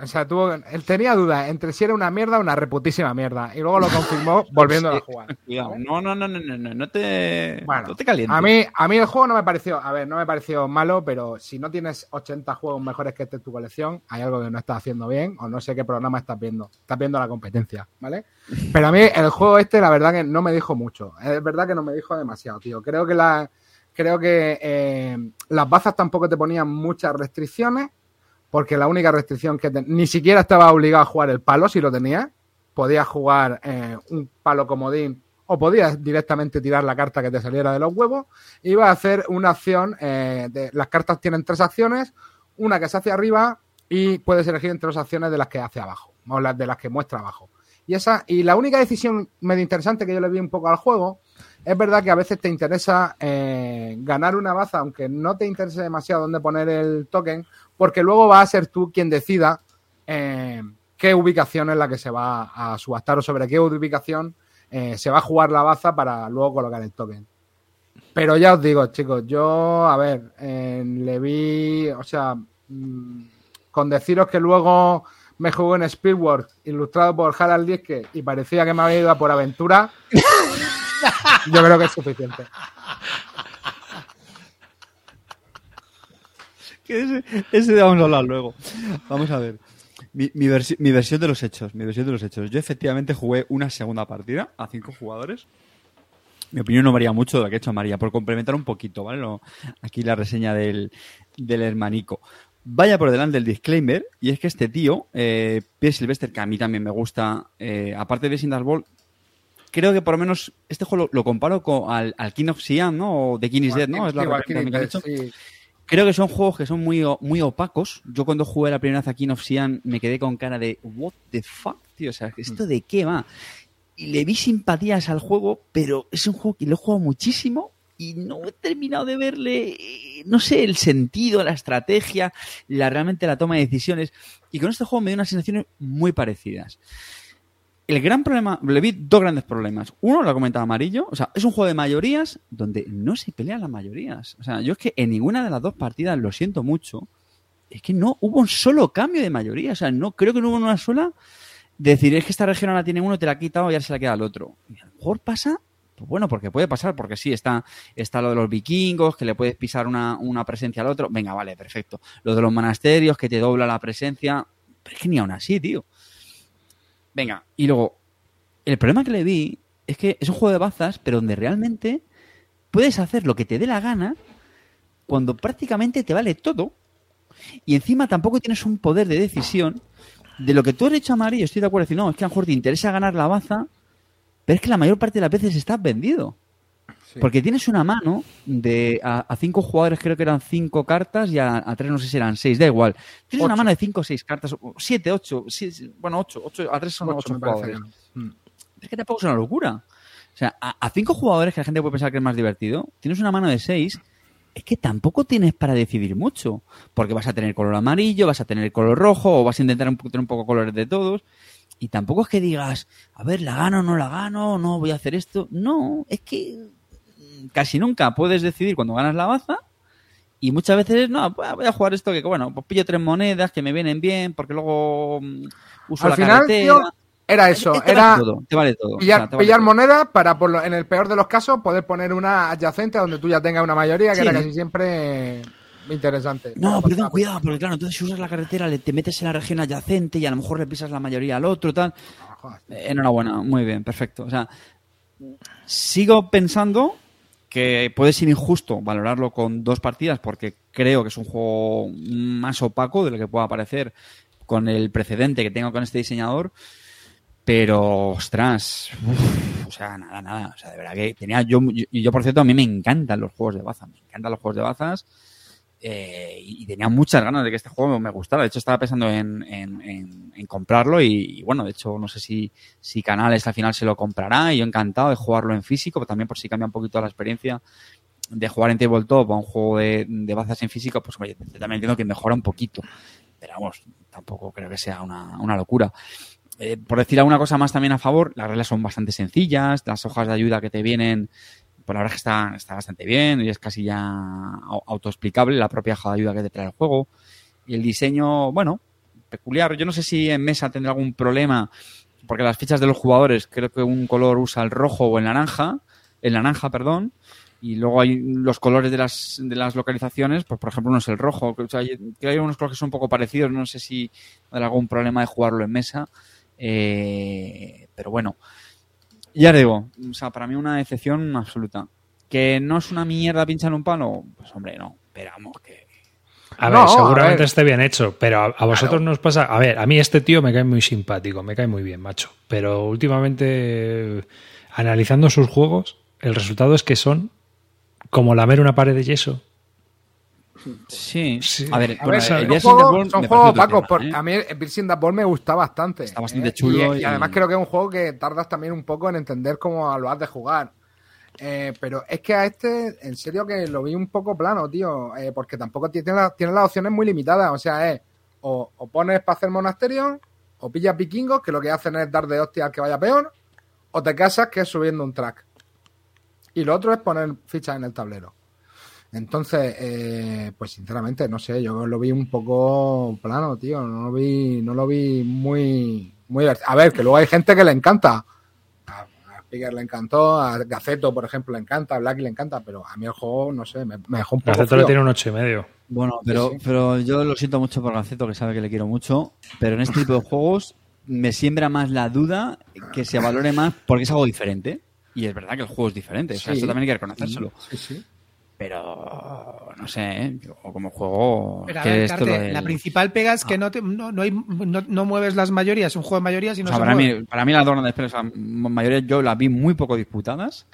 [SPEAKER 3] O sea, tuvo, él tenía dudas entre si era una mierda o una reputísima mierda. Y luego lo confirmó volviendo a jugar.
[SPEAKER 2] No, no, no, no, no, no te,
[SPEAKER 3] Bueno,
[SPEAKER 2] no te calientes.
[SPEAKER 3] A mí, a mí el juego no me pareció, a ver, no me pareció malo, pero si no tienes 80 juegos mejores que este en tu colección, hay algo que no estás haciendo bien o no sé qué programa estás viendo. Estás viendo la competencia, ¿vale? Pero a mí el juego este, la verdad que no me dijo mucho. Es verdad que no me dijo demasiado, tío. Creo que la, creo que eh, las bazas tampoco te ponían muchas restricciones, porque la única restricción que ni siquiera estaba obligado a jugar el palo si lo tenías. Podías jugar eh, un palo comodín o podías directamente tirar la carta que te saliera de los huevos. Iba a hacer una acción. eh, las cartas tienen tres acciones: una que se hace arriba y puedes elegir entre dos acciones de las que hace abajo o las de las que muestra abajo. Y esa y la única decisión medio interesante que yo le vi un poco al juego es verdad que a veces te interesa eh, ganar una baza, aunque no te interese demasiado dónde poner el token, porque luego va a ser tú quien decida eh, qué ubicación es la que se va a subastar o sobre qué ubicación eh, se va a jugar la baza para luego colocar el token. Pero ya os digo, chicos, yo, a ver, eh, le vi, o sea, mm, con deciros que luego me jugué en Speedwork, ilustrado por Harald Lieske, y parecía que me había ido a por aventura, yo creo que es suficiente.
[SPEAKER 2] Ese, ese vamos a hablar luego. Vamos a ver. Mi, mi, versi- mi versión de los hechos. Mi versión de los hechos. Yo efectivamente jugué una segunda partida a cinco jugadores. Mi opinión no varía mucho de la que ha hecho María, por complementar un poquito, ¿vale? Lo- aquí la reseña del, del hermanico. Vaya por delante el disclaimer, y es que este tío, eh, Pierre Sylvester, que a mí también me gusta, eh, aparte de Sindas Ball, creo que por lo menos este juego lo, lo comparo con al, al King of Siam, ¿no? O The King is Dead, ¿no? Es la que hecho.
[SPEAKER 3] sí.
[SPEAKER 2] Creo que son juegos que son muy, muy opacos. Yo cuando jugué la primera vez a King of Siam me quedé con cara de what the fuck, tío. O sea, ¿esto de qué va? Y le vi simpatías al juego, pero es un juego que lo he jugado muchísimo y no he terminado de verle, eh, no sé, el sentido, la estrategia, la realmente la toma de decisiones. Y con este juego me dio unas sensaciones muy parecidas. El gran problema, le vi dos grandes problemas. Uno, lo ha comentado Amarillo, o sea, es un juego de mayorías donde no se pelean las mayorías. O sea, yo es que en ninguna de las dos partidas, lo siento mucho, es que no hubo un solo cambio de mayoría. O sea, no creo que no hubo una sola de decir, es que esta región la tiene uno, te la ha quitado y ahora se la queda al otro. Y a lo mejor pasa, pues bueno, porque puede pasar, porque sí, está, está lo de los vikingos, que le puedes pisar una, una presencia al otro. Venga, vale, perfecto. Lo de los monasterios, que te dobla la presencia. Pero es que ni aún así, tío. Venga, y luego, el problema que le vi es que es un juego de bazas, pero donde realmente puedes hacer lo que te dé la gana cuando prácticamente te vale todo. Y encima tampoco tienes un poder de decisión de lo que tú has hecho amarillo. Estoy de acuerdo. Decir, no, es que a lo mejor te interesa ganar la baza, pero es que la mayor parte de las veces estás vendido.
[SPEAKER 3] Sí.
[SPEAKER 2] Porque tienes una mano de a, a cinco jugadores, creo que eran cinco cartas, y a, a tres no sé si eran seis, da igual. Tienes una mano de cinco o seis cartas, siete, ocho, sí, bueno, ocho, ocho, a tres son ocho,
[SPEAKER 3] Ocho,
[SPEAKER 2] jugadores.
[SPEAKER 3] que no. Mm.
[SPEAKER 2] Es que tampoco es una locura. O sea, a, a cinco jugadores que la gente puede pensar que es más divertido, tienes una mano de seis, es que tampoco tienes para decidir mucho. Porque vas a tener color amarillo, vas a tener color rojo, o vas a intentar un, tener un poco colores de todos. Y tampoco es que digas, a ver, la gano o no la gano, no voy a hacer esto. No, es que casi nunca puedes decidir cuando ganas la baza. Y muchas veces, no, pues voy a jugar esto que, bueno, pues pillo tres monedas que me vienen bien, porque luego mm, uso
[SPEAKER 3] Al
[SPEAKER 2] la
[SPEAKER 3] final,
[SPEAKER 2] carretera.
[SPEAKER 3] tío, era eso.
[SPEAKER 2] Te
[SPEAKER 3] Era
[SPEAKER 2] vale todo, te vale todo. O
[SPEAKER 3] pillar,
[SPEAKER 2] sea, te vale
[SPEAKER 3] pillar
[SPEAKER 2] todo.
[SPEAKER 3] monedas para, por lo- en el peor de los casos, poder poner una adyacente donde tú ya tengas una mayoría, que
[SPEAKER 2] Sí.
[SPEAKER 3] era casi siempre interesante.
[SPEAKER 2] No, perdón, cuidado, porque claro, entonces si usas la carretera, le, te metes en la región adyacente y a lo mejor le pisas la mayoría al otro, tal.
[SPEAKER 3] Joder.
[SPEAKER 2] Eh, enhorabuena, muy bien, perfecto. O sea, sigo pensando que puede ser injusto valorarlo con dos partidas porque creo que es un juego más opaco de lo que pueda parecer con el precedente que tengo con este diseñador. Pero, ostras, uf, o sea, nada, nada. O sea, de verdad que tenía yo, yo- por cierto, a mí me encantan los juegos de bazas. Me encantan los juegos de bazas. Eh, y tenía muchas ganas de que este juego me gustara. De hecho, estaba pensando en, en- comprarlo y, bueno, de hecho, no sé si, si Canales al final se lo comprará y yo encantado de jugarlo en físico, pero también por si cambia un poquito la experiencia de jugar en tabletop a un juego de, de bazas en físico, pues también entiendo que mejora un poquito. Pero vamos, tampoco creo que sea una, una locura. Eh, por decir alguna cosa más también a favor, las reglas son bastante sencillas, las hojas de ayuda que te vienen, pues la es que está, está bastante bien y es casi ya au- autoexplicable la propia ayuda que te trae el juego. Y el diseño, bueno, peculiar. Yo no sé si en mesa tendrá algún problema, porque las fichas de los jugadores creo que un color usa el rojo o el naranja, el naranja, perdón, y luego hay los colores de las, de las localizaciones, pues por ejemplo uno es el rojo, o sea, hay unos colores que son un poco parecidos, no sé si habrá algún problema de jugarlo en mesa, eh, pero bueno, ya digo, o sea, para mí una excepción absoluta. Que no es una mierda pinchar un palo, pues hombre, no, pero vamos, que...
[SPEAKER 1] A
[SPEAKER 3] No,
[SPEAKER 1] ver,
[SPEAKER 3] a
[SPEAKER 1] seguramente
[SPEAKER 3] ver.
[SPEAKER 1] esté bien hecho, pero a, a vosotros nos pasa. A ver, a mí este tío me cae muy simpático, me cae muy bien, macho. Pero últimamente, analizando sus juegos, el resultado es que son como lamer una pared de yeso.
[SPEAKER 2] Sí,
[SPEAKER 1] Sí.
[SPEAKER 2] a ver,
[SPEAKER 3] A
[SPEAKER 2] bueno,
[SPEAKER 3] ver,
[SPEAKER 2] el
[SPEAKER 3] son juegos, son juegos opacos.
[SPEAKER 2] ¿eh?
[SPEAKER 3] A mí el Piercing Ball me gustaba bastante.
[SPEAKER 2] Está bastante
[SPEAKER 3] ¿eh?
[SPEAKER 2] chulo
[SPEAKER 3] Y,
[SPEAKER 2] y-
[SPEAKER 3] y además creo que es un juego que tardas también un poco en entender cómo lo has de jugar. Eh, pero es que a este, en serio que lo vi un poco plano, tío. eh, porque tampoco tiene, la- tiene las opciones muy limitadas. O sea, es o, o pones para hacer monasterio, o pillas vikingos, que lo que hacen es dar de hostia al que vaya peor, o te casas, que es subiendo un track. Y lo otro es poner fichas en el tablero. Entonces, eh, pues sinceramente, no sé, yo lo vi un poco plano, tío. No lo vi, no lo vi muy, muy. A ver, que luego hay gente que le encanta. A, a le encantó, a Gaceto, por ejemplo, le encanta, a Black le encanta, pero a mí el juego, no sé, me, me dejó un poco.
[SPEAKER 1] Gaceto le tiene un ocho y medio.
[SPEAKER 2] Bueno, pero,
[SPEAKER 3] Sí, sí.
[SPEAKER 2] pero yo lo siento mucho por Gaceto, que sabe que le quiero mucho, pero en este tipo de juegos me siembra más la duda que se valore más porque es algo diferente. Y es verdad que el juego es diferente, o sea,
[SPEAKER 3] Sí.
[SPEAKER 2] eso también hay que reconocérselo.
[SPEAKER 3] Sí, sí.
[SPEAKER 2] Pero no sé, ¿eh? Yo como juego.
[SPEAKER 4] Pero a
[SPEAKER 2] que
[SPEAKER 4] ver,
[SPEAKER 2] esto
[SPEAKER 4] Carte,
[SPEAKER 2] lo del-
[SPEAKER 4] la principal pega es que no, te- no, no hay- no- no mueves las mayorías, es un juego de mayorías y no
[SPEAKER 2] O sea,
[SPEAKER 4] se
[SPEAKER 2] para,
[SPEAKER 4] mueve.
[SPEAKER 2] mí, para mí las dos grandes peleas, o sea, mayoría yo las vi muy poco disputadas.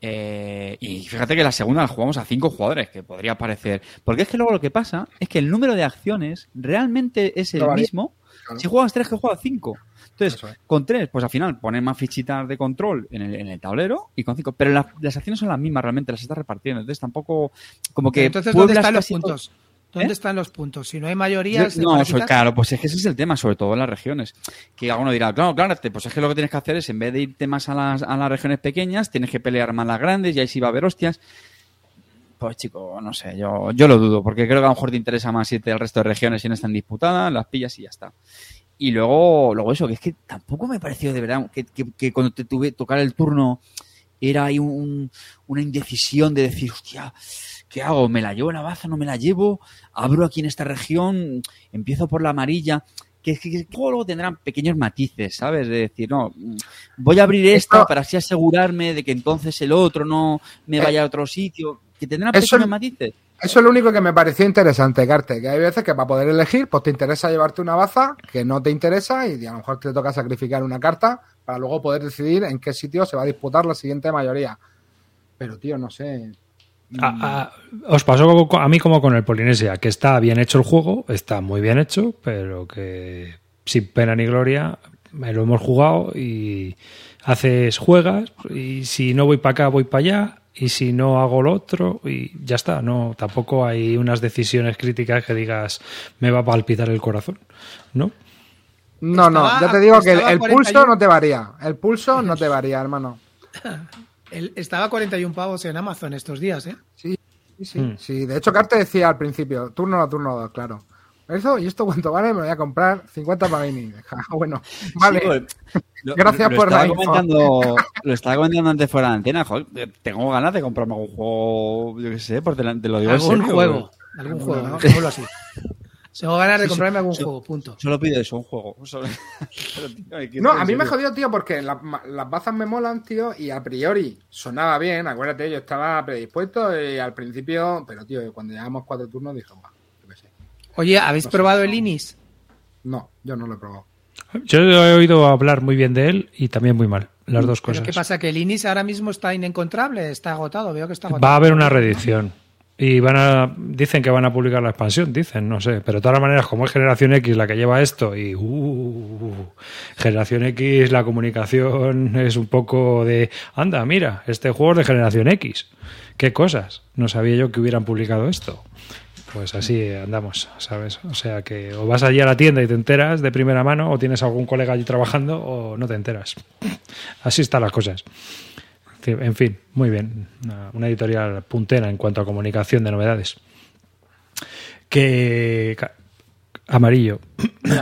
[SPEAKER 2] Eh, y fíjate que la segunda la jugamos a cinco jugadores, que podría parecer. Porque es que luego lo que pasa es que el número de acciones realmente es el mismo
[SPEAKER 3] Claro.
[SPEAKER 2] si juegas tres que juegas cinco. Entonces,
[SPEAKER 3] es.
[SPEAKER 2] con tres, pues al final pones más fichitas de control en el, en el tablero y con cinco. Pero las, las acciones son las mismas realmente, las estás repartiendo. Entonces tampoco. Como que.
[SPEAKER 4] Entonces, ¿dónde están los puntos? ¿Dónde
[SPEAKER 2] ¿Eh?
[SPEAKER 4] están los puntos? Si no hay
[SPEAKER 2] Yo-
[SPEAKER 4] mayorías.
[SPEAKER 2] no, claro, pues es que ese es el tema, sobre todo en las regiones. Que alguno dirá, claro, claro, pues es que lo que tienes que hacer es, en vez de irte más a las, a las regiones pequeñas, tienes que pelear más las grandes y ahí sí va a haber hostias. Pues chico, no sé, yo, yo lo dudo, porque creo que a lo mejor te interesa más irte al resto de regiones si no están disputadas, las pillas y ya está. Y luego, luego eso, que es que tampoco me pareció de verdad que, que- que cuando te tuve tocar el turno era ahí un- una indecisión de decir, hostia, ¿qué hago? ¿Me la llevo la baza? ¿No me la llevo? ¿Abro aquí en esta región? ¿Empiezo por la amarilla? Que es que, que luego tendrán pequeños matices, ¿sabes? De decir, no, voy a abrir esta
[SPEAKER 3] Esto-
[SPEAKER 2] para así asegurarme de que entonces el otro no me vaya a otro sitio. Que tendrán pequeños matices.
[SPEAKER 3] Eso es lo único que me pareció interesante, Carte, que hay veces que para poder elegir, pues te interesa llevarte una baza que no te interesa y a lo mejor te toca sacrificar una carta para luego poder decidir en qué sitio se va a disputar la siguiente mayoría. Pero, tío, no sé.
[SPEAKER 1] A- a- os pasó a mí como con el Polinesia, que está bien hecho el juego, está muy bien hecho, pero que sin pena ni gloria me lo hemos jugado y haces juegas y si no voy para acá voy para allá y si no hago lo otro y ya está, no tampoco hay unas decisiones críticas que digas me va a palpitar el corazón, ¿no?
[SPEAKER 3] No, no, ya te digo que el,
[SPEAKER 4] estaba
[SPEAKER 3] el
[SPEAKER 4] 41.
[SPEAKER 3] pulso no te varía. El pulso no te varía, hermano.
[SPEAKER 4] El- estaba a 41 pavos en Amazon estos días, ¿eh?
[SPEAKER 3] Sí, sí, sí.
[SPEAKER 1] Mm.
[SPEAKER 3] sí. De hecho, Carte decía al principio, turno a turno dos, claro. Eso, ¿y esto cuánto vale? Me lo voy a comprar 50 Panini. Ja, bueno, vale.
[SPEAKER 2] Sí, pues, lo-
[SPEAKER 3] Gracias
[SPEAKER 2] lo
[SPEAKER 3] por
[SPEAKER 2] estaba
[SPEAKER 3] la
[SPEAKER 2] comentando, Lo estaba comentando antes fuera de antena. joder, tengo ganas de comprarme algún juego, yo qué sé, por delante, lo digo
[SPEAKER 4] Algún
[SPEAKER 2] serio,
[SPEAKER 4] juego. Algún juego, ¿no? Así. Tengo ganas de
[SPEAKER 2] Sí,
[SPEAKER 4] comprarme
[SPEAKER 2] sí,
[SPEAKER 4] algún
[SPEAKER 2] sí.
[SPEAKER 4] juego, punto.
[SPEAKER 2] Solo pido eso, un juego. Solo- Pero, tío, hay que-
[SPEAKER 3] No, a mí me jodió, tío, porque la- las bazas me molan, tío, y a priori sonaba bien, acuérdate, yo estaba predispuesto y al principio, pero tío, cuando llevamos cuatro turnos dije, "Buah, yo qué sé.
[SPEAKER 4] Oye, ¿habéis probado el Inis?
[SPEAKER 3] No, yo no lo he probado.
[SPEAKER 1] Yo he oído hablar muy bien de él y también muy mal, las dos
[SPEAKER 4] ¿Pero
[SPEAKER 1] cosas.
[SPEAKER 4] qué pasa? ¿Que el Inis ahora mismo está inencontrable? Está agotado, veo que está agotado.
[SPEAKER 1] Va a haber una reedición. Y van a. Dicen que van a publicar la expansión, dicen, no sé. Pero de todas maneras, como es Generación X la que lleva esto, y. uh, Generación X, la comunicación es un poco de. Anda, mira, este juego es de Generación X. ¿Qué cosas? No sabía yo que hubieran publicado esto. Pues así andamos, ¿sabes? O sea que o vas allí a la tienda y te enteras de primera mano, o tienes algún colega allí trabajando, o no te enteras. Así están las cosas. En fin, muy bien. Una, editorial puntera en cuanto a comunicación de novedades. Que. Amarillo.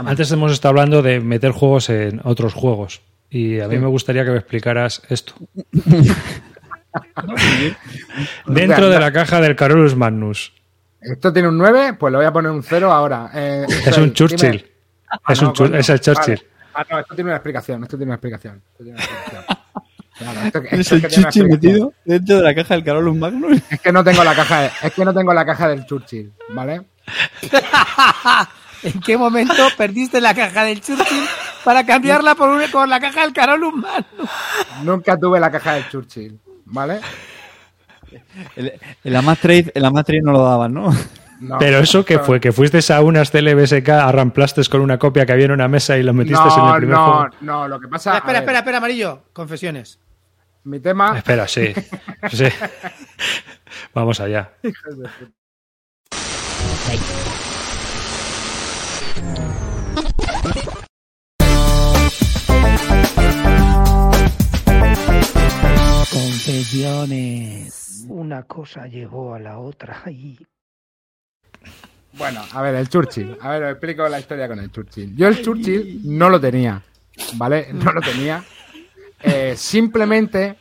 [SPEAKER 1] Antes hemos estado hablando de meter juegos en otros juegos. Y a mí me gustaría que me explicaras esto. Dentro de la caja del Carolus Magnus.
[SPEAKER 3] Esto tiene un 9, pues le voy a poner un 0 ahora. Eh,
[SPEAKER 1] Es
[SPEAKER 3] Israel,
[SPEAKER 1] un Churchill.
[SPEAKER 3] dime-
[SPEAKER 1] Es,
[SPEAKER 3] Ah, no,
[SPEAKER 1] un Chur- es el Churchill.
[SPEAKER 3] Vale. Ah, no, esto tiene una explicación, esto tiene una explicación. Esto tiene una explicación. Claro, esto- esto
[SPEAKER 2] ¿Es
[SPEAKER 3] es
[SPEAKER 2] el
[SPEAKER 3] que tiene una
[SPEAKER 2] chichi
[SPEAKER 3] explicación.
[SPEAKER 2] metido dentro de la caja del Carolus Magnus?
[SPEAKER 3] Es que no tengo la caja, de- es que no tengo la caja del Churchill, ¿vale?
[SPEAKER 4] ¿En qué momento perdiste la caja del Churchill para cambiarla por, una- por la caja del Carolus Magnus?
[SPEAKER 3] Nunca tuve la caja del Churchill, ¿vale?
[SPEAKER 2] El, el Amastrade el Amastrade no lo daban, ¿no?
[SPEAKER 3] No.
[SPEAKER 1] Pero eso que fue, que fuiste a unas CLBSK, arramplaste con una copia que había en una mesa y lo metiste en el
[SPEAKER 3] No,
[SPEAKER 1] primer
[SPEAKER 3] no,
[SPEAKER 1] juego.
[SPEAKER 3] no, lo que pasa
[SPEAKER 4] Espera, espera, espera, amarillo. Confesiones.
[SPEAKER 3] Mi tema,
[SPEAKER 1] Espera, sí. sí. Vamos allá.
[SPEAKER 4] Confesiones. Una cosa llegó a la otra. Ay.
[SPEAKER 3] bueno, a ver, el Churchill. A ver, os explico la historia con el Churchill. Yo el Churchill no lo tenía, ¿vale? No lo tenía. Eh, simplemente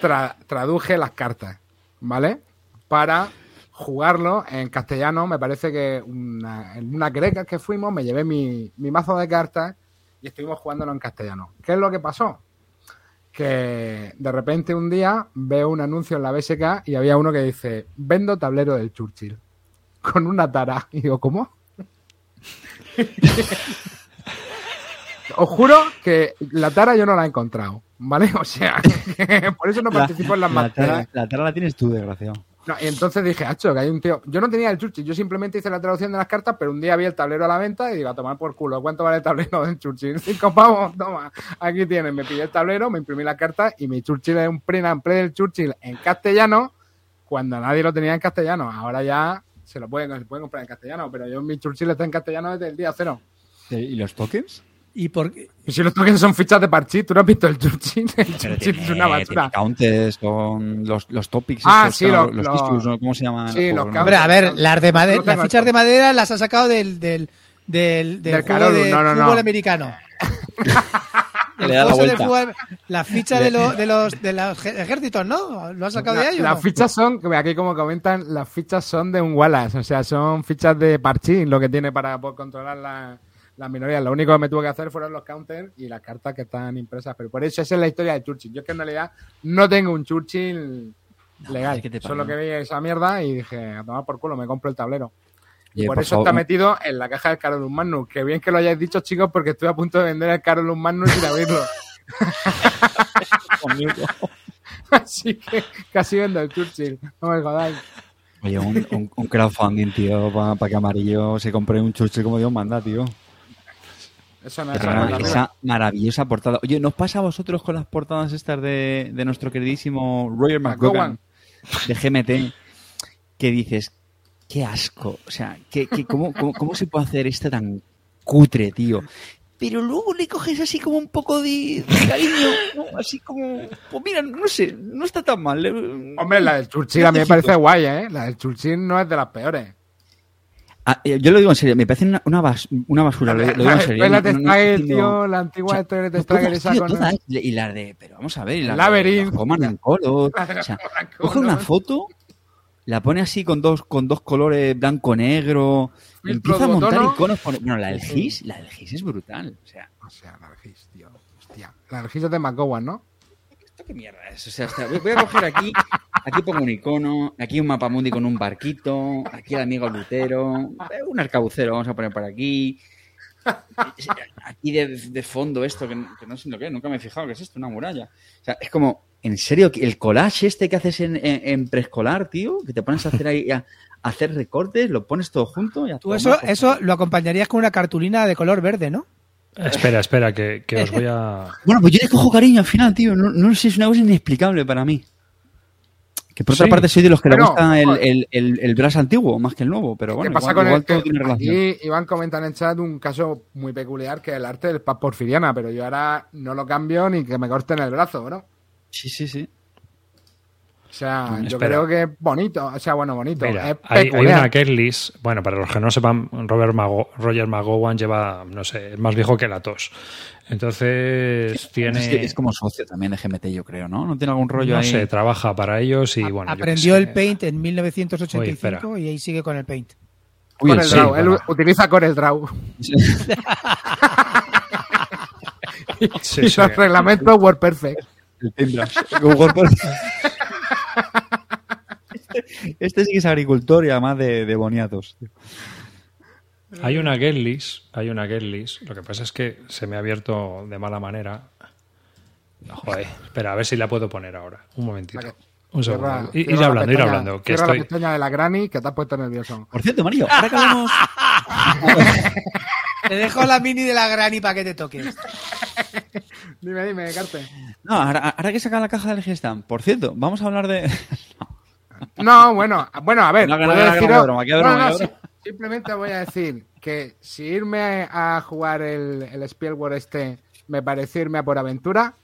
[SPEAKER 3] tra- traduje las cartas, ¿vale? Para jugarlo en castellano. Me parece que una- en una greca que fuimos me llevé mi, mi mazo de cartas y estuvimos jugándolo en castellano. ¿Qué es lo que pasó? Que de repente un día veo un anuncio en la BSK y había uno que dice, vendo tablero del Churchill con una tara. Y digo, ¿cómo? Os juro que la tara yo no la he encontrado, ¿vale? O sea, por eso no participo en las
[SPEAKER 2] la, tara, la tara la tienes tú, desgraciado.
[SPEAKER 3] No, y entonces dije, hacho, que hay un tío. Yo no tenía el Churchill, yo simplemente hice la traducción de las cartas, pero un día vi el tablero a la venta y digo, a tomar por culo, ¿cuánto vale el tablero del Churchill? Cinco pavos, toma, aquí tienes. Me pillé el tablero, me imprimí las cartas y mi Churchill es un print and play del Churchill en castellano, cuando nadie lo tenía en castellano. Ahora ya se lo pueden, se puede comprar en castellano, pero yo mi Churchill está en castellano desde el día cero.
[SPEAKER 2] ¿Y los tokens?
[SPEAKER 4] ¿Y por qué?
[SPEAKER 3] Y si los tokens son fichas de parchís, ¿tú no has visto el Churchill? El
[SPEAKER 2] tiene-
[SPEAKER 3] es una basura.
[SPEAKER 2] tiene counters con los, los topics.
[SPEAKER 3] Ah,
[SPEAKER 2] estos,
[SPEAKER 3] sí,
[SPEAKER 2] claro,
[SPEAKER 3] lo-
[SPEAKER 2] los
[SPEAKER 3] lo-
[SPEAKER 2] issues, ¿no? ¿cómo se llaman?
[SPEAKER 3] Sí,
[SPEAKER 2] los
[SPEAKER 3] los?
[SPEAKER 4] Hombre, a ver, las de madera, las fichas de madera las ha sacado del, del, del, del
[SPEAKER 3] Del
[SPEAKER 4] juego de
[SPEAKER 3] no, no, no.
[SPEAKER 4] fútbol americano.
[SPEAKER 2] Le da la
[SPEAKER 4] de
[SPEAKER 2] vuelta.
[SPEAKER 4] fútbol- la ficha de, lo- de los, de los ejércitos, ¿no? ¿Lo ha sacado de
[SPEAKER 3] La-
[SPEAKER 4] ahí o
[SPEAKER 3] Las
[SPEAKER 4] no?
[SPEAKER 3] fichas son, que aquí como comentan, las fichas son de un Wallace, o sea, son fichas de parchís lo que tiene para poder controlar la- las minorías. Lo único que me tuve que hacer fueron los counters y las cartas que están impresas, pero por eso esa es la historia de Churchill. Yo es que en realidad no tengo un Churchill legal.
[SPEAKER 2] ¿qué te
[SPEAKER 3] Solo que vi esa mierda y dije, a tomar por culo, me compro el tablero.
[SPEAKER 2] Oye,
[SPEAKER 3] por,
[SPEAKER 2] por
[SPEAKER 3] eso
[SPEAKER 2] favor,
[SPEAKER 3] está metido en la caja del Carolus Magnus. Que bien que lo hayáis dicho, chicos, porque estoy a punto de vender el Carolus Magnus sin abrirlo. Así que casi vendo el Churchill. No me jodáis.
[SPEAKER 2] Oye, un, un- un crowdfunding, tío, para que Amarillo se compre un Churchill como Dios manda, tío. Esa, maravillosa portada. Oye, ¿nos pasa a vosotros con las portadas estas de, de nuestro queridísimo Roger McGowan de GMT? Que dices, qué asco. O sea, ¿qué, qué- cómo, cómo, cómo se puede hacer esto tan cutre, tío? Pero luego le coges así como un poco de, de cariño, ¿no? así como, pues mira, no sé, no está tan mal. Le-
[SPEAKER 3] Hombre, la del Churchill a mí me parece guay, ¿eh? La del Churchill no es de las peores.
[SPEAKER 2] Ah, eh, yo lo digo en serio, me parece una, una, bas- una basura, lo, lo digo en serio.
[SPEAKER 3] la tío, la antigua
[SPEAKER 2] O sea,
[SPEAKER 3] Stagger
[SPEAKER 2] todas,
[SPEAKER 3] esa con...
[SPEAKER 2] todas. Y las de, pero vamos a ver, y las
[SPEAKER 3] Labyrinth.
[SPEAKER 2] de en color.
[SPEAKER 3] De
[SPEAKER 2] O sea, coge una foto, la pone así con dos, con dos colores blanco-negro, empieza a montar iconos. por- Bueno, la del GIS, la del GIS es brutal. O sea,
[SPEAKER 3] O sea, la del Gis, tío. Hostia. La del Gis es de McGowan, ¿no?
[SPEAKER 2] ¿Esto qué mierda es? O sea, hasta- voy a coger aquí, aquí pongo un icono, aquí un mapamundi con un barquito, aquí el amigo Lutero, un arcabucero vamos a poner por aquí. Aquí de, de fondo esto, que, que no sé lo que es, nunca me he fijado que es esto, una muralla. O sea, es como, en serio, el collage este que haces en, en- en preescolar, tío, que te pones a hacer ahí, a, a hacer recortes, lo pones todo junto y a
[SPEAKER 4] Tú eso, eso lo acompañaría con una cartulina de color verde, ¿no?
[SPEAKER 1] Espera, espera, que, que os voy a.
[SPEAKER 2] Bueno, pues yo le cojo cariño al final, tío. No, no sé, es una cosa inexplicable para mí. Que por otra
[SPEAKER 1] Sí.
[SPEAKER 2] parte soy de los que le
[SPEAKER 3] Bueno,
[SPEAKER 2] gusta el, el, el, el brass antiguo más que el nuevo, pero bueno,
[SPEAKER 3] ¿Qué pasa
[SPEAKER 2] igual,
[SPEAKER 3] con
[SPEAKER 2] igual
[SPEAKER 3] el
[SPEAKER 2] todo
[SPEAKER 3] que
[SPEAKER 2] tiene relación.
[SPEAKER 3] Aquí Iván comenta en el chat un caso muy peculiar que es el arte del paz porfiriana, pero yo ahora no lo cambio ni que me corten el brazo, ¿no?
[SPEAKER 2] Sí, sí, sí.
[SPEAKER 3] O sea, yo
[SPEAKER 1] Espera.
[SPEAKER 3] creo que es bonito, o sea, bueno, bonito.
[SPEAKER 1] Mira,
[SPEAKER 3] es
[SPEAKER 1] hay, hay una Kerlis. Bueno, para los que no sepan, Robert Mago- Roger McGowan lleva, no sé, es más viejo que la tos. Entonces tiene.
[SPEAKER 2] Es, que es como socio también de GMT, yo creo, ¿no? ¿No tiene algún rollo
[SPEAKER 1] no
[SPEAKER 2] ahí?
[SPEAKER 1] sé, trabaja para ellos y
[SPEAKER 4] A-
[SPEAKER 1] bueno. yo
[SPEAKER 4] Aprendió el Paint en
[SPEAKER 1] Oye,
[SPEAKER 4] 1985
[SPEAKER 1] espera.
[SPEAKER 4] y ahí sigue con el Paint.
[SPEAKER 2] Uy,
[SPEAKER 3] Con
[SPEAKER 2] el
[SPEAKER 1] sí,
[SPEAKER 3] draw, él
[SPEAKER 1] bueno.
[SPEAKER 3] utiliza Corel Draw.
[SPEAKER 1] Sí,
[SPEAKER 3] y
[SPEAKER 1] sí.
[SPEAKER 3] los reglamentos WordPerfect.
[SPEAKER 2] El Paintbrush. Plus. Este, este sí que es agricultor y además de, de boniatos. tío.
[SPEAKER 1] Hay una get list, hay una get list. Lo que pasa es que se me ha abierto de mala manera. Joder, espera, a ver si la puedo poner ahora. Un momentito.
[SPEAKER 3] Vale.
[SPEAKER 1] Un
[SPEAKER 3] Cierra-
[SPEAKER 1] segundo. Ir, ir
[SPEAKER 3] cierra la
[SPEAKER 1] hablando, ir
[SPEAKER 3] pestaña-
[SPEAKER 1] hablando. Que
[SPEAKER 3] cierra la
[SPEAKER 1] estoy...
[SPEAKER 3] pestaña de la granny que te has puesto nervioso.
[SPEAKER 2] Por cierto, Marillo, ahora que hablamos...
[SPEAKER 4] Te dejo la mini de la Granny para que te toques.
[SPEAKER 3] Dime, dime, Carte.
[SPEAKER 2] No, ahora, ahora que saca la caja del Gestam. Por cierto, vamos a hablar de...
[SPEAKER 3] No, bueno, bueno, a ver,
[SPEAKER 2] No, no,
[SPEAKER 3] deciros-
[SPEAKER 2] broma, broma,
[SPEAKER 3] sí, simplemente voy a decir que si irme a jugar el, el Spielworld este me pareció irme a por aventura,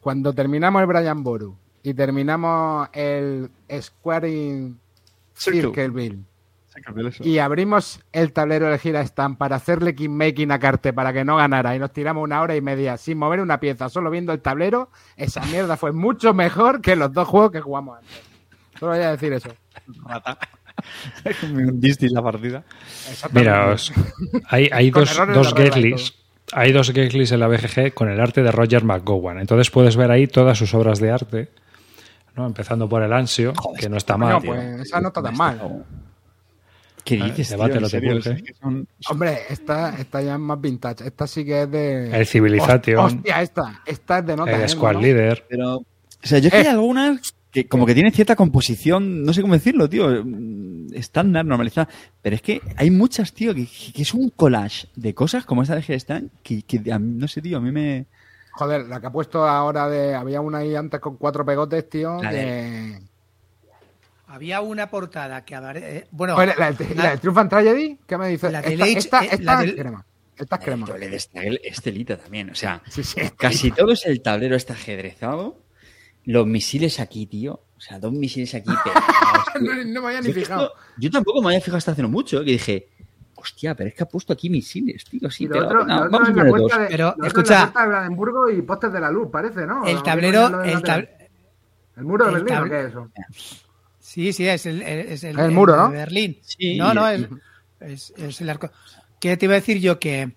[SPEAKER 3] cuando terminamos el Brian Boru y terminamos el Squaring
[SPEAKER 2] Circle.
[SPEAKER 3] Circleville y abrimos el tablero de gira stand para hacerle making a Carte para que no ganara y nos tiramos una hora y media sin mover una pieza, solo viendo el tablero, esa mierda fue mucho mejor que los dos juegos que jugamos antes. Solo voy a decir eso.
[SPEAKER 2] Me hundiste la partida.
[SPEAKER 3] Exactamente.
[SPEAKER 1] Mira, os- hay, hay dos, dos. Hay dos get lists en la BGG con el arte de Roger McGowan. Entonces puedes ver ahí todas sus obras de arte. ¿no? Empezando por el Ansio, que no está mal.
[SPEAKER 3] No, pues esa no está tan mal.
[SPEAKER 2] ¿Qué
[SPEAKER 1] Ah,
[SPEAKER 2] dices,
[SPEAKER 3] Hombre, esta, esta ya es más vintage. Esta sí que es de.
[SPEAKER 1] El Civilization.
[SPEAKER 3] Hostia, esta. Esta es de nota.
[SPEAKER 1] el
[SPEAKER 3] ¿eh,
[SPEAKER 1] Squad
[SPEAKER 3] ¿no?
[SPEAKER 1] Leader.
[SPEAKER 2] Pero, o sea, yo es que hay
[SPEAKER 3] Eh.
[SPEAKER 2] algunas que como que tienen cierta composición, no sé cómo decirlo, tío, estándar, normalizada. Pero es que hay muchas, tío, que, que es un collage de cosas como esta de Gestan, que, que a mí- no sé, tío, a mí me...
[SPEAKER 3] Joder, la que ha puesto ahora de. Había una ahí antes con cuatro pegotes, tío.
[SPEAKER 2] La de-
[SPEAKER 3] que-
[SPEAKER 4] Había una portada que eh, bueno,
[SPEAKER 3] Oye, la, de-
[SPEAKER 4] la-
[SPEAKER 3] la de Triumph and Tragedy, ¿qué me dices?
[SPEAKER 4] La
[SPEAKER 3] esta,
[SPEAKER 4] del H-
[SPEAKER 3] esta,
[SPEAKER 4] eh,
[SPEAKER 3] esta
[SPEAKER 4] la
[SPEAKER 3] es
[SPEAKER 4] del-
[SPEAKER 3] crema. Esta es crema.
[SPEAKER 2] Yo le destaqué este Lita también, o sea,
[SPEAKER 3] Sí, sí.
[SPEAKER 2] casi todo es el tablero está ajedrezado, los misiles aquí, tío, o sea, dos misiles aquí.
[SPEAKER 3] No, no me había ni
[SPEAKER 2] Yo,
[SPEAKER 3] fijado.
[SPEAKER 2] esto- yo tampoco me había fijado hasta hace no mucho, que dije, hostia, pero es que ha puesto aquí misiles, tío,
[SPEAKER 3] lo
[SPEAKER 2] pegados.
[SPEAKER 3] otro- otro
[SPEAKER 2] vamos a poner dos.
[SPEAKER 3] de-
[SPEAKER 4] Pero, escucha.
[SPEAKER 3] la puerta de Brandenburgo y postes de la luz, parece, ¿no?
[SPEAKER 4] el
[SPEAKER 3] ¿O
[SPEAKER 4] tablero,
[SPEAKER 3] de
[SPEAKER 4] el tab-?
[SPEAKER 3] ¿El muro de Berlín qué es eso?
[SPEAKER 4] Sí, sí, es el, es el,
[SPEAKER 3] El muro,
[SPEAKER 4] de
[SPEAKER 3] ¿no?
[SPEAKER 4] Berlín.
[SPEAKER 2] Sí,
[SPEAKER 4] no, no, es, es- es el arco. ¿Qué te iba a decir yo? Que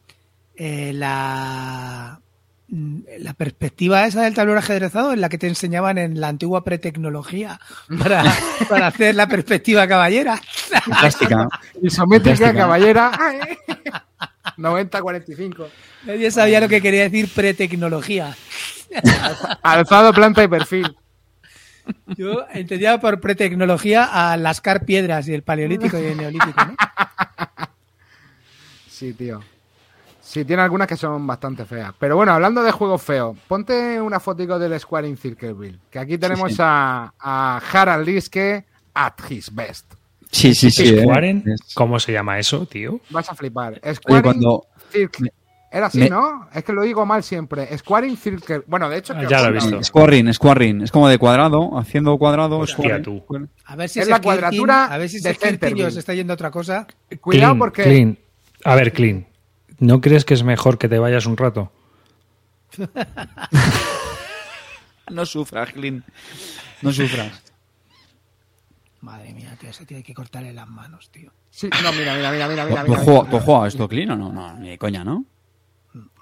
[SPEAKER 4] eh, la mm, la perspectiva esa del tablero ajedrezado es la que te enseñaban en la antigua pretecnología para, para hacer la perspectiva caballera.
[SPEAKER 2] Plástica.
[SPEAKER 3] Isométrica,
[SPEAKER 2] Fantástica.
[SPEAKER 3] caballera. 90-45.
[SPEAKER 4] Nadie sabía lo que quería decir pretecnología.
[SPEAKER 3] Alzado, planta y perfil.
[SPEAKER 4] Yo entendía por pretecnología a lascar piedras y el paleolítico y el neolítico. ¿no?
[SPEAKER 3] Sí, tío. Sí, tiene algunas que son bastante feas. Pero bueno, hablando de juegos feos, ponte una fotico del Square in Circleville. Que aquí tenemos
[SPEAKER 2] sí.
[SPEAKER 3] A, a Harald Liske at his best.
[SPEAKER 2] Sí, sí, sí. eh.
[SPEAKER 1] Squaren, ¿Cómo se llama eso, tío?
[SPEAKER 3] Vas a flipar.
[SPEAKER 2] Oye,
[SPEAKER 3] Square in
[SPEAKER 2] cuando
[SPEAKER 3] Circle. Era así,
[SPEAKER 2] me-
[SPEAKER 3] ¿no? Es que lo digo mal siempre. Square in Circle. Bueno, de hecho,
[SPEAKER 1] Ah, ya lo he visto.
[SPEAKER 2] Squarring, Squarring. Es como de cuadrado, haciendo cuadrado.
[SPEAKER 1] Hostia,
[SPEAKER 2] squarring.
[SPEAKER 1] tú.
[SPEAKER 4] A ver si
[SPEAKER 3] Es
[SPEAKER 4] ese
[SPEAKER 3] la cuadratura
[SPEAKER 4] a ver si
[SPEAKER 3] de
[SPEAKER 4] os está yendo a otra cosa.
[SPEAKER 3] Cuidado
[SPEAKER 1] Clean,
[SPEAKER 3] porque.
[SPEAKER 1] Clean. A ver, Clean. ¿No crees que es mejor que te vayas un rato?
[SPEAKER 2] No sufras, Clint. No sufras.
[SPEAKER 4] Madre mía, tío, ese tiene que cortarle las manos, tío.
[SPEAKER 3] Sí, no, mira, mira, mira, mira,
[SPEAKER 2] ¿Tú
[SPEAKER 3] mira.
[SPEAKER 2] has
[SPEAKER 3] mira, mira.
[SPEAKER 2] tú has jugado a esto, Clint, o no? No, ni de coña, ¿no?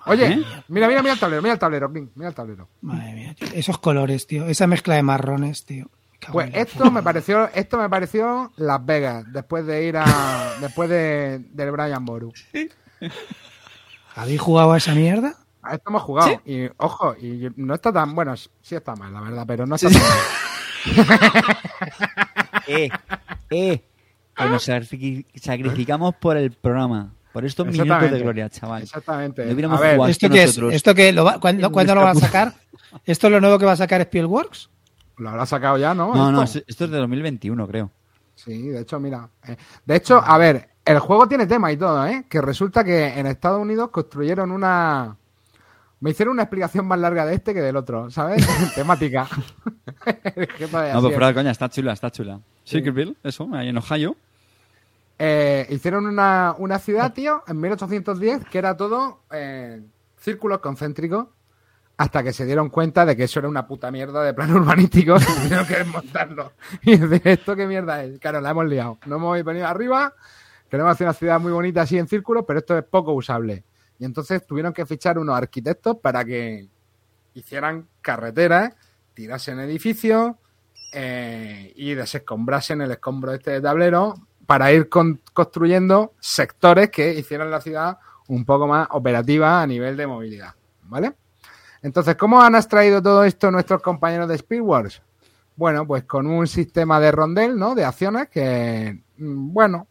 [SPEAKER 3] Oye,
[SPEAKER 2] ¿Eh?
[SPEAKER 3] mira, mira, mira el tablero, mira el tablero, mira el tablero.
[SPEAKER 4] Madre mía, tío. Esos colores, tío. Esa mezcla de marrones, tío.
[SPEAKER 3] Pues esto me pareció, esto me pareció Las Vegas, después de ir a, después de, del Brian Boru.
[SPEAKER 4] ¿Habéis jugado a esa mierda?
[SPEAKER 3] A esto hemos jugado y ojo, y no está tan, bueno, sí está mal, la verdad, pero no está tan mal.
[SPEAKER 2] Eh, eh. Que nos sacrifi- sacrificamos por el programa. Por estos minutos de
[SPEAKER 3] Exactamente.
[SPEAKER 2] gloria, chaval.
[SPEAKER 3] Exactamente.
[SPEAKER 2] No hubiéramos
[SPEAKER 3] A ver,
[SPEAKER 2] jugado.
[SPEAKER 4] ¿Esto qué es? ¿Esto qué? ¿Lo va- ¿Cuándo, cuándo lo van a sacar? ¿Esto es lo nuevo que va a sacar Spielworks?
[SPEAKER 3] lo habrá sacado ya, ¿no?
[SPEAKER 2] No, no,
[SPEAKER 3] Esto.
[SPEAKER 2] esto esto es de 2021, creo.
[SPEAKER 3] Sí, de hecho, mira. eh, de hecho, a ver, el juego tiene tema y todo, ¿eh? Que resulta que en Estados Unidos construyeron una. Me hicieron una explicación más larga de este que del otro, ¿sabes? Temática. De
[SPEAKER 2] No, pero fuera de coña, está chula, está chula. Circleville, eso, ahí en Ohio.
[SPEAKER 3] Eh, hicieron una, una ciudad, tío, en 1810, que era todo eh, círculos concéntricos, hasta que se dieron cuenta de que eso era una puta mierda de plan urbanístico tuvieron que desmontarlo. Y de esto qué mierda es. Claro, la hemos liado. No hemos venido arriba, queremos hacer una ciudad muy bonita así en círculos, pero esto es poco usable. Y entonces tuvieron que fichar unos arquitectos para que hicieran carreteras, tirasen edificios eh, y desescombrasen el escombro este tablero para ir con- construyendo sectores que hicieran la ciudad un poco más operativa a nivel de movilidad. ¿Vale? Entonces, ¿cómo han extraído todo esto nuestros compañeros de Speedwars? Bueno, pues con un sistema de rondel, ¿no? De acciones que, mm, bueno,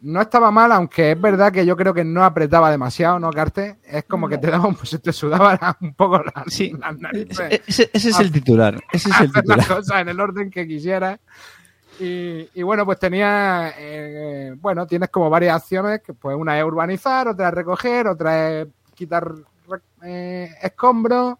[SPEAKER 3] no estaba mal, aunque es verdad que yo creo que no apretaba demasiado, ¿no, Carte? Es como que te daba un, pues te sudaba un poco las,
[SPEAKER 2] Sí.
[SPEAKER 3] las narices
[SPEAKER 2] Ese, ese- ese es el titular. Ese es el
[SPEAKER 3] hacer las
[SPEAKER 2] titular.
[SPEAKER 3] cosas en el orden que quisieras. Y, y bueno, pues tenía, eh, bueno, tienes como varias acciones, que pues una es urbanizar, otra es recoger, otra es quitar eh, escombros.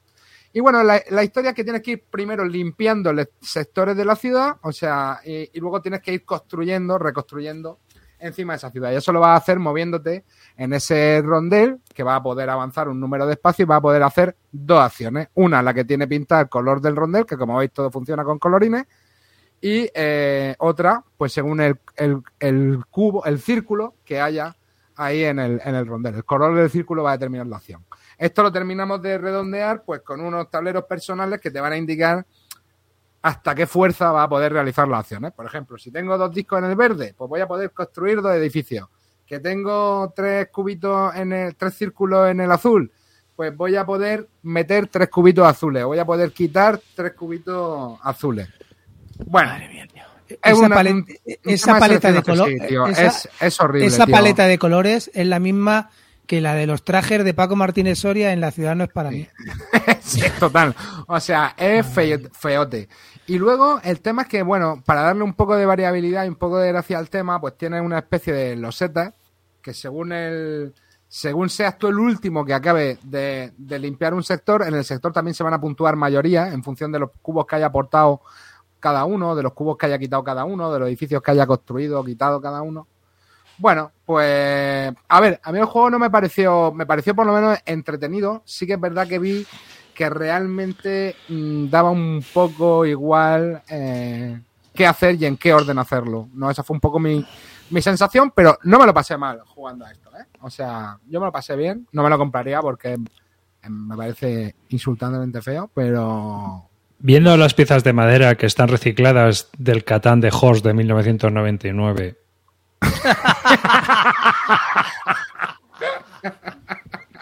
[SPEAKER 3] Y bueno, la, historia es que tienes que ir primero limpiando los sectores de la ciudad, o sea, y, luego tienes que ir construyendo, reconstruyendo encima de esa ciudad. Y eso lo vas a hacer moviéndote en ese rondel, que va a poder avanzar un número de espacios y va a poder hacer dos acciones. Una, la que tiene pintada el color del rondel, que como veis todo funciona con colorines. Y eh, otra, pues según el, el- cubo, el círculo que haya ahí en el, en el rondel. El color del círculo va a determinar la acción. Esto lo terminamos de redondear pues con unos tableros personales que te van a indicar hasta qué fuerza va a poder realizar las acciones. Por ejemplo, si tengo dos discos en el verde, pues voy a poder construir dos edificios. Que tengo tres cubitos en el, tres círculos en el azul, pues voy a poder meter tres cubitos azules. Voy a poder quitar tres cubitos azules. Bueno,
[SPEAKER 4] Madre mía, tío. Esa,
[SPEAKER 3] una-
[SPEAKER 4] esa paleta de
[SPEAKER 3] selección
[SPEAKER 4] color,
[SPEAKER 3] así, tío.
[SPEAKER 4] esa,
[SPEAKER 3] es, es horrible.
[SPEAKER 4] esa
[SPEAKER 3] tío.
[SPEAKER 4] paleta de colores es la misma que la de los trajes de Paco Martínez Soria en La ciudad no es para mí.
[SPEAKER 3] Sí, total. O sea, es feo- feote. Y luego el tema es que, bueno, para darle un poco de variabilidad y un poco de gracia al tema, pues tiene una especie de losetas que según el según seas tú el último que acabe de, de limpiar un sector, en el sector también se van a puntuar mayoría en función de los cubos que haya aportado cada uno, de los cubos que haya quitado cada uno, de los edificios que haya construido o quitado cada uno. Bueno, pues a ver, a mí el juego no me pareció, me pareció por lo menos entretenido. Sí que es verdad que vi que realmente mm, daba un poco igual eh, qué hacer y en qué orden hacerlo. No, esa fue un poco mi, mi sensación, pero no me lo pasé mal jugando a esto, ¿eh? O sea, yo me lo pasé bien, no me lo compraría porque me parece insultantemente feo, pero
[SPEAKER 1] Viendo las piezas de madera que están recicladas del Catán de Horst de 1999.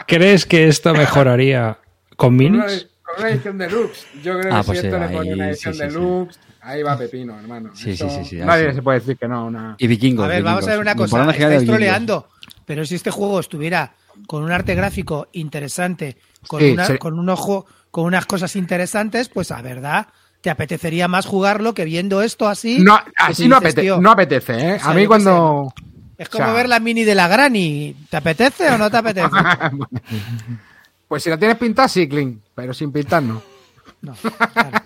[SPEAKER 1] ¿Crees que esto mejoraría con minis?
[SPEAKER 3] con una edición deluxe, yo creo
[SPEAKER 2] Ah,
[SPEAKER 3] que
[SPEAKER 2] pues
[SPEAKER 3] si esto le pone una edición
[SPEAKER 2] sí, sí, sí.
[SPEAKER 3] deluxe, ahí va pepino, hermano.
[SPEAKER 2] Sí, sí, sí, sí,
[SPEAKER 3] nadie
[SPEAKER 2] sí.
[SPEAKER 3] se puede decir que no. Una...
[SPEAKER 2] Y vikingos.
[SPEAKER 4] A ver, vamos a ver una cosa. Estáis troleando, pero si este juego estuviera con un arte gráfico interesante, con,
[SPEAKER 3] Sí,
[SPEAKER 4] una- con un ojo, con unas cosas interesantes, pues a verdad, te apetecería más jugarlo que viendo esto así.
[SPEAKER 3] No, así no,
[SPEAKER 4] dices,
[SPEAKER 3] apete-
[SPEAKER 4] tío,
[SPEAKER 3] no apetece, ¿eh?
[SPEAKER 4] O sea,
[SPEAKER 3] a mí cuando...
[SPEAKER 4] Es como
[SPEAKER 3] o sea-
[SPEAKER 4] ver la mini de la Granny. ¿Te apetece o no te apetece?
[SPEAKER 3] Pues si la tienes pintada, sí, Clean, pero sin pintar no.
[SPEAKER 4] No, claro.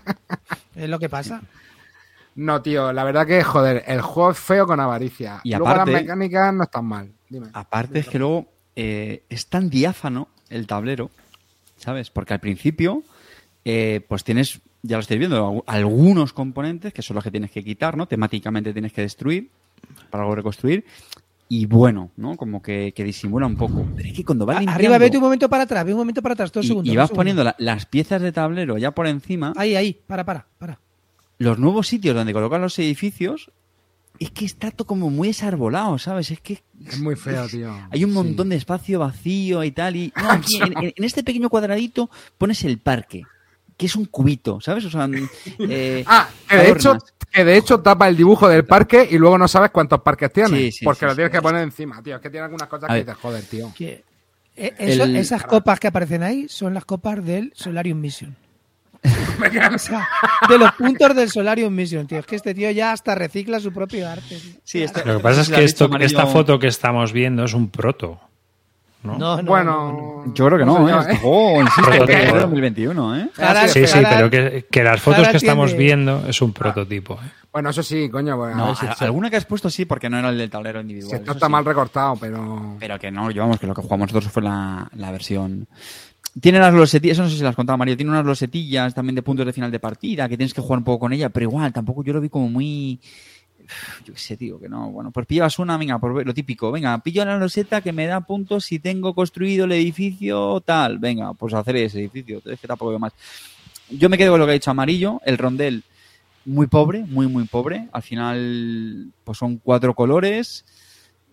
[SPEAKER 4] Es lo que pasa.
[SPEAKER 3] No, tío, la verdad que, joder, el juego es feo con avaricia.
[SPEAKER 2] Y
[SPEAKER 3] Luego
[SPEAKER 2] aparte-
[SPEAKER 3] las mecánicas no están mal. Dime.
[SPEAKER 2] Aparte es que luego eh, es tan diáfano el tablero, ¿sabes? Porque al principio, eh, pues tienes, ya lo estáis viendo, algu- algunos componentes que son los que tienes que quitar, ¿no? Temáticamente tienes que destruir para luego reconstruir. Y bueno, ¿no? Como que, que disimula un poco. Pero es que cuando vas
[SPEAKER 4] A-
[SPEAKER 2] limpiando
[SPEAKER 4] Arriba, vete un momento para atrás, ve un momento para atrás, dos
[SPEAKER 2] y,
[SPEAKER 4] segundos.
[SPEAKER 2] y vas poniendo la- las piezas de tablero ya por encima,
[SPEAKER 4] Ahí, ahí, para, para, para.
[SPEAKER 2] los nuevos sitios donde colocan los edificios, es que está todo como muy desarbolado, ¿sabes? Es que
[SPEAKER 3] Es muy feo, tío.
[SPEAKER 2] Hay un
[SPEAKER 3] Sí.
[SPEAKER 2] montón de espacio vacío y tal. Y no, aquí en, este pequeño cuadradito pones el parque, que es un cubito, ¿sabes? O sea, eh,
[SPEAKER 3] Ah, que de, hecho, que de hecho tapa el dibujo del parque y luego no sabes cuántos parques tiene.
[SPEAKER 2] Sí, sí,
[SPEAKER 3] porque
[SPEAKER 2] sí,
[SPEAKER 3] lo
[SPEAKER 2] sí.
[SPEAKER 3] tienes que poner encima, tío. Es que tiene algunas cosas
[SPEAKER 2] A
[SPEAKER 3] que
[SPEAKER 2] ver.
[SPEAKER 3] dices, joder, tío.
[SPEAKER 4] Que, eh, eso-
[SPEAKER 2] El-
[SPEAKER 4] esas copas que aparecen ahí son las copas del Solarium Mission. O sea, de los puntos del Solarium Mission, tío. Es que este tío ya hasta recicla su propio arte. tío.
[SPEAKER 2] Sí, este-
[SPEAKER 1] Lo que pasa es que esto, esta foto que estamos viendo es un proto. ¿no?
[SPEAKER 4] No, no, no, no.
[SPEAKER 3] bueno,
[SPEAKER 2] Yo creo que no, ¿eh?
[SPEAKER 3] yo,
[SPEAKER 2] insisto,
[SPEAKER 1] Prototipo.
[SPEAKER 2] es de 2021, ¿eh?
[SPEAKER 4] Jara-
[SPEAKER 1] Sí, sí,
[SPEAKER 4] Jara-
[SPEAKER 1] pero que, que las fotos
[SPEAKER 4] Jara
[SPEAKER 1] que estamos viendo es un prototipo. ¿eh?
[SPEAKER 3] Bueno, eso sí, coño. Bueno, a
[SPEAKER 2] No,
[SPEAKER 3] ver si,
[SPEAKER 2] a- alguna que has puesto sí, porque no era el del tablero
[SPEAKER 3] si
[SPEAKER 2] individual.
[SPEAKER 3] esto
[SPEAKER 2] eso
[SPEAKER 3] está
[SPEAKER 2] sí.
[SPEAKER 3] mal recortado, pero.
[SPEAKER 2] Pero que no, llevamos que lo que jugamos nosotros fue la, la versión. Tiene las losetillas, eso no sé si las contaba Mario, tiene unas losetillas también de puntos de final de partida, que tienes que jugar un poco con ella, pero igual, tampoco yo lo vi como muy. Yo qué sé, tío, que no. Bueno, pues pillas una, venga, lo típico, venga, pillo la loseta que me da puntos si tengo construido el edificio tal, venga, pues hacer ese edificio, es que tampoco veo más. Yo me quedo con lo que ha dicho Amarillo, el rondel muy pobre, muy, muy pobre. Al final, pues son cuatro colores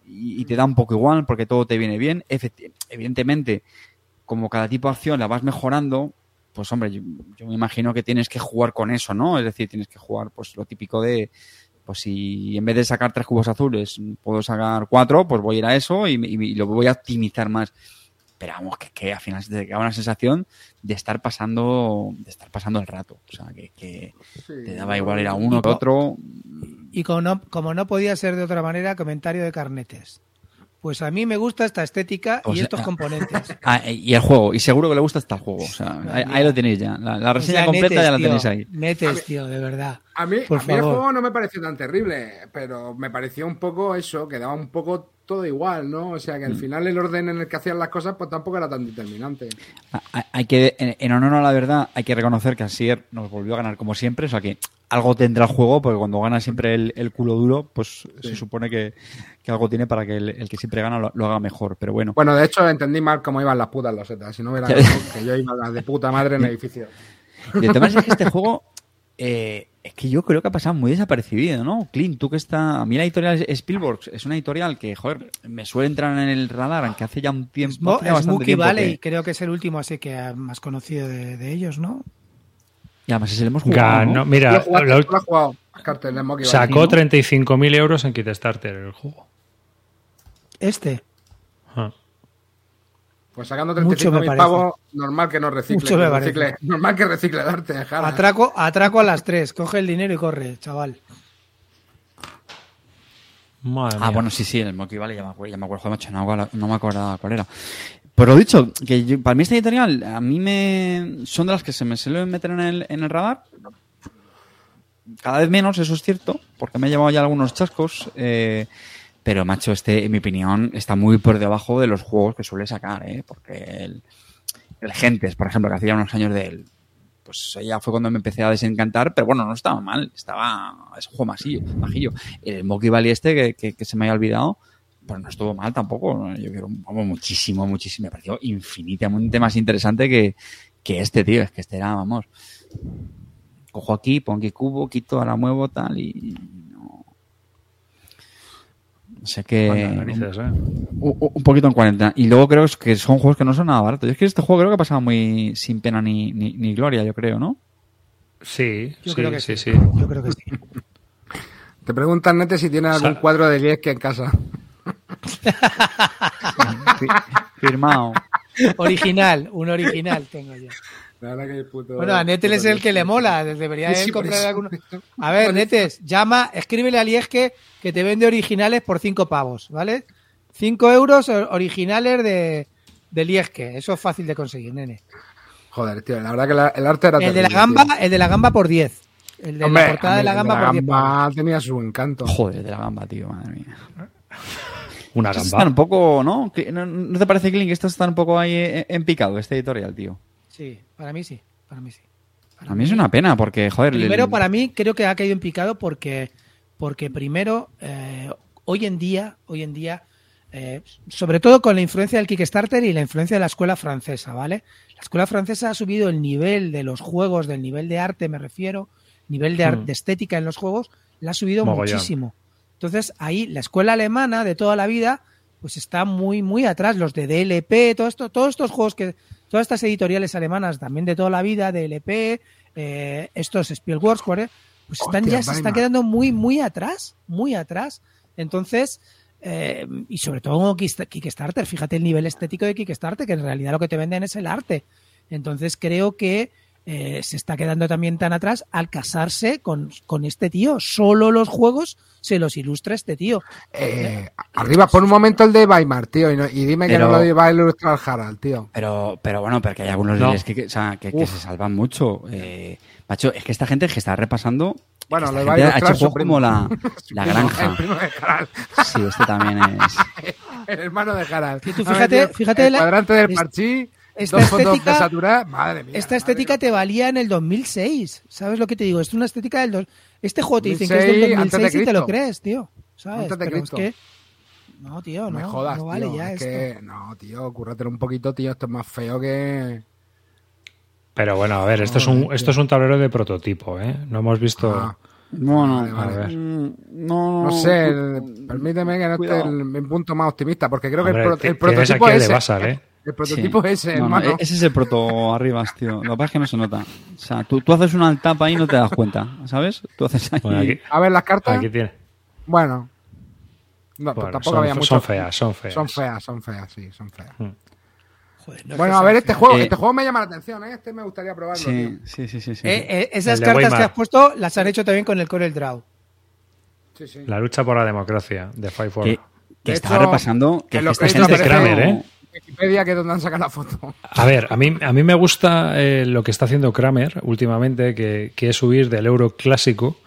[SPEAKER 2] y, te da un poco igual porque todo te viene bien. Evidentemente, como cada tipo de acción la vas mejorando, pues hombre, yo, yo me imagino que tienes que jugar con eso, ¿no? Es decir, tienes que jugar pues lo típico de, pues si en vez de sacar tres cubos azules puedo sacar cuatro, pues voy a ir a eso y, y- y lo voy a optimizar más. Pero vamos, que, que al final se te queda una sensación de estar pasando, de estar pasando el rato. O sea, que, que te daba igual ir a uno que a otro.
[SPEAKER 4] Y como no, como no podía ser de otra manera, comentario de carnetes. Pues a mí me gusta esta estética
[SPEAKER 2] O
[SPEAKER 4] y
[SPEAKER 2] sea,
[SPEAKER 4] estos componentes.
[SPEAKER 2] Ah, y el juego, y seguro que le gusta hasta el juego. O sea, ahí, ahí lo tenéis ya. La, la
[SPEAKER 4] O
[SPEAKER 2] reseña
[SPEAKER 4] sea,
[SPEAKER 2] completa
[SPEAKER 4] netes,
[SPEAKER 2] ya la tenéis ahí.
[SPEAKER 4] Netes, tío, de verdad.
[SPEAKER 3] A mí,
[SPEAKER 4] Por
[SPEAKER 3] a mí el juego no me pareció tan terrible, pero me pareció un poco eso, que daba un poco todo igual, ¿no? O sea, que al
[SPEAKER 2] Mm.
[SPEAKER 3] final el orden en el que hacían las cosas, pues tampoco era tan determinante.
[SPEAKER 2] Hay que, en, honor a la verdad, hay que reconocer que Asier nos volvió a ganar como siempre. O sea que algo tendrá el juego, porque cuando gana siempre el, el culo duro, pues se supone que, que algo tiene para que el, el que siempre gana lo, lo haga mejor. Pero bueno.
[SPEAKER 3] Bueno, de hecho, entendí mal cómo iban las putas losetas. Si no hubiera que yo iba de puta madre en el edificio.
[SPEAKER 2] Y el tema es que este juego, eh, es que yo creo que ha pasado muy desapercibido, ¿no? Clint, tú que está. A mí la editorial Spielberg es una editorial que, joder, me suele entrar en el radar, aunque hace ya un tiempo. Bastante
[SPEAKER 4] Smokey
[SPEAKER 2] tiempo
[SPEAKER 4] Valley,
[SPEAKER 2] que-
[SPEAKER 4] creo que es el último así que más conocido de, de ellos, ¿no?
[SPEAKER 2] Y además ese lo hemos jugado.
[SPEAKER 1] Ganó,
[SPEAKER 2] ¿no?
[SPEAKER 1] Mira,
[SPEAKER 3] jugaste,
[SPEAKER 1] la
[SPEAKER 3] jugado, Cartel,
[SPEAKER 1] sacó
[SPEAKER 2] ¿no?
[SPEAKER 1] 35.000 euros en Kickstarter el juego.
[SPEAKER 4] Este.
[SPEAKER 3] Pues sacando
[SPEAKER 4] Mucho me
[SPEAKER 3] 35.000
[SPEAKER 4] parece.
[SPEAKER 3] pavos, normal que no recicle. Que recicle- normal que recicle el arte, Jara.
[SPEAKER 4] Atraco, atraco a las tres. Coge el dinero y corre, chaval.
[SPEAKER 1] Madre
[SPEAKER 2] Ah,
[SPEAKER 1] mía.
[SPEAKER 2] bueno, sí, sí, el Monkey Valley, ya me acuerdo, ya me acuerdo, joder, macho, no, no me acuerdo cuál era. Pero lo dicho, que yo- para mí esta editorial, a mí me. son de las que se me suelen meter en el, en el radar. Cada vez menos, eso es cierto, porque me he llevado ya algunos chascos. eh, pero, macho, este, en mi opinión, está muy por debajo de los juegos que suele sacar, ¿eh? Porque el, el Gentes, por ejemplo, que hacía unos años de él, pues ya fue cuando me empecé a desencantar, pero bueno, no estaba mal, estaba, es un juego majillo. El Monkey Valley este, que, se me había olvidado, Pero no estuvo mal tampoco. Yo quiero vamos, muchísimo, muchísimo. Me pareció infinitamente más interesante que, que este, tío. Es que este era, vamos. Cojo aquí, pongo aquí cubo, quito, ahora muevo tal y. O sea que.
[SPEAKER 1] ¿eh?
[SPEAKER 2] un, un poquito en cuarentena. Y luego creo que son juegos que no son nada baratos. Yo es que este juego creo que ha pasado muy sin pena ni, ni, ni gloria, yo creo, ¿no?
[SPEAKER 1] Sí,
[SPEAKER 4] Yo
[SPEAKER 1] sí,
[SPEAKER 4] creo que
[SPEAKER 1] sí,
[SPEAKER 4] sí.
[SPEAKER 1] sí.
[SPEAKER 4] Yo creo que sí.
[SPEAKER 3] Te preguntan, Nete, si tienes algún cuadro de Lieske en casa.
[SPEAKER 2] Fi- Firmado.
[SPEAKER 4] Original, un original tengo yo.
[SPEAKER 3] La
[SPEAKER 4] Bueno, a Netel es el que le mola. Debería
[SPEAKER 3] Sí,
[SPEAKER 4] él
[SPEAKER 3] sí, por
[SPEAKER 4] comprar alguno. A ver, Netes, llama, escríbele a Liesque que te vende originales por 5 pavos, ¿vale? 5 euros originales de, de Liesque. Eso es fácil de conseguir, nene.
[SPEAKER 3] Joder, tío, la verdad que la- el arte era
[SPEAKER 4] El de la gamba,
[SPEAKER 3] tío.
[SPEAKER 4] el de la gamba por 10. El de
[SPEAKER 3] Hombre,
[SPEAKER 4] la portada de la gamba por 10 pavos.
[SPEAKER 3] gamba tenía su encanto.
[SPEAKER 2] Joder, de la gamba, tío, madre mía.
[SPEAKER 1] Una gamba.
[SPEAKER 2] están un poco, ¿no? ¿No, no te parece, Clint, que estos están un poco ahí en, en picado, este editorial, tío?
[SPEAKER 4] Sí, para mí sí. Para mí sí.
[SPEAKER 2] A mí es una pena, porque, joder... el-
[SPEAKER 4] Primero, para mí, creo que ha caído en picado porque, porque primero, eh, hoy en día, hoy en día, eh, sobre todo con la influencia del Kickstarter y la influencia de la escuela francesa, ¿vale? La escuela francesa ha subido el nivel de los juegos, del nivel de arte, me refiero, nivel de,
[SPEAKER 1] Hmm.
[SPEAKER 4] de estética en los juegos, la ha subido
[SPEAKER 1] Mogollón.
[SPEAKER 4] muchísimo. Entonces, ahí la escuela alemana de toda la vida, pues está muy, muy atrás. Los de DLP, todo esto, todos estos juegos que, todas estas editoriales alemanas también de toda la vida, DLP, eh, estos Spielworks, pues están
[SPEAKER 3] Hostia,
[SPEAKER 4] ya se están quedando muy, muy atrás, muy atrás. Entonces, eh, y sobre todo Kick- Kickstarter, fíjate el nivel estético de Kickstarter, que en realidad lo que te venden es el arte. Entonces creo que eh, se está quedando también tan atrás al casarse con, con este tío. Solo los juegos se los ilustra este tío.
[SPEAKER 3] Eh, arriba, pon un momento el de Weimar, tío, y, no- y dime que no lo iba a ilustrar Harald, tío.
[SPEAKER 2] Pero, pero bueno, porque hay algunos
[SPEAKER 1] No.
[SPEAKER 2] que, que- o sea, que, que
[SPEAKER 3] Uf.
[SPEAKER 2] se salvan mucho. Eh, macho, es que esta gente que está repasando...
[SPEAKER 3] Bueno, iba a
[SPEAKER 2] ha hecho
[SPEAKER 3] su
[SPEAKER 2] juegos
[SPEAKER 3] primo.
[SPEAKER 2] como la, granja.
[SPEAKER 3] El primo de Harald.
[SPEAKER 2] Sí, este también es...
[SPEAKER 3] El hermano de Harald.
[SPEAKER 4] Que tú fíjate- fíjate
[SPEAKER 3] el
[SPEAKER 4] la-
[SPEAKER 3] cuadrante del parchí,
[SPEAKER 4] esta
[SPEAKER 3] dos fotos de
[SPEAKER 4] estética-
[SPEAKER 3] Satura, madre mía.
[SPEAKER 4] Esta estética te valía en el 2006. ¿Sabes lo que te digo? Es una estética del... dos- Este juego te dicen que es del
[SPEAKER 3] 2006 antes de
[SPEAKER 4] 2006 y te lo crees, tío. ¿Sabes?
[SPEAKER 3] Antes de
[SPEAKER 4] Pero es que... No, tío,
[SPEAKER 3] No
[SPEAKER 4] no,
[SPEAKER 3] me jodas,
[SPEAKER 4] no vale
[SPEAKER 3] tío.
[SPEAKER 4] ya
[SPEAKER 3] es
[SPEAKER 4] esto.
[SPEAKER 3] que, no, tío, cúrratelo un poquito, tío. Esto es más feo que.
[SPEAKER 1] Pero bueno, a ver, esto es un, esto es un tablero de prototipo, ¿eh? No hemos visto.
[SPEAKER 3] Ah,
[SPEAKER 2] Bueno,
[SPEAKER 3] Vale, vale.
[SPEAKER 1] A ver.
[SPEAKER 2] mm, no,
[SPEAKER 3] no sé, el- permíteme que no esté el, mi punto más optimista, porque creo que
[SPEAKER 1] Hombre,
[SPEAKER 3] el, pro-
[SPEAKER 1] ti-
[SPEAKER 3] el
[SPEAKER 1] tienes
[SPEAKER 3] prototipo
[SPEAKER 1] aquí el
[SPEAKER 3] es
[SPEAKER 1] de ¿eh?
[SPEAKER 3] El prototipo
[SPEAKER 2] Sí.
[SPEAKER 3] es ese,
[SPEAKER 2] No, ese es el proto arribas, tío. Lo que pasa es que no se nota. O sea, tú, tú haces una tapa ahí y no te das cuenta, ¿sabes? Tú haces ahí...
[SPEAKER 1] Bueno, aquí,
[SPEAKER 3] A ver, las cartas.
[SPEAKER 1] aquí tiene.
[SPEAKER 3] Bueno. No,
[SPEAKER 1] Bueno,
[SPEAKER 3] tampoco
[SPEAKER 1] son,
[SPEAKER 3] había mucho.
[SPEAKER 1] son feas, son feas.
[SPEAKER 3] Son feas, son feas, sí, son feas.
[SPEAKER 4] Joder, no es
[SPEAKER 3] Bueno, a ver, este juego,
[SPEAKER 2] Eh,
[SPEAKER 3] este juego me llama la atención, ¿eh? Este me gustaría probarlo.
[SPEAKER 2] Sí,
[SPEAKER 3] tío.
[SPEAKER 2] sí, sí, sí. sí.
[SPEAKER 4] Eh, eh, esas
[SPEAKER 1] El
[SPEAKER 4] cartas que has puesto las han hecho también con el Corel Draw.
[SPEAKER 3] Sí, sí.
[SPEAKER 1] La lucha por la democracia de Five for.
[SPEAKER 2] que, que
[SPEAKER 3] De
[SPEAKER 2] estaba
[SPEAKER 3] hecho,
[SPEAKER 2] repasando que, esta
[SPEAKER 3] créditos
[SPEAKER 2] gente...
[SPEAKER 1] de
[SPEAKER 3] aparecen
[SPEAKER 1] Kramer, ¿eh?
[SPEAKER 3] Wikipedia, que es donde han sacado la foto.
[SPEAKER 1] A ver, a mí, a mí me gusta eh, lo que está haciendo Kramer últimamente, que, que es subir del euro clásico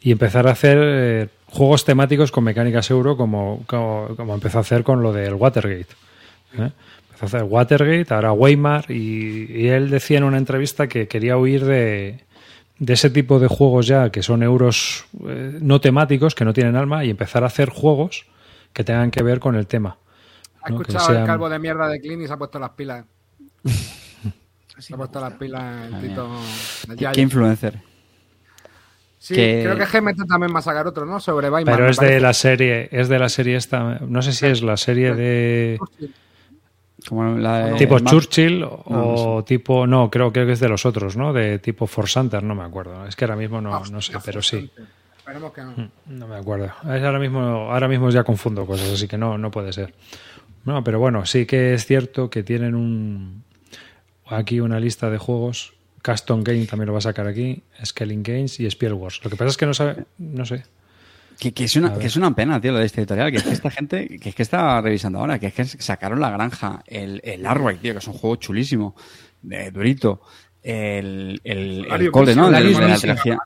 [SPEAKER 1] y empezar a hacer eh, juegos temáticos con mecánicas euro, como, como, empezó a hacer con lo del Watergate. ¿eh? Empezó a hacer Watergate, ahora Weimar, y, y él decía en una entrevista que quería huir de, de ese tipo de juegos ya que son euros eh, no temáticos, que no tienen alma, y empezar a hacer juegos que tengan que ver con el tema.
[SPEAKER 3] Ha escuchado
[SPEAKER 1] sean-
[SPEAKER 3] el calvo de mierda de Clint y se ha puesto las pilas. se ha puesto las pilas el Tito.
[SPEAKER 2] ¿Qué, qué influencer?
[SPEAKER 3] Sí,
[SPEAKER 2] que-
[SPEAKER 3] creo que GMT también va a sacar otro, ¿no? Sobre Weimar.
[SPEAKER 1] Pero es de la serie, es de la serie esta, no sé si es la serie de
[SPEAKER 2] Como la de
[SPEAKER 1] tipo
[SPEAKER 2] Mar-
[SPEAKER 1] Churchill o
[SPEAKER 2] no
[SPEAKER 1] tipo, no, creo, creo que es de los otros, ¿no? De tipo Forsanter, no me acuerdo. Es que ahora mismo no, no sé, pero sí,
[SPEAKER 3] Esperemos que no.
[SPEAKER 1] no me acuerdo. Es ahora mismo, ahora mismo ya confundo cosas, así que no, no puede ser. No, pero bueno, sí que es cierto que tienen un aquí una lista de juegos. Custom Game también lo va a sacar aquí, Scaling Games y Spielworks. Lo que pasa es que no sabe, no sé.
[SPEAKER 2] Que, que es una, que es una pena, tío, lo de este editorial. Que es que esta gente, que es que estaba revisando ahora, que es que sacaron La Granja, el, el Artwork, tío, que es un juego chulísimo, de durito. El, el, el Code, ¿no? De, la
[SPEAKER 4] Mission.
[SPEAKER 2] trilogía.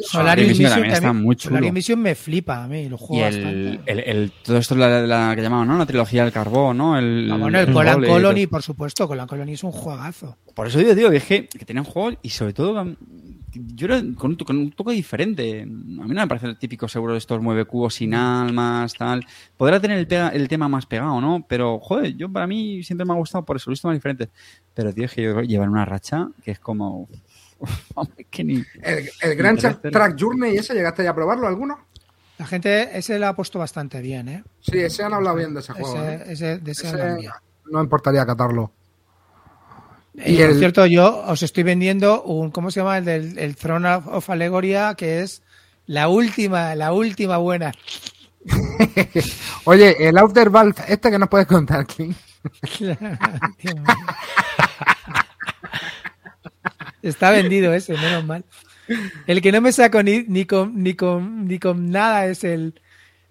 [SPEAKER 4] Solarium
[SPEAKER 2] Mission también está muy chulo.
[SPEAKER 4] Solarium Mission me flipa a mí, lo
[SPEAKER 2] Y
[SPEAKER 4] juego
[SPEAKER 2] el,
[SPEAKER 4] bastante.
[SPEAKER 2] el, el- todo esto la, la que llamaban, ¿no? La trilogía del carbón, ¿no? El,
[SPEAKER 4] Ah, bueno, el
[SPEAKER 2] el
[SPEAKER 4] Colan
[SPEAKER 2] y
[SPEAKER 4] Colony, por supueto, Colan Colony es un juegazo.
[SPEAKER 2] Por eso digo, tío, que es que, que tenían juegos y sobre todo yo era con un, con un toque diferente. A mí no me parece el típico seguro de estos mueve cubos sin almas, tal. Podrá tener el, pega- el tema más pegado, ¿no? Pero, joder, yo para mí siempre me ha gustado por eso, lo he visto más diferente. Pero, tío, es que yo llevan una racha que es como. Hombre, que ni.
[SPEAKER 3] El, el Grand. Track Journey, ¿ese llegaste ya a probarlo alguno?
[SPEAKER 4] La gente, ese lo ha puesto bastante bien, ¿eh?
[SPEAKER 3] Sí, ese han hablado bien de ese juego. ¿eh?
[SPEAKER 4] Ese, ese- de ese
[SPEAKER 3] Ese
[SPEAKER 4] hablan bien.
[SPEAKER 3] no importaría catarlo.
[SPEAKER 4] Y, por
[SPEAKER 3] el-
[SPEAKER 4] cierto, yo os estoy vendiendo un, ¿cómo se llama? El del el Throne of, Allegoria, que es la última, la última buena.
[SPEAKER 3] Oye, el Outer Valve, este que nos puedes contar,
[SPEAKER 4] mío. Está vendido ese, menos mal. El que no me saco ni, ni, con, ni, con, ni con nada es el,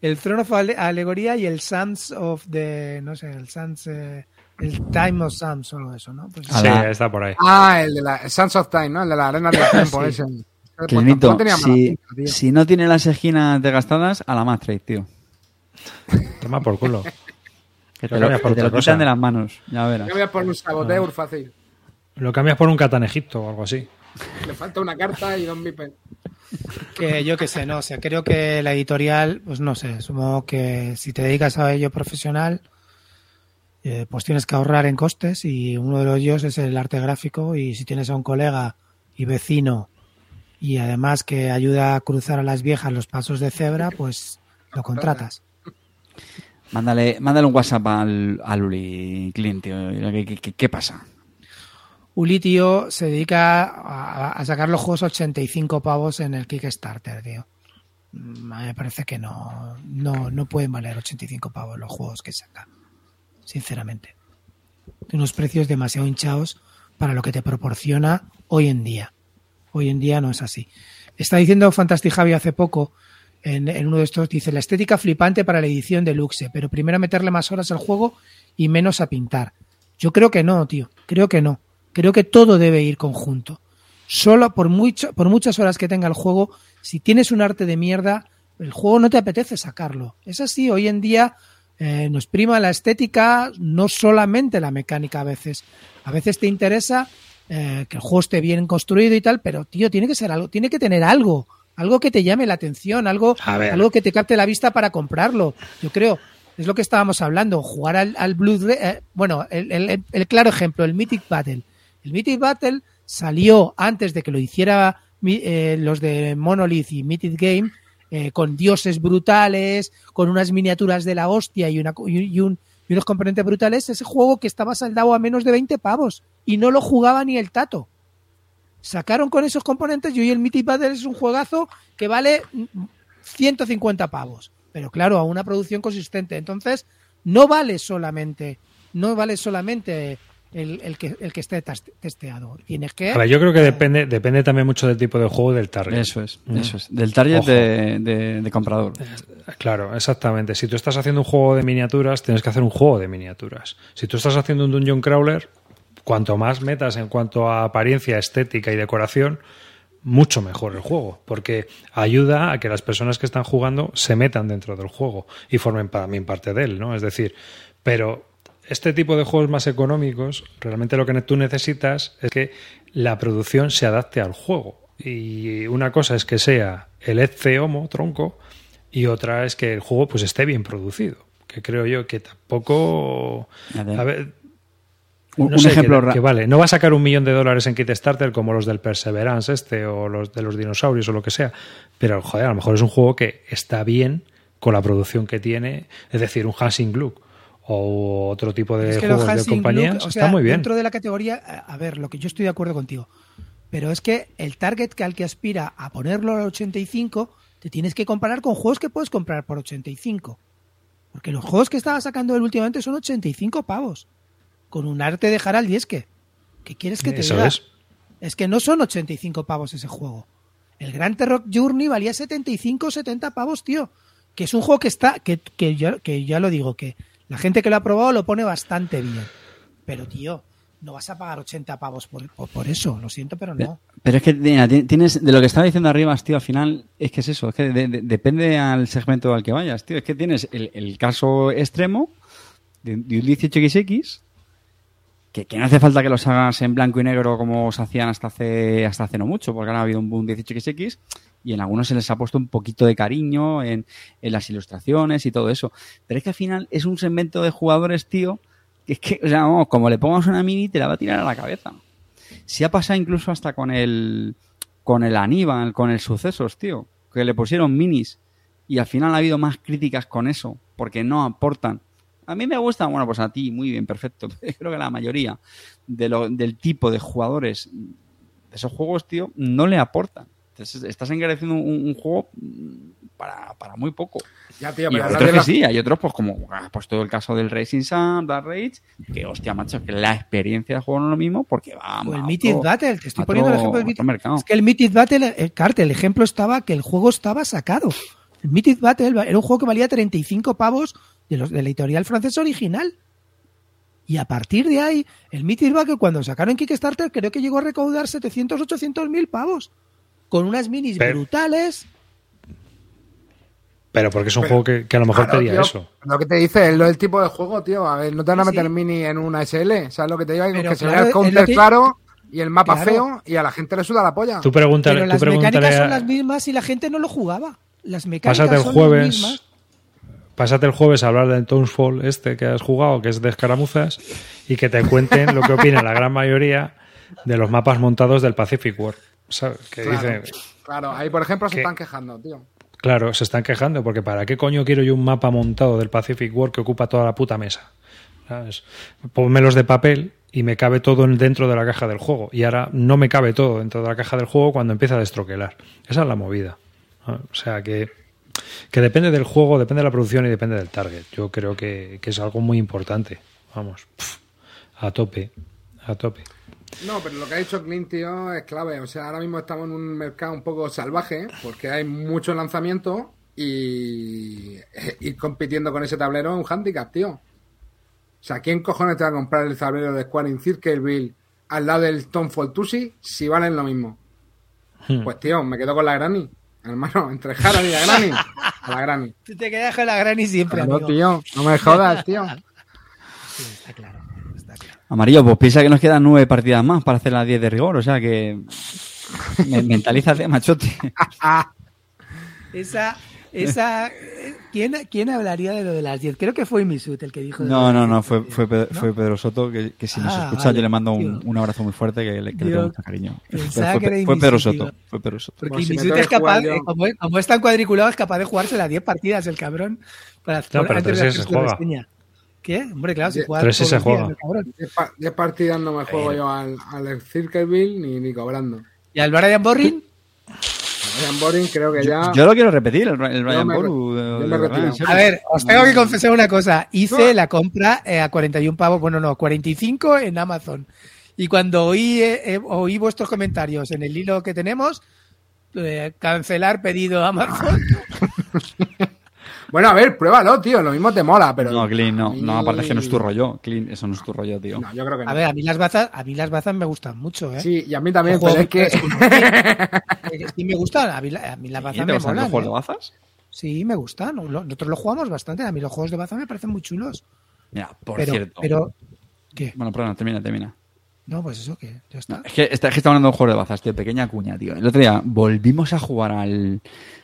[SPEAKER 4] el Throne of Alegoría y el Sons of the. No sé, el Sons. eh, el Time of Sons, solo eso, ¿no? Pues,
[SPEAKER 2] A
[SPEAKER 1] Sí,
[SPEAKER 2] la-
[SPEAKER 1] está por ahí.
[SPEAKER 3] Ah, el de la Sands of Time, ¿no? El de la arena del tiempo,
[SPEAKER 4] Sí.
[SPEAKER 3] ese. Pues
[SPEAKER 2] Clinito,
[SPEAKER 3] mala
[SPEAKER 2] si,
[SPEAKER 3] pinta, tío.
[SPEAKER 2] si no tiene las esquinas desgastadas, a la Matrix, tío.
[SPEAKER 1] Toma por culo.
[SPEAKER 2] Que te
[SPEAKER 1] Lo
[SPEAKER 2] lo,
[SPEAKER 1] cambias por
[SPEAKER 2] que te lo
[SPEAKER 1] otra
[SPEAKER 2] quitan
[SPEAKER 1] cosa.
[SPEAKER 2] de las manos, ya verás.
[SPEAKER 3] Voy a poner un saboteur fácil.
[SPEAKER 1] Lo cambias por un Catan Egipto o algo así.
[SPEAKER 3] Le falta una carta y dos bipes.
[SPEAKER 4] Que yo qué sé, no sé, creo que la editorial, pues no sé, supongo que si te dedicas a ello profesional, eh, pues tienes que ahorrar en costes y uno de ellos es el arte gráfico y si tienes a un colega y vecino y además que ayuda a cruzar a las viejas los pasos de cebra, pues lo contratas.
[SPEAKER 2] Mándale, mándale un WhatsApp al, al Uli, Clint, tío. ¿Qué, qué- qué- qué pasa?
[SPEAKER 4] Uli, tío, se dedica a, a sacar los juegos a 85 pavos en el Kickstarter, tío. Mm, me parece que no, no, no pueden valer 85 pavos los juegos que saca. Sinceramente. De unos precios demasiado hinchados para lo que te proporciona hoy en día. Hoy en día no es así. Está diciendo Fantastic Javi hace poco, en, en uno de estos, dice, la estética flipante para la edición de Luxe, pero primero meterle más horas al juego y menos a pintar. Yo creo que no, tío. Creo que no. Creo que todo debe ir conjunto. Solo por, mucho, por muchas horas que tenga el juego, si tienes un arte de mierda, el juego no te apetece sacarlo. Es así, hoy en día eh, nos prima la estética, no solamente la mecánica a veces. A veces te interesa eh, que el juego esté bien construido y tal, pero tío, tiene que ser algo, tiene que tener algo, algo que te llame la atención, algo, algo que te capte la vista para comprarlo. Yo creo, es lo que estábamos hablando, jugar al, al Blue eh, bueno, el, el- el claro ejemplo, el Mythic Battle. El Mythic Battle salió antes de que lo hiciera eh, los de Monolith y Mythic Game, eh, con dioses brutales, con unas miniaturas de la hostia y, una, y, un- unos componentes brutales, ese juego que estaba saldado a menos de 20 pavos y no lo jugaba ni el tato. Sacaron con esos componentes y hoy el Mythic Battle es un juegazo que vale mm, 150 pavos. Pero claro, a una producción consistente. Entonces, no vale solamente, no vale solamente el, el que, el que esté testeado. Tienes que.
[SPEAKER 1] A ver, yo creo que depende, depende también mucho del tipo de juego y del target.
[SPEAKER 2] Eso es,
[SPEAKER 1] Mm.
[SPEAKER 2] eso es. Del target de, de- de comprador.
[SPEAKER 1] Claro, exactamente. Si tú estás haciendo un juego de miniaturas, tienes que hacer un juego de miniaturas. Si tú estás haciendo un dungeon crawler, cuanto más metas en cuanto a apariencia, estética y decoración, mucho mejor el juego, porque ayuda a que las personas que están jugando se metan dentro del juego y formen también parte de él, ¿no? Es decir, pero este tipo de juegos más económicos, realmente lo que tú necesitas es que la producción se adapte al juego. Y una cosa es que sea el Eze Homo, tronco, y otra es que el juego pues esté bien producido. Que creo yo que tampoco. A ver,
[SPEAKER 2] Un,
[SPEAKER 1] no
[SPEAKER 2] un
[SPEAKER 1] sé,
[SPEAKER 2] ejemplo
[SPEAKER 1] que vale, no va a sacar un millón de dólares en Kickstarter como los del Perseverance este o los de los dinosaurios o lo que sea, pero joder, a lo mejor es un juego que está bien con la producción que tiene, es decir, un Hansing Gluck o otro tipo de
[SPEAKER 4] Es que
[SPEAKER 1] juegos de
[SPEAKER 4] o
[SPEAKER 1] está muy bien.
[SPEAKER 4] Dentro de la categoría, a ver, lo que yo estoy de acuerdo contigo. Pero es que el target que al que aspira a ponerlo al 85, te tienes que comparar con juegos que puedes comprar por 85. Porque los juegos que estaba sacando él últimamente son 85 pavos. Con un arte de Harald Dieske. ¿Qué quieres que te diga?
[SPEAKER 1] es.
[SPEAKER 4] Es que no son 85 pavos ese juego. El Gran Terror Journey valía 75 70 pavos, tío. Que es un juego que está, que, que, ya, que ya lo digo, que la gente que lo ha probado lo pone bastante bien. Pero, tío, no vas a pagar 80 pavos por, por, por eso. Lo siento, pero no.
[SPEAKER 2] Pero es que mira, tienes de lo que estaba diciendo arriba, tío, al final es que es eso, es que de- de- depende al segmento al que vayas, tío. Es que tienes el, el caso extremo de, de un 18XX que, que no hace falta que los hagas en blanco y negro como se hacían hasta hace, hasta hace no mucho, porque ahora ha habido un boom 18XX y en algunos se les ha puesto un poquito de cariño en, en las ilustraciones y todo eso. Pero es que al final es un segmento de jugadores, tío, que es que, o sea, como le pongas una mini, te la va a tirar a la cabeza. Si ha pasado incluso hasta con el, con el Aníbal, con el Sucesos, tío, que le pusieron minis y al final ha habido más críticas con eso, porque no aportan. A mí me gusta, bueno, pues a ti, muy bien, perfecto. Pero creo que la mayoría de lo, del tipo de jugadores de esos juegos, tío, no le aportan. Entonces, estás encareciendo un, un juego mm, para, para muy poco.
[SPEAKER 3] Ya, tío,
[SPEAKER 2] Y
[SPEAKER 3] pero
[SPEAKER 2] otros que sí, hay otros, pues como ah, pues todo el caso del Racing Sun, Dark Rage, que hostia, macho, que la experiencia del juego no es lo mismo porque va
[SPEAKER 4] O el Mythic Battle, te estoy poniendo el ejemplo del Mythic. Es que el Mythic Battle, el Carte, el ejemplo estaba que el juego estaba sacado. El Mythic Battle era un juego que valía 35 pavos de, los, de la editorial francesa original. Y a partir de ahí, el Mythic Battle, cuando sacaron Kickstarter, creo que llegó a recaudar 700, 800 mil pavos. Con unas minis
[SPEAKER 1] Pero-
[SPEAKER 4] brutales.
[SPEAKER 1] Pero porque es un
[SPEAKER 3] Pero-
[SPEAKER 1] juego que, que a lo mejor
[SPEAKER 3] Claro,
[SPEAKER 1] pedía
[SPEAKER 3] tío,
[SPEAKER 1] eso.
[SPEAKER 3] Lo que te dice es lo del tipo de juego, tío. A ver, no te van a meter
[SPEAKER 4] sí.
[SPEAKER 3] mini en una SL. ¿Sabes lo que te digo?
[SPEAKER 4] Pero
[SPEAKER 3] que se
[SPEAKER 4] claro,
[SPEAKER 3] vea el counter
[SPEAKER 4] que-
[SPEAKER 3] claro y el mapa
[SPEAKER 4] Claro.
[SPEAKER 3] feo y a la gente le suda la polla.
[SPEAKER 1] Tú pregúntale,
[SPEAKER 4] Pero
[SPEAKER 1] tú
[SPEAKER 4] las
[SPEAKER 1] pregúntale
[SPEAKER 4] mecánicas
[SPEAKER 1] a-
[SPEAKER 4] son las mismas y la gente no lo jugaba. Las mecánicas
[SPEAKER 1] Pásate el
[SPEAKER 4] son las
[SPEAKER 1] jueves.
[SPEAKER 4] mismas.
[SPEAKER 1] Pásate el jueves a hablar del Tonesfall este que has jugado, que es de escaramuzas, y que te cuenten lo que opina la gran mayoría de los mapas montados del Pacific War. ¿Sabes? Que
[SPEAKER 3] Claro.
[SPEAKER 1] dicen,
[SPEAKER 3] Claro, ahí por ejemplo se están quejando, tío.
[SPEAKER 1] claro, se están quejando, porque ¿para qué coño quiero yo un mapa montado del Pacific War que ocupa toda la puta mesa? ¿Sabes? Pónmelos de papel y me cabe todo en- dentro de la caja del juego. Y ahora no me cabe todo dentro de la caja del juego cuando empieza a destroquelar. Esa es la movida. O sea que, que depende del juego, depende de la producción y depende del target. Yo creo que, que es algo muy importante. Vamos, pf, a tope, a tope.
[SPEAKER 3] No, pero lo que ha dicho Clint, tío, es clave. O sea, ahora mismo estamos en un mercado un poco salvaje porque hay mucho lanzamiento y ir compitiendo con ese tablero es un handicap, tío. O sea, ¿quién cojones te va a comprar el tablero de Square in Circleville al lado del Tom Tusi si valen lo mismo?
[SPEAKER 1] Hmm.
[SPEAKER 3] Pues, tío, me quedo con la Granny. Hermano, entre Harold y la Granny. A la Granny.
[SPEAKER 4] Tú te quedas con la granny siempre, amigo.
[SPEAKER 3] tío, no me jodas, tío.
[SPEAKER 4] Sí, está claro.
[SPEAKER 2] Amarillo, pues piensa que nos quedan nueve partidas más para hacer las 10 de rigor, o sea que me- mentalízate, machote.
[SPEAKER 4] Esa, esa, ¿quién, ¿quién hablaría de lo de las 10? Creo que fue Misut el que dijo.
[SPEAKER 2] No, no, no,
[SPEAKER 4] 10,
[SPEAKER 2] fue, fue, Pedro,
[SPEAKER 4] ¿No?
[SPEAKER 2] fue Pedro Soto, que, que si nos
[SPEAKER 4] Ah,
[SPEAKER 2] escucha
[SPEAKER 4] vale,
[SPEAKER 2] yo le mando un, un abrazo muy fuerte que le, que le tengo mucho cariño. Fue,
[SPEAKER 4] pensaba
[SPEAKER 2] fue-
[SPEAKER 4] que era
[SPEAKER 2] fue Pedro. Soto, fue Pedro Soto.
[SPEAKER 4] Porque
[SPEAKER 3] Pues si me
[SPEAKER 4] Misut
[SPEAKER 3] tengo
[SPEAKER 4] es capaz, eh, como, es- como es tan cuadriculado, es capaz de jugarse las 10 partidas, el cabrón. Para
[SPEAKER 1] pero
[SPEAKER 4] antes de
[SPEAKER 1] se juega.
[SPEAKER 4] reseña. ¿Qué? Hombre, claro, si
[SPEAKER 3] Tres
[SPEAKER 4] juega
[SPEAKER 1] se
[SPEAKER 4] todos los
[SPEAKER 1] juega.
[SPEAKER 3] diez partidas no me juego yo al, al Circleville ni, ni cobrando.
[SPEAKER 4] ¿Y al Brian Boring?
[SPEAKER 3] Ryan Boring creo que ya...
[SPEAKER 2] Yo lo quiero repetir, el, el Brian de- de serio.
[SPEAKER 4] A ver, os tengo que confesar una cosa. Hice la compra eh, a 41 pavos, bueno, no, 45 en Amazon. Y cuando oí, eh, eh, oí vuestros comentarios en el hilo que tenemos, eh, cancelar pedido a Amazon.
[SPEAKER 3] Bueno, a ver, pruébalo, tío. Lo mismo te mola, pero...
[SPEAKER 2] No, Clean, no, no, aparte es que no es tu rollo. Clean, eso no es tu rollo, tío.
[SPEAKER 3] No, yo creo que no.
[SPEAKER 4] A ver, a mí las bazas, a mí las bazas me gustan mucho, ¿eh?
[SPEAKER 3] Sí, y a mí también, pero es que...
[SPEAKER 4] Sí me gustan, a mí, la- a mí las
[SPEAKER 2] ¿Y
[SPEAKER 4] bazas
[SPEAKER 2] te
[SPEAKER 4] me
[SPEAKER 2] gustan los
[SPEAKER 4] molan.
[SPEAKER 2] juegos de
[SPEAKER 4] ¿eh?
[SPEAKER 2] bazas?
[SPEAKER 4] Sí, me gustan. Nosotros lo jugamos bastante. A mí los juegos de baza me parecen muy chulos.
[SPEAKER 2] Mira, por
[SPEAKER 4] pero,
[SPEAKER 2] cierto.
[SPEAKER 4] pero, ¿qué?
[SPEAKER 2] Bueno, perdona, termina, termina.
[SPEAKER 4] No, pues eso que ya está.
[SPEAKER 2] Es que, está, es que está hablando de juegos de bazas, tío. Pequeña cuña, tío. El otro día volvimos a jugar al,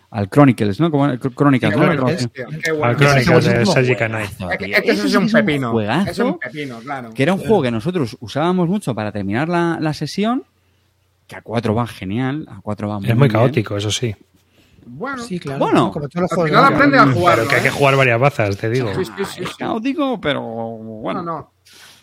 [SPEAKER 2] al Chronicles, ¿no? Como, Chronicles, ¿no?
[SPEAKER 3] bueno,
[SPEAKER 4] Chronicles.
[SPEAKER 3] qué
[SPEAKER 1] Al
[SPEAKER 3] bueno.
[SPEAKER 1] Crónicas de. Sergi Canay.
[SPEAKER 3] Es que este
[SPEAKER 2] Eso
[SPEAKER 3] es un pepino.
[SPEAKER 2] juegazo,
[SPEAKER 3] Es un pepino, claro.
[SPEAKER 2] Que era un juego que nosotros usábamos mucho para terminar la, la sesión. Que a 4 va genial, a 4 va muy
[SPEAKER 1] Es muy
[SPEAKER 2] bien.
[SPEAKER 1] caótico, eso sí.
[SPEAKER 3] Bueno,
[SPEAKER 4] Sí, claro.
[SPEAKER 2] Bueno,
[SPEAKER 4] ¿no? como todos los
[SPEAKER 3] al
[SPEAKER 4] juegos
[SPEAKER 3] final
[SPEAKER 4] baza.
[SPEAKER 3] aprende a jugar.
[SPEAKER 1] Pero que hay que jugar varias bazas, te digo.
[SPEAKER 3] Sí, sí, sí,
[SPEAKER 2] Es caótico, pero bueno.
[SPEAKER 3] No, no.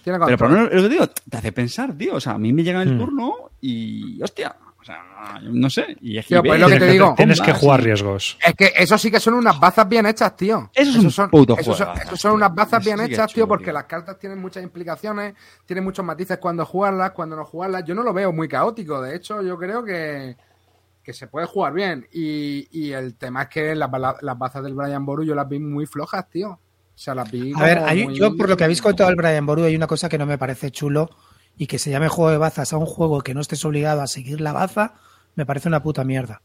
[SPEAKER 3] Tiene
[SPEAKER 2] Pero por lo menos, lo que digo, te hace pensar, tío. O sea, a mí me llega el
[SPEAKER 1] Hmm.
[SPEAKER 2] turno y, hostia, o sea, no sé. Y es
[SPEAKER 3] Tío, pues lo que te digo.
[SPEAKER 1] Tienes que jugar riesgos.
[SPEAKER 3] Es que eso sí que son unas bazas bien hechas, tío.
[SPEAKER 2] Eso es un
[SPEAKER 3] son,
[SPEAKER 2] puto
[SPEAKER 3] esos son, son unas bazas bien hechas,
[SPEAKER 2] chulo,
[SPEAKER 3] tío, porque
[SPEAKER 2] tío.
[SPEAKER 3] las cartas tienen muchas implicaciones, tienen muchos matices cuando jugarlas, cuando no jugarlas. Yo no lo veo muy caótico, de hecho, yo creo que, que se puede jugar bien. Y, y el tema es que las, bala- las bazas del Brian Boru yo las vi muy flojas, tío. O sea, las vi.
[SPEAKER 4] A ver, hay-
[SPEAKER 3] muy-
[SPEAKER 4] yo por lo que habéis contado el Brian Boru, hay una cosa que no me parece chulo y que se llame juego de bazas a un juego que no estés obligado a seguir la baza, me parece una puta mierda.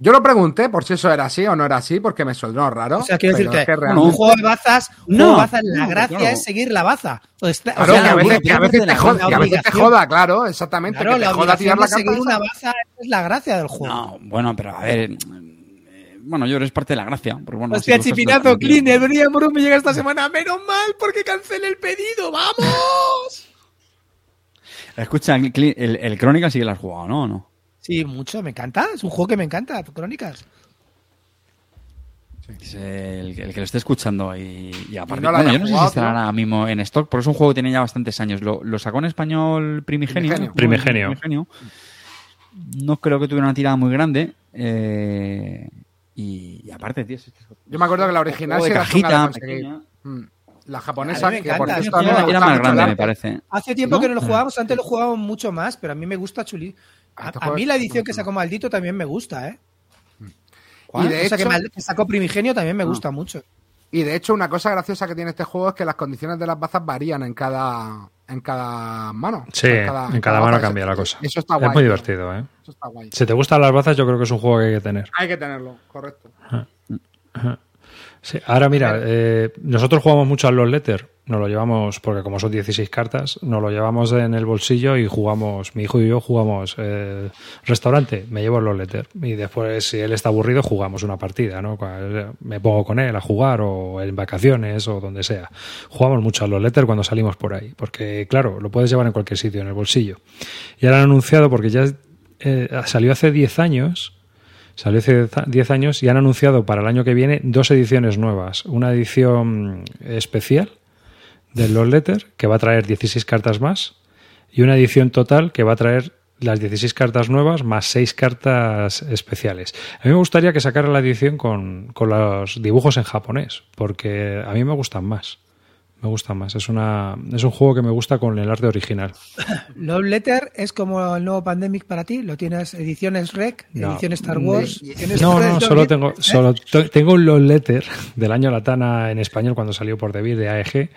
[SPEAKER 3] Yo lo pregunté por si eso era así o no era así, porque me sonó raro.
[SPEAKER 4] O sea, quiero
[SPEAKER 3] pero
[SPEAKER 4] decirte,
[SPEAKER 3] es que
[SPEAKER 4] un
[SPEAKER 3] realmente-
[SPEAKER 4] juego de bazas, un
[SPEAKER 2] No,
[SPEAKER 4] juego de bazas, la
[SPEAKER 2] no,
[SPEAKER 4] gracia
[SPEAKER 2] claro.
[SPEAKER 4] es seguir la baza. O o
[SPEAKER 3] Claro,
[SPEAKER 4] sea,
[SPEAKER 3] que a veces,
[SPEAKER 4] obligación-
[SPEAKER 3] que a veces te joda, que a veces te
[SPEAKER 4] obligación-
[SPEAKER 3] joda, claro, exactamente.
[SPEAKER 4] Claro,
[SPEAKER 3] que te
[SPEAKER 4] la
[SPEAKER 3] joda tirar la
[SPEAKER 4] de seguir una baza es la gracia del juego.
[SPEAKER 2] No, bueno, pero a ver. Bueno, yo creo que es parte de la gracia. Porque, bueno,
[SPEAKER 4] Hostia,
[SPEAKER 2] si
[SPEAKER 4] chipinazo, Clean, el Brum me llega esta semana. Menos mal, porque cancelé el pedido, ¡vamos!
[SPEAKER 2] Escucha, el, el Crónica sí que lo has jugado, ¿no? ¿O no?
[SPEAKER 4] Sí, mucho, me encanta. Es un juego que me encanta, Crónicas.
[SPEAKER 2] Es el, el que lo esté escuchando y, y aparte.
[SPEAKER 3] Y no
[SPEAKER 2] bueno, yo no sé si estará ahora mismo en stock, porque es un juego que tiene ya bastantes años. Lo, lo sacó en español Primigenio.
[SPEAKER 3] Primigenio.
[SPEAKER 1] Primigenio.
[SPEAKER 2] Primigenio. No creo que tuviera una tirada muy grande. eh, y, y aparte, tío, es- es-
[SPEAKER 3] Yo me acuerdo que la original sí
[SPEAKER 2] de cajita, pequeña.
[SPEAKER 3] Mm. La japonesa,
[SPEAKER 4] A mí me
[SPEAKER 3] que por
[SPEAKER 4] me
[SPEAKER 2] era más grande, me parece.
[SPEAKER 4] Hace tiempo
[SPEAKER 2] ¿No?
[SPEAKER 4] que no lo jugábamos, antes lo jugábamos mucho más, pero a mí me gusta chuli. A,
[SPEAKER 3] Este
[SPEAKER 4] mí
[SPEAKER 3] es
[SPEAKER 4] la edición
[SPEAKER 3] muy
[SPEAKER 4] que sacó Maldito también me gusta, ¿eh?
[SPEAKER 3] Y de
[SPEAKER 4] o sea, que,
[SPEAKER 3] hecho-
[SPEAKER 4] que sacó Primigenio también me gusta mucho.
[SPEAKER 3] Y de hecho, una cosa graciosa que tiene este juego es que las condiciones de las bazas varían en cada, en cada mano.
[SPEAKER 1] Sí,
[SPEAKER 3] O
[SPEAKER 1] en cada mano cambia la cosa.
[SPEAKER 3] Eso está
[SPEAKER 1] es
[SPEAKER 3] guay.
[SPEAKER 1] muy
[SPEAKER 3] tío.
[SPEAKER 1] divertido, ¿eh?
[SPEAKER 3] Eso está guay.
[SPEAKER 1] Si te gustan las bazas, yo creo que es un juego que hay que tener.
[SPEAKER 3] Hay que tenerlo, correcto.
[SPEAKER 1] Sí, ahora mira, eh, nosotros jugamos mucho al Love Letter, nos lo llevamos, porque como son 16 cartas, nos lo llevamos en el bolsillo y jugamos, mi hijo y yo jugamos eh, restaurante, me llevo el Love Letter y después si él está aburrido jugamos una partida, ¿no? Me pongo con él a jugar o en vacaciones o donde sea. Jugamos mucho al Love Letter cuando salimos por ahí, porque claro, lo puedes llevar en cualquier sitio, en el bolsillo. Y ahora han anunciado, porque ya eh, salió hace 10 años, Salió hace 10 años y han anunciado para el año que viene dos ediciones nuevas. Una edición especial del Love Letter que va a traer 16 cartas más y una edición total que va a traer las 16 cartas nuevas más 6 cartas especiales. A mí me gustaría que sacara la edición con, con los dibujos en japonés porque a mí me gustan más. Me gustan más. Es, una, es un juego que me gusta con el arte original.
[SPEAKER 4] Love Letter es como el nuevo Pandemic para ti. Lo tienes ediciones Rec,
[SPEAKER 1] No.
[SPEAKER 4] edición Star Wars. ediciones
[SPEAKER 1] No, no, solo
[SPEAKER 4] ¿eh?
[SPEAKER 1] tengo, solo to- tengo un Love Letter del año Latana en español cuando salió por David de AEG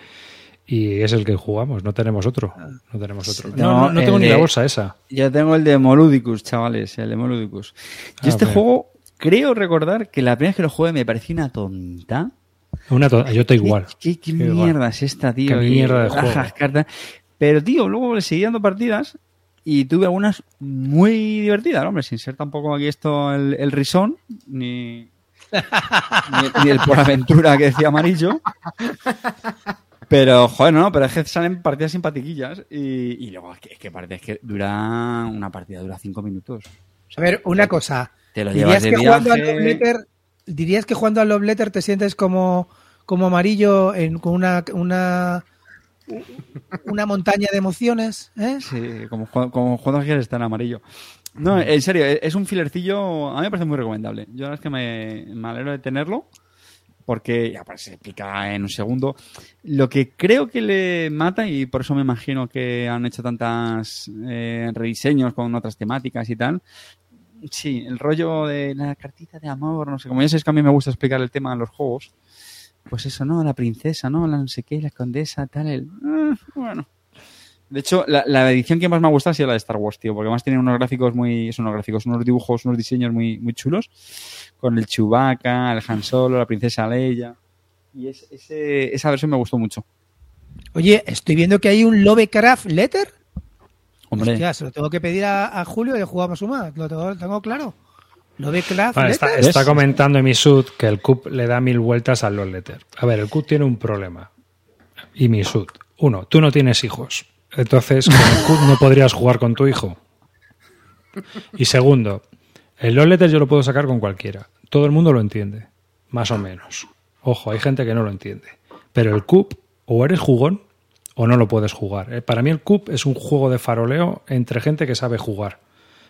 [SPEAKER 1] y es el que jugamos, no tenemos otro. No tenemos otro. No, no, tengo ni la bolsa esa.
[SPEAKER 2] Yo tengo el de Moludicus, chavales, el de Moludicus. Yo
[SPEAKER 1] Ah,
[SPEAKER 2] este juego, creo recordar que la primera vez que lo jugué me pareció una tonta.
[SPEAKER 1] Una to- yo estoy igual.
[SPEAKER 2] ¿Qué, qué
[SPEAKER 1] igual.
[SPEAKER 2] mierda es esta, tío?
[SPEAKER 1] Qué
[SPEAKER 2] Y
[SPEAKER 1] mierda de juego.
[SPEAKER 2] cartas. Pero, tío, luego le seguí dando partidas y tuve algunas muy divertidas, hombre, sin ser tampoco aquí esto el, el risón, ni, ni, ni el por aventura que decía Amarillo. Pero, joder, no, pero es que salen partidas simpatiquillas y, y luego es que, es que parece que dura una partida dura cinco minutos.
[SPEAKER 4] A ver, una cosa.
[SPEAKER 2] Te lo
[SPEAKER 4] ¿Dirías
[SPEAKER 2] llevas de
[SPEAKER 4] que, jugando al
[SPEAKER 2] viaje.
[SPEAKER 4] Love Letter, ¿Dirías que jugando al Love Letter te sientes como, como amarillo en, con una, una, una montaña de emociones? ¿eh?
[SPEAKER 2] Sí, como, como juegos que está en amarillo. No, en serio, e- es un filercillo, a mí me parece muy recomendable. Yo la verdad es que me, me alegro de tenerlo, porque ya pues, se explica en un segundo. Lo que creo que le mata, y por eso me imagino que han hecho tantas eh, rediseños con otras temáticas y tal, sí, el rollo de la cartita de amor, no sé, como ya sabéis que a mí me gusta explicar el tema en los juegos, pues eso, ¿no? La princesa, ¿no? La no sé qué, la condesa, tal, el... ah, bueno. De hecho, la, la edición que más me ha gustado ha sido la de Star Wars, tío, porque además tiene unos gráficos muy, son unos gráficos, unos dibujos, unos diseños muy, muy chulos, con el Chewbacca, el Han Solo, la princesa Leia, y es- ese- esa versión me gustó mucho.
[SPEAKER 4] Oye, estoy viendo que hay un Lovecraft Letter.
[SPEAKER 2] Hombre,
[SPEAKER 4] Hostia, se lo tengo que pedir a, a Julio y jugamos una. Lo tengo, tengo claro.
[SPEAKER 1] Vale, está,
[SPEAKER 4] Letter.
[SPEAKER 1] está comentando Emisud que el CUP le da mil vueltas al Love Letter. A ver, el CUP tiene un problema. Y Misud. Uno, tú no tienes hijos. Entonces, con el CUP no podrías jugar con tu hijo. Y segundo, el Love Letter yo lo puedo sacar con cualquiera. Todo el mundo lo entiende. Más o menos. Ojo, hay gente que no lo entiende. Pero el CUP, o eres jugón o no lo puedes jugar. Eh, Para mí el CUP es un juego de faroleo entre gente que sabe jugar.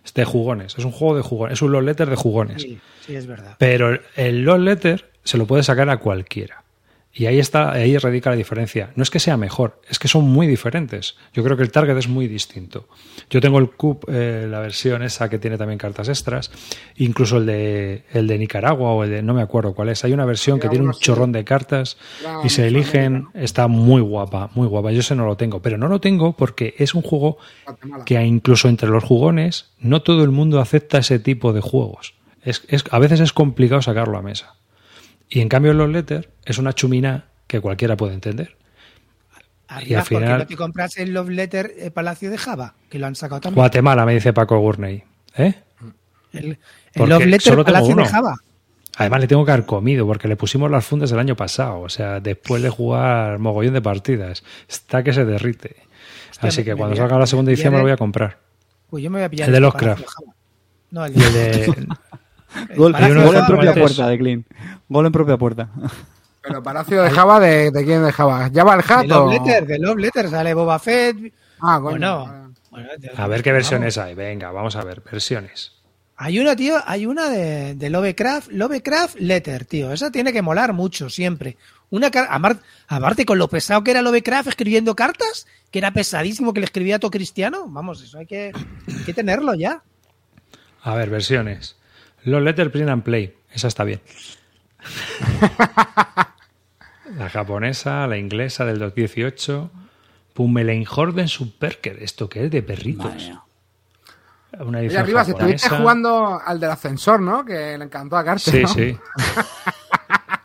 [SPEAKER 1] Es de jugones. Es un juego de jugones. Es un Love Letter de jugones.
[SPEAKER 4] Sí, sí, es verdad.
[SPEAKER 1] Pero el Love Letter se lo puede sacar a cualquiera. Y ahí está, ahí radica la diferencia. No es que sea mejor, es que son muy diferentes. Yo creo que el target es muy distinto. Yo tengo el CUP, eh, la versión esa que tiene también cartas extras, incluso el de, el de Nicaragua o el de, no me acuerdo cuál es. Hay una versión que tiene un chorrón de cartas y se eligen, está muy guapa, muy guapa. Yo ese no lo tengo, pero no lo tengo porque es un juego que incluso entre los jugones no todo el mundo acepta ese tipo de juegos. Es, es- a veces es complicado sacarlo a mesa. Y en cambio, los letters es una chumina que cualquiera puede entender.
[SPEAKER 4] Arriba,
[SPEAKER 1] al final-
[SPEAKER 4] ¿por qué no te compras el Love Letter eh, Palacio de Java? Que lo han sacado también.
[SPEAKER 1] Guatemala, me dice Paco Gurney. ¿Eh?
[SPEAKER 4] El, el Love Letter
[SPEAKER 1] tengo
[SPEAKER 4] Palacio de. Java.
[SPEAKER 1] Además, le tengo que haber comido porque le pusimos las fundas el año pasado. O sea, después de jugar mogollón de partidas. Está que se derrite.
[SPEAKER 4] Hostia,
[SPEAKER 1] Así que cuando
[SPEAKER 4] a-
[SPEAKER 1] salga la segunda edición me lo voy a comprar.
[SPEAKER 4] Pues yo me voy a pillar
[SPEAKER 1] El de
[SPEAKER 4] de Java. No, el
[SPEAKER 1] Y el de.
[SPEAKER 2] Gol,
[SPEAKER 4] Palacio
[SPEAKER 1] uno
[SPEAKER 4] de
[SPEAKER 2] gol en
[SPEAKER 1] de
[SPEAKER 2] propia puerta de Clean. Gol en propia puerta.
[SPEAKER 3] Pero Palacio de Java, ¿de, de quién de Java? ¿Java el
[SPEAKER 4] De
[SPEAKER 3] Hat o...?
[SPEAKER 4] Love Letter, de Love Letter, sale Boba Fett.
[SPEAKER 3] Ah, coño.
[SPEAKER 4] Bueno, bueno, de-
[SPEAKER 1] A ver qué
[SPEAKER 4] vamos.
[SPEAKER 1] versiones hay. Venga, vamos a ver. Versiones.
[SPEAKER 4] Hay una, tío, hay una de, de Lovecraft, Lovecraft Letter, tío. Esa tiene que molar mucho, siempre. Una aparte con lo pesado que era Lovecraft escribiendo cartas, que era pesadísimo que le escribía a todo cristiano. Vamos, eso hay que, hay que tenerlo ya.
[SPEAKER 1] A ver, versiones. Los Letter Print and Play. Esa está bien. la japonesa, la inglesa del 2018. Pummeleinhorden Superker. ¿Esto qué es? De perritos. Una
[SPEAKER 3] Oye, arriba, si estuviste jugando al del ascensor, ¿no? Que le encantó a Carte,
[SPEAKER 1] Sí,
[SPEAKER 3] ¿no?
[SPEAKER 1] sí.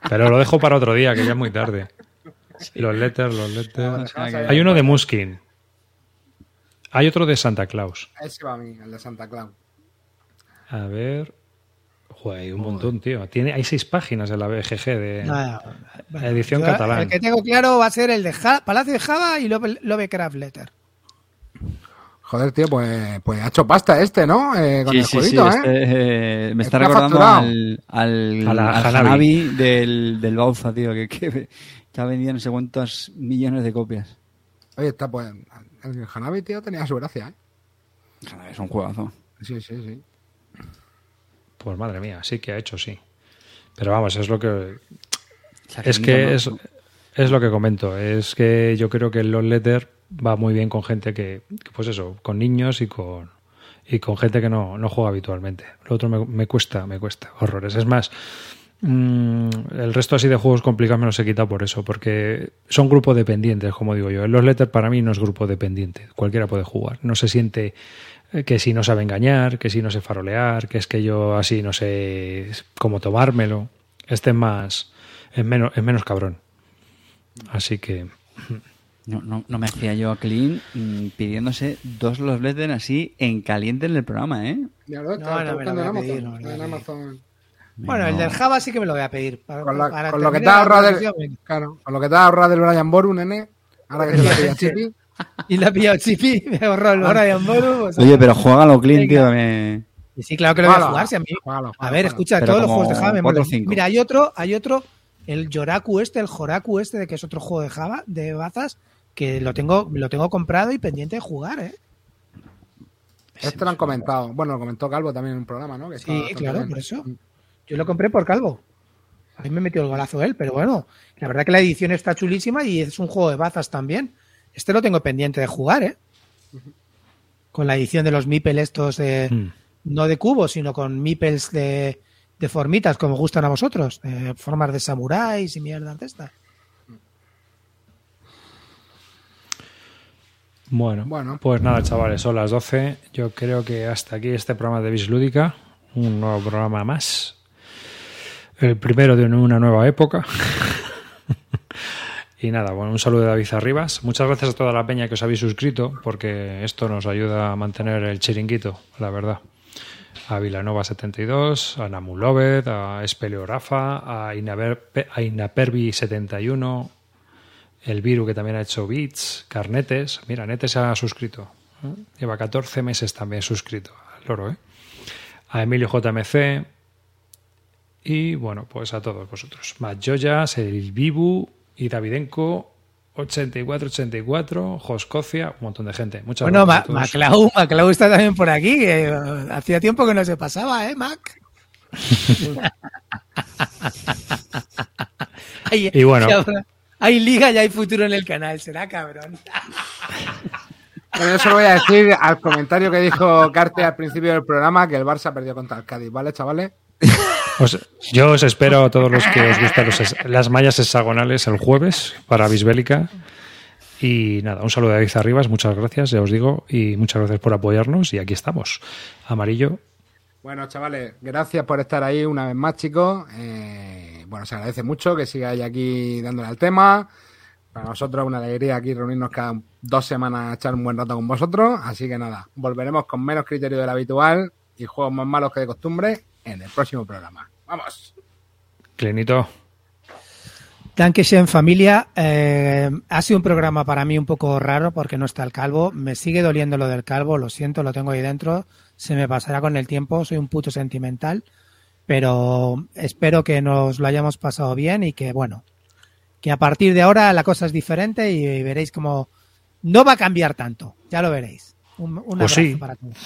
[SPEAKER 1] Pero lo dejo para otro día, que ya es muy tarde. Los letters, los letters. Hay uno de Muskin. Hay otro de Santa Claus.
[SPEAKER 3] Ese va a mí, el de Santa Claus.
[SPEAKER 1] A ver. Joder, hay un montón, tío. Tiene, hay seis páginas en la BGG de
[SPEAKER 4] Ah, bueno,
[SPEAKER 1] edición
[SPEAKER 4] yo,
[SPEAKER 1] catalán.
[SPEAKER 4] El que tengo claro va a ser el de Ja- Palacio de Java y Love- Lovecraft Letter.
[SPEAKER 3] Joder, tío, pues, pues ha hecho pasta este, ¿no? Eh, con
[SPEAKER 2] Sí,
[SPEAKER 3] el
[SPEAKER 2] sí, sí.
[SPEAKER 3] jueguito, ¿eh?
[SPEAKER 2] este, eh, me está
[SPEAKER 3] Está
[SPEAKER 2] recordando
[SPEAKER 3] facturado.
[SPEAKER 2] al, al, al
[SPEAKER 1] Hanabi.
[SPEAKER 2] Del, del Bauza, tío, que, que, que ha vendido no sé cuántos millones de copias.
[SPEAKER 3] Oye, está pues. El Hanabi, tío, tenía su gracia, ¿eh?
[SPEAKER 2] Hanabi Es un juegazo.
[SPEAKER 3] Sí, sí, sí.
[SPEAKER 1] Pues madre mía, sí que ha hecho, sí. Pero vamos, es lo que. Es que es, es lo que comento. Es que yo creo que el Love Letter va muy bien con gente que, que, pues eso, con niños y con y con gente que no, no juega habitualmente. Lo otro me, me cuesta, me cuesta, horrores. Es más, mm, el resto así de juegos complicados me los he quitado por eso, porque son grupo dependientes, como digo yo. El Los Letter para mí no es grupo dependiente, cualquiera puede jugar. No se siente que si no sabe engañar, que si no sé farolear, que es que yo así no sé cómo tomármelo. Este es más, es menos, es menos cabrón. Así que
[SPEAKER 2] No, no, no me hacía yo a Clean mm, pidiéndose dos los Letters así en caliente en el programa, ¿eh?
[SPEAKER 3] Ya lo
[SPEAKER 4] No,
[SPEAKER 3] está,
[SPEAKER 4] no,
[SPEAKER 3] está
[SPEAKER 4] me lo
[SPEAKER 3] buscando
[SPEAKER 4] voy a
[SPEAKER 3] en
[SPEAKER 4] pedir, no
[SPEAKER 3] Amazon.
[SPEAKER 4] me lo
[SPEAKER 3] en
[SPEAKER 4] voy a
[SPEAKER 3] Amazon.
[SPEAKER 4] Bueno, el del Java sí que me lo voy a pedir. Para,
[SPEAKER 3] Con, la-
[SPEAKER 4] para
[SPEAKER 3] con lo que te
[SPEAKER 4] la
[SPEAKER 3] del, claro, con lo que te ha ahorrado del Brian Boru, nene. Ahora que se lo pilla Chipi.
[SPEAKER 4] Y la ha pillado Chipi, me ahorró el Brian Boru. pues,
[SPEAKER 2] Oye, pero juégalo, Clean,
[SPEAKER 4] Venga.
[SPEAKER 2] tío. Me...
[SPEAKER 4] y sí, claro que lo voy a jugar. si a mí- a ver, escucha,
[SPEAKER 2] Pero
[SPEAKER 4] todos los juegos de Java me molan. Mira, hay otro, hay otro, el Yoraku este, el Joraku este, de que es otro juego de Java, de bazas, que lo tengo, lo tengo comprado y pendiente de jugar, ¿eh?
[SPEAKER 3] Este lo han comentado. Bueno, lo comentó Calvo también en un programa, ¿no? Que
[SPEAKER 4] Sí, claro,
[SPEAKER 3] bien.
[SPEAKER 4] por eso. Yo lo compré por Calvo. A mí me metió el golazo él, pero bueno, la verdad que la edición está chulísima y es un juego de bazas también. Este lo tengo pendiente de jugar, ¿eh? Con la edición de los Mipel estos de,
[SPEAKER 1] mm,
[SPEAKER 4] no de cubos, sino con Mipels de, de formitas, como gustan a vosotros, eh, formas de samuráis y mierdas de estas.
[SPEAKER 1] Bueno,
[SPEAKER 3] Bueno.
[SPEAKER 1] pues nada, chavales, son las 12. Yo creo que hasta aquí este programa de Bislúdica, un nuevo programa más. El primero de una nueva época. y nada, bueno, un saludo de David Arribas. Muchas gracias a toda la peña que os habéis suscrito, porque esto nos ayuda a mantener el chiringuito, la verdad. A Vilanova72, a Namulovet, a Espeleo Rafa, a, Inaber- a Inapervi71, el Viru que también ha hecho beats, Carnetes, mira, Netes ha suscrito, lleva 14 meses también suscrito al loro, ¿eh? a Emilio JMC y bueno, pues a todos vosotros, Matt Joyas, el Vibu y Davidenko 84-84, Joscocia, un montón de gente. Muchas
[SPEAKER 4] Bueno,
[SPEAKER 1] gracias.
[SPEAKER 4] Maclau, Maclau está también por aquí, eh, hacía tiempo que no se pasaba, ¿eh, Mac? Hay-
[SPEAKER 1] Y bueno.
[SPEAKER 4] habrá- hay liga y hay futuro en el canal, será cabrón.
[SPEAKER 3] Bueno, yo solo voy a decir al comentario que dijo Carte al principio del programa que el Barça perdió contra el Cádiz, ¿vale, chavales?
[SPEAKER 1] Os- yo os espero a todos los que os gustan los las mallas hexagonales el jueves para Bisbélica. Y nada, un saludo de David Arribas, muchas gracias, ya os digo, y muchas gracias por apoyarnos. Y aquí estamos. Amarillo.
[SPEAKER 3] Bueno, chavales, gracias por estar ahí una vez más, chicos. Eh, bueno, se agradece mucho que sigáis aquí dándole al tema. Para nosotros es una alegría aquí reunirnos cada dos semanas a echar un buen rato con vosotros. Así que nada, volveremos con menos criterio del habitual y juegos más malos que de costumbre en el próximo programa. ¡Vamos!
[SPEAKER 1] Clinito.
[SPEAKER 4] Dankeschön familia. Eh, ha sido un programa para mí un poco raro porque no está el calvo. Me sigue doliendo lo del calvo, lo siento, lo tengo ahí dentro. Se me pasará con el tiempo, soy un puto sentimental. Pero espero que nos lo hayamos pasado bien y que, bueno, que a partir de ahora la cosa es diferente y veréis como no va a cambiar tanto. Ya lo veréis. Un, un
[SPEAKER 1] Pues
[SPEAKER 4] abrazo
[SPEAKER 1] sí.
[SPEAKER 4] para todos.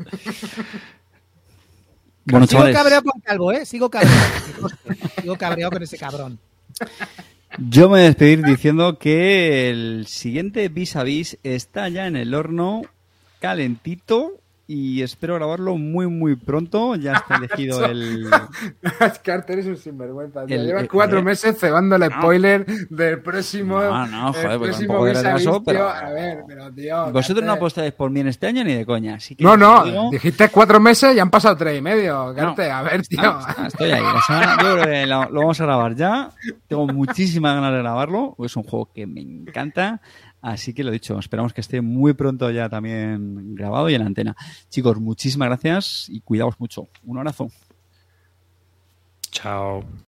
[SPEAKER 2] Bueno,
[SPEAKER 4] Sigo
[SPEAKER 2] chavales,
[SPEAKER 4] cabreado con Calvo, ¿eh? Sigo cabreado. Sigo cabreado con ese cabrón.
[SPEAKER 2] yo me voy a despedir diciendo que el siguiente vis a vis está ya en el horno, calentito, y espero grabarlo muy, muy pronto. Ya está elegido el.
[SPEAKER 3] Es que Arter es un sinvergüenza.
[SPEAKER 2] El-
[SPEAKER 3] Llevas
[SPEAKER 2] el-
[SPEAKER 3] cuatro
[SPEAKER 2] eh,
[SPEAKER 3] meses cebando el spoiler del próximo.
[SPEAKER 2] No, no, joder, pues tampoco retraso, pero-.
[SPEAKER 3] A ver, pero tío.
[SPEAKER 2] Vosotros no
[SPEAKER 3] Carter.
[SPEAKER 2] apostáis por mí en este año ni de coña. Así que
[SPEAKER 3] No, no,
[SPEAKER 2] digo-
[SPEAKER 3] dijiste cuatro meses y han pasado tres y medio. Carter, a ver, tío.
[SPEAKER 2] Ah, estoy ahí. La semana, yo creo que lo, lo vamos a grabar ya. Tengo muchísimas ganas de grabarlo. Es un juego que me encanta. Así que lo dicho, esperamos que esté muy pronto ya también grabado y en la antena. Chicos, muchísimas gracias y cuidaos mucho. Un abrazo.
[SPEAKER 1] Chao.